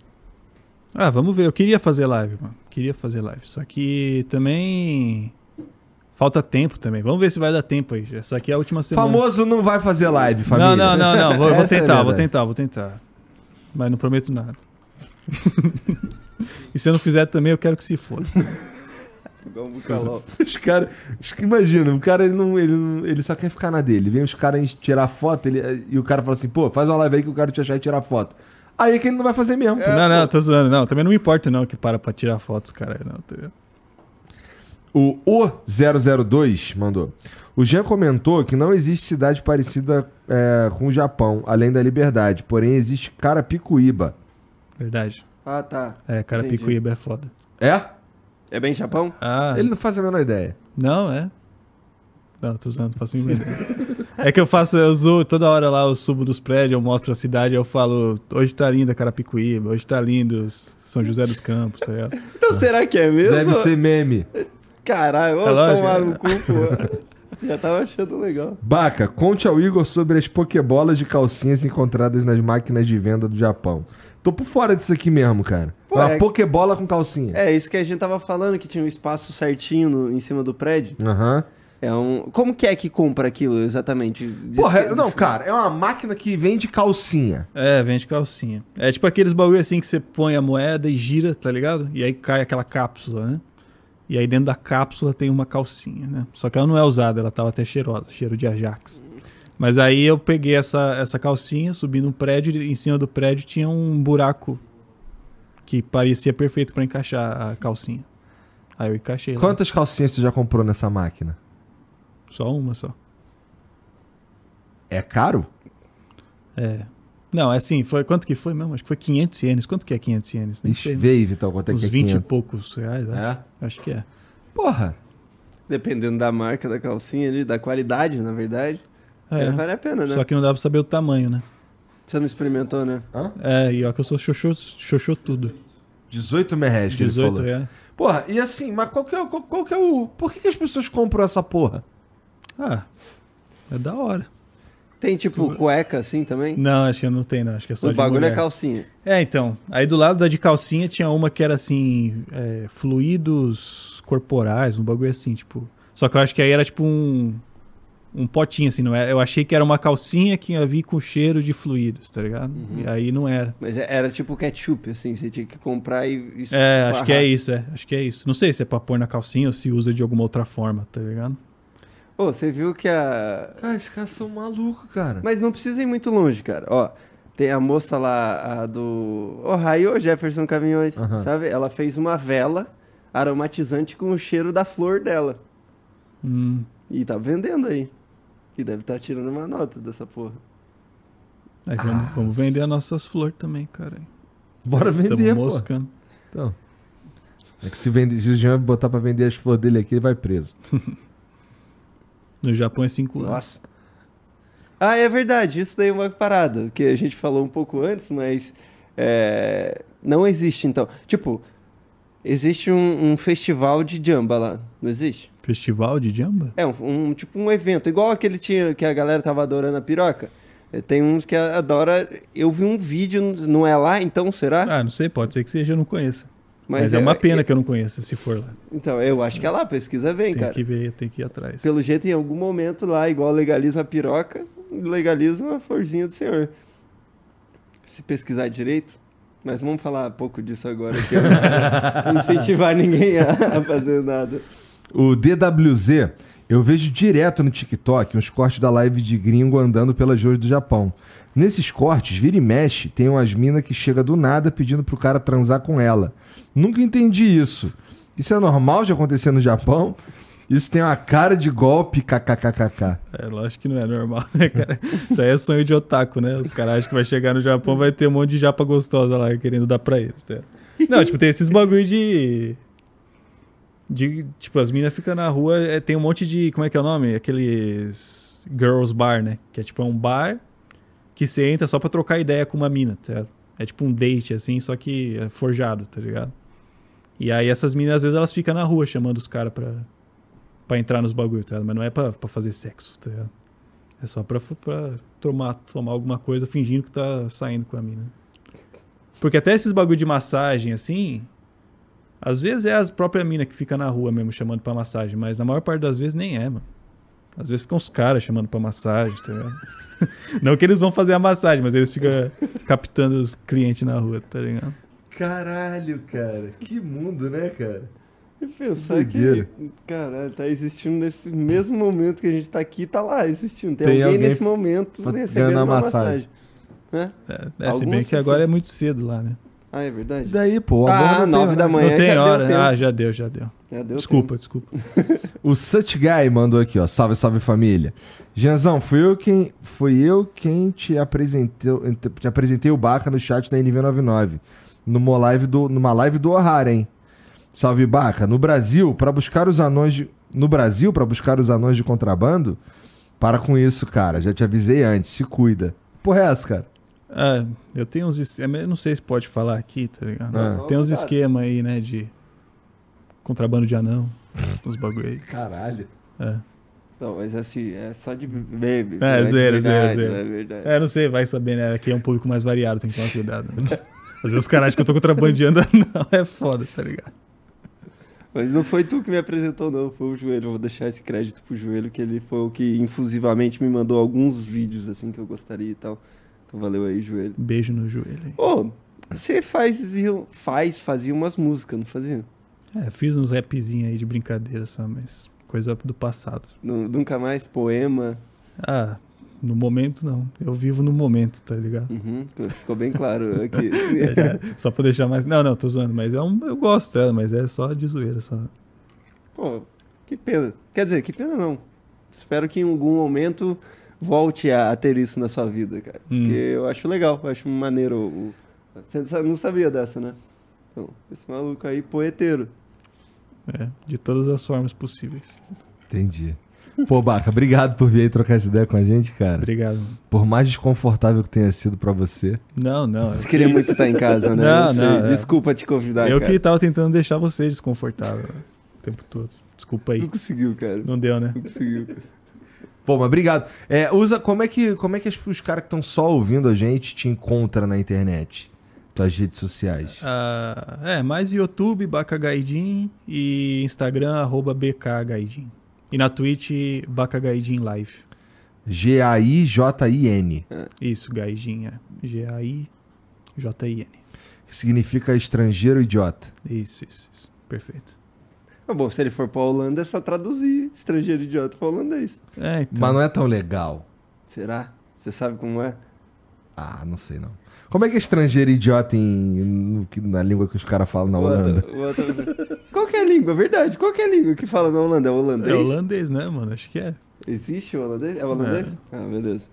Ah, vamos ver. Eu queria fazer live, mano. Queria fazer live. Só que também. Falta tempo também. Vamos ver se vai dar tempo aí. Essa aqui é a última semana. Famoso não vai fazer live, família. Não, não, não, não. Vou, vou é tentar, vou verdade. tentar, vou tentar. Mas não prometo nada. [laughs] e se eu não fizer também, eu quero que se foda. Igual um bucalol. Os caras. Imagina, o cara ele, não, ele, não- ele só quer ficar na dele. Vem os caras tirar foto ele, e o cara fala assim: pô, faz uma live aí que eu quero te achar e tirar foto. Aí é que ele não vai fazer mesmo. pô. não, não, tô zoando. Não, também não me importa não que para pra tirar fotos, cara. Não, tá vendo? O O002 mandou. O Jean comentou que não existe cidade parecida é, com o Japão, além da liberdade. Porém, existe Carapicuíba. Verdade. Ah, tá. É, cara, Entendi. Picuíba é foda. É? É bem Japão? Ah, Ele não faz a menor ideia. Não, é. Não, tô usando, faço mínima ideia. É que eu faço, eu zoo toda hora lá, eu subo dos prédios, eu mostro a cidade, eu falo, hoje tá lindo Carapicuíba, hoje tá lindo São José dos Campos, tá ligado? Então será que é mesmo? Deve ser meme. Caralho, vamos lógico, tomar no cu, pô. [laughs] Já tava achando legal. Baca, conte ao Igor sobre as pokebolas de calcinhas encontradas nas máquinas de venda do Japão. Tô por fora disso aqui mesmo, cara. Pô, Uma é- pokebola com calcinha. É, isso que a gente tava falando, que tinha um espaço certinho no- em cima do prédio. Aham. É um... Como que é que compra aquilo exatamente? Diz Porra, que- não, cara, é uma máquina que vende calcinha. É, vende calcinha. É tipo aqueles bagulho assim que você põe a moeda e gira, tá ligado? E aí cai aquela cápsula, né? E aí dentro da cápsula tem uma calcinha, né? Só que ela não é usada, ela tava até cheirosa, cheiro de Ajax. Mas aí eu peguei essa, essa calcinha, subi no prédio, e em cima do prédio tinha um buraco que parecia perfeito pra encaixar a calcinha. Aí eu encaixei lá. Quantas calcinhas tu já comprou nessa máquina? Só uma só. É caro? É. Não, é assim, foi quanto que foi mesmo? Acho que foi 500 ienes. Quanto que é 500 ienes? Nem Ixi, sei. aí, Vitão, quanto é Uns que é 20 e 500. poucos reais, acho. É? Acho que é. Porra. Dependendo da marca da calcinha ali, da qualidade, na verdade. É. É, vale a pena, né? Só que não dá pra saber o tamanho, né? Você não experimentou, né? É, e ó que eu sou xoxô, xoxô tudo. 18 merréis que 18 ele falou. é. Porra, e assim, mas qual que é, o- qual, qual que é o... Por que, que as pessoas compram essa porra? Ah, é da hora. Tem tipo cueca assim também? Não, acho que não tem, não. Acho que é só o bagulho é mulher. calcinha. É, então. Aí do lado da de calcinha tinha uma que era assim, é, fluidos corporais, um bagulho assim, tipo. Só que eu acho que aí era tipo um. Um potinho, assim, não é? Eu achei que era uma calcinha que ia vir com cheiro de fluidos, tá ligado? Uhum. E aí não era. Mas é- era tipo ketchup, assim, você tinha que comprar e. e É, acho que é isso, é. Acho que é isso. Não sei se é pra pôr na calcinha ou se usa de alguma outra forma, tá ligado? Ô, você viu que a. Cara, esses caras são malucos, cara. Mas não precisa ir muito longe, cara. Ó, tem a moça lá, a do Ohio Jefferson Caminhões, Aham. sabe? Ela fez uma vela aromatizante com o cheiro da flor dela. Hum. E tá vendendo aí. E deve estar tirando uma nota dessa porra. Aí vamos, Ah, vamos vender as nossas flores também, cara. Bora vender, Tamo pô. Então. É que se, vende, se o Jean botar pra vender as flores dele aqui, ele vai preso. [laughs] No Japão é 5 anos. Nossa. Ah, é verdade. Isso daí é uma parada que a gente falou um pouco antes, mas é, não existe então. Tipo, existe um, um festival de jamba lá, não existe? Festival de jamba? É um, um- tipo um evento, igual aquele tinha que a galera tava adorando a piroca. É, Tem uns que adora. Eu vi um vídeo, não é lá, então será? Ah, não sei, pode ser que seja, eu não conheço. Mas, é uma pena que eu não conheça, se for lá. Então, eu acho que é lá, pesquisa bem, Tem cara. que ver, tem que ir atrás. Pelo jeito, em algum momento lá, igual legaliza a piroca, legaliza uma florzinha do senhor. Se pesquisar direito. Mas vamos falar um pouco disso agora, que eu não vou incentivar ninguém a, a [laughs] fazer nada. O DWZ, eu vejo direto no TikTok uns cortes da live de gringo andando pelas ruas do Japão. Nesses cortes, vira e mexe, tem umas minas que chega do nada pedindo pro cara transar com ela. Nunca entendi isso. Isso é normal de acontecer no Japão? Isso tem uma cara de golpe, kkkk. É, lógico que não é normal, né, cara? Isso aí é sonho de otaku, né? Os caras acham que vai chegar no Japão vai ter um monte de japa gostosa lá querendo dar pra eles, tá? Não, tipo, tem esses bagulho de. De, tipo, as minas ficam na rua, é, tem um monte de. Como é que é o nome? Aqueles. Girls Bar, né? Que é tipo é um bar que você entra só pra trocar ideia com uma mina, tá? É tipo um date, assim, só que é forjado, tá ligado? E aí essas minas, às vezes, elas ficam na rua chamando os caras pra, pra entrar nos bagulhos, tá ligado? Mas não é pra, pra fazer sexo, tá ligado? É só pra, pra tomar, tomar alguma coisa fingindo que tá saindo com a mina. Porque até esses bagulho de massagem, assim, às vezes é as próprias minas que fica na rua mesmo chamando pra massagem, mas na maior parte das vezes nem é, mano. Às vezes ficam os caras chamando pra massagem, tá ligado? [laughs] Não que eles vão fazer a massagem, mas eles ficam captando os clientes na rua, tá ligado? Caralho, cara. Que mundo, né, cara? E pensar que, caralho, tá existindo nesse mesmo momento que a gente tá aqui, tá lá existindo. Tem, Tem alguém, alguém nesse momento fazendo recebendo a uma massagem. massagem. Né? É, é, se bem que agora é pessoas. muito cedo lá, né? Ah, é verdade? E daí, pô, Ah, nove hora. da manhã. não tem já deu hora, né? tempo. Ah, já deu, já deu. Já deu desculpa, desculpa. [laughs] O Such Guy mandou aqui, ó. Salve, salve família. Janzão, fui eu quem, fui eu quem te apresentou, te apresentei o Baca no chat da NV99, numa live do, numa live do Ohara, hein? Salve Baca. No Brasil, para buscar os anões de, no Brasil, para buscar os anões de contrabando, para com isso, cara. Já te avisei antes, se cuida. Porra, é essa, cara? Ah, eu tenho uns. es- Eu não sei se pode falar aqui, tá ligado? Ah. Tem uns esquemas aí, né? De contrabando de anão, [laughs] uns bagulho aí. Caralho. É. Não, mas assim, é só de bebê. É, não verdade, zoeira. não É verdade. É, não sei, vai saber, né? Aqui é um público mais variado, tem que tomar cuidado. né? Às vezes os caras acham que eu tô contrabandeando anão, [laughs] é foda, tá ligado? Mas não foi tu que me apresentou, não. Foi o Joelho. Eu vou deixar esse crédito pro Joelho, que ele foi o que infusivamente me mandou alguns vídeos, assim, que eu gostaria e tal. Valeu aí, Joelho. Beijo no joelho. Ô, você faz, faz, fazia umas músicas, não fazia? É, fiz uns rapzinhos aí de brincadeira só, mas coisa do passado. Nu- Nunca mais poema. Ah, no momento não. Eu vivo no momento, tá ligado? Uhum, então ficou bem claro [laughs] aqui. É, já- só pra deixar mais. Não, não, tô zoando, mas é um, eu gosto dela, mas é só de zoeira, só. Pô, que pena. Quer dizer, que pena não. Espero que em algum momento volte a, a ter isso na sua vida, cara. Hum. Porque eu acho legal, eu acho maneiro. o- Você sa- não sabia dessa, né? Então, esse maluco aí, poeteiro. É, de todas as formas possíveis. Entendi. Pô, Baca, obrigado por vir aí trocar essa ideia com a gente, cara. Obrigado. Por mais desconfortável que tenha sido pra você. Não, não. Você queria muito estar em casa, né? [laughs] Não, não, é. Desculpa te convidar, eu cara. que tava tentando deixar você desconfortável o tempo todo. Desculpa aí. Não conseguiu, cara. Não deu, né? Não conseguiu. Pô, mas obrigado. É, usa, como é que, como é que os caras que estão só ouvindo a gente te encontram na internet? Tuas redes sociais. Ah, é, mais YouTube, Baca Gaidin e Instagram, arroba BK Gaidin. E na Twitch, Baca Gaidin Live. G-A-I-J-I-N. Isso, Gaidin, é. G-A-I-J-I-N. Que significa estrangeiro idiota. Isso, isso, isso. Perfeito. Ah, bom, se ele for pra Holanda, é só traduzir estrangeiro idiota pra holandês. É, então. Mas não é tão legal. Será? Você sabe como é? Ah, não sei não. Como é que é estrangeiro idiota em, na língua que os caras falam na Holanda? Bota- bota- Qual que é a língua? Verdade. Qual que é a língua que fala na Holanda? É holandês? É holandês, né, mano? Acho que é. Existe o holandês? É holandês? Ah, beleza.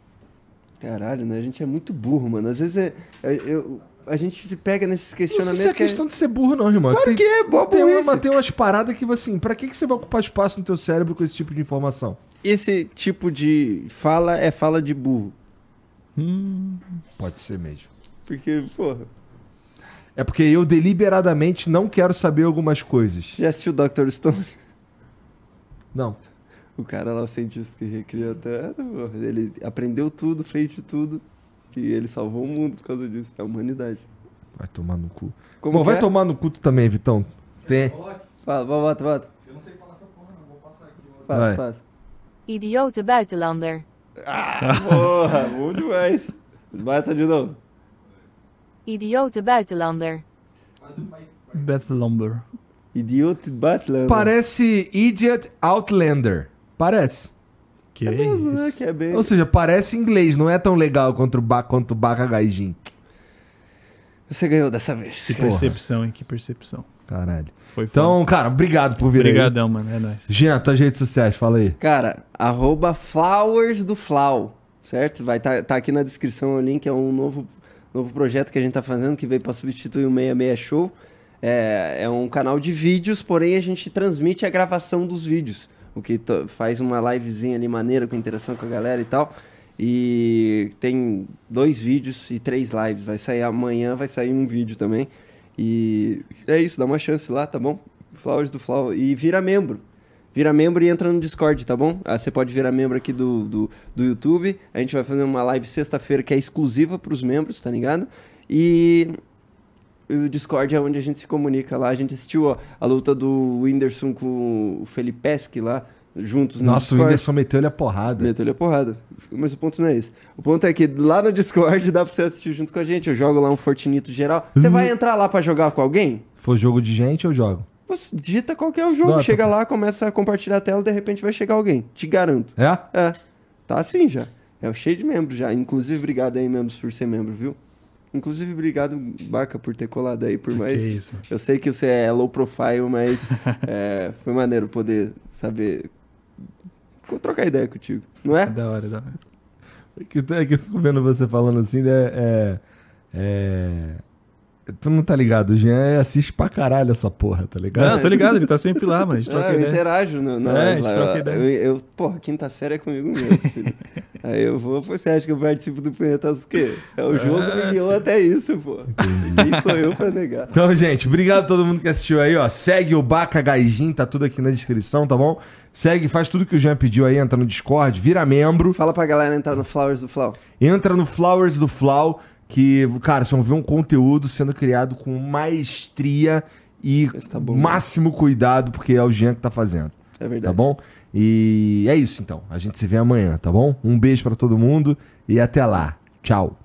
Caralho, né? A gente é muito burro, mano. Às vezes é, é- eu- a gente se pega nesses Não sei questionamentos se é que é- questão de ser burro, não, irmão. Claro tem, que é, boa tem, uma, tem umas paradas que, assim, pra que, que você vai ocupar espaço no teu cérebro com esse tipo de informação? Esse tipo de fala é fala de burro. Hum, Pode ser mesmo. Porque, porra, É porque eu deliberadamente não quero saber algumas coisas. já assistiu Dr. Stone? Não. O cara lá, o cientista que recriou a Terra, porra, ele aprendeu tudo, fez de tudo. E ele salvou o mundo por causa disso, a humanidade. Vai tomar no cu. Como Bom, que vai é? tomar no cu tu também, Vitão. Tem. Fala, bota, bota. Eu não sei falar essa porra, não. Vou passar aqui. Faz, Vai. faz. Idiote buitenlander. Porra, bom demais. Bata de novo. Idiote buitenlander. Mas vai. vai. Beth Lumber. Idiot Batlander. Parece Idiot Outlander. Parece. Que É mesmo, né? isso. Que é bem... Ou seja, parece inglês, não é tão legal quanto o, ba quanto o Baka Gaijin. Você ganhou dessa vez. Que percepção, hein? Que percepção. Caralho. Foi Então, cara, obrigado por vir aí. Obrigadão, mano. É nóis. Jean, tuas redes sociais, fala aí. Cara, arroba Flowers do Flau, certo? Vai estar tá, aqui na descrição o link, é um novo, novo projeto que a gente tá fazendo, que veio para substituir o 66 Show. É, é um canal de vídeos, porém a gente transmite a gravação dos vídeos. O que faz uma livezinha ali maneira, com interação com a galera e tal. E tem dois vídeos e três lives. Vai sair amanhã, vai sair um vídeo também. E é isso, dá uma chance lá, tá bom? Flowers do Flau. E vira membro. Vira membro e entra no Discord, tá bom? Ah, você pode virar membro aqui do, do, do YouTube. A gente vai fazer uma live sexta-feira que é exclusiva pros membros, tá ligado? E o Discord é onde a gente se comunica lá. A gente assistiu ó, a luta do Whindersson com o Felipeschi lá, juntos no Nossa, o Discord. Whindersson meteu-lhe a porrada. Meteu-lhe a porrada. Mas o ponto não é esse. O ponto é que lá no Discord dá pra você assistir junto com a gente. Eu jogo lá um Fortinito geral. Você Uhum. vai entrar lá pra jogar com alguém? For jogo de gente, eu jogo. Você digita qualquer jogo, chega lá, começa a compartilhar a tela, de repente vai chegar alguém. Te garanto. É? É, tá assim já. É cheio de membros já. Inclusive, obrigado aí, membros, por ser membro, viu? Inclusive, obrigado, Baca, por ter colado aí, por mais... Que isso. Eu sei que você é low profile, mas [laughs] é, foi maneiro poder saber... Trocar ideia contigo, não é? Da hora, da hora. É que, é eu fico vendo você falando assim, é, é, é- Tu não tá ligado, o Jean assiste pra caralho essa porra, tá ligado? Não, tô ligado, ele tá sempre lá, mano. A gente troca É, eu ideia. interajo. No, no, É, a gente lá, troca eu, ideia. eu, eu- porra, quinta série é comigo mesmo, filho. [laughs] Aí eu vou, pô, você acha que eu participo do Punhetaço o quê? É o jogo que me guiou até isso, pô. Quem sou eu pra negar? Então, gente, obrigado a todo mundo que assistiu aí, ó. Segue o Baca Gaijin, tá tudo aqui na descrição, tá bom? Segue, faz tudo que o Jean pediu aí, entra no Discord, vira membro, Fala pra galera entrar no Flowers do Flow. entra no Flowers do Flau, que, cara, vocês vão ver um conteúdo sendo criado com maestria e Tá bom, máximo cuidado, porque é o Jean que tá fazendo. É verdade. Tá bom? E é isso então. A gente se vê amanhã, tá bom? Um beijo pra todo mundo e até lá. Tchau.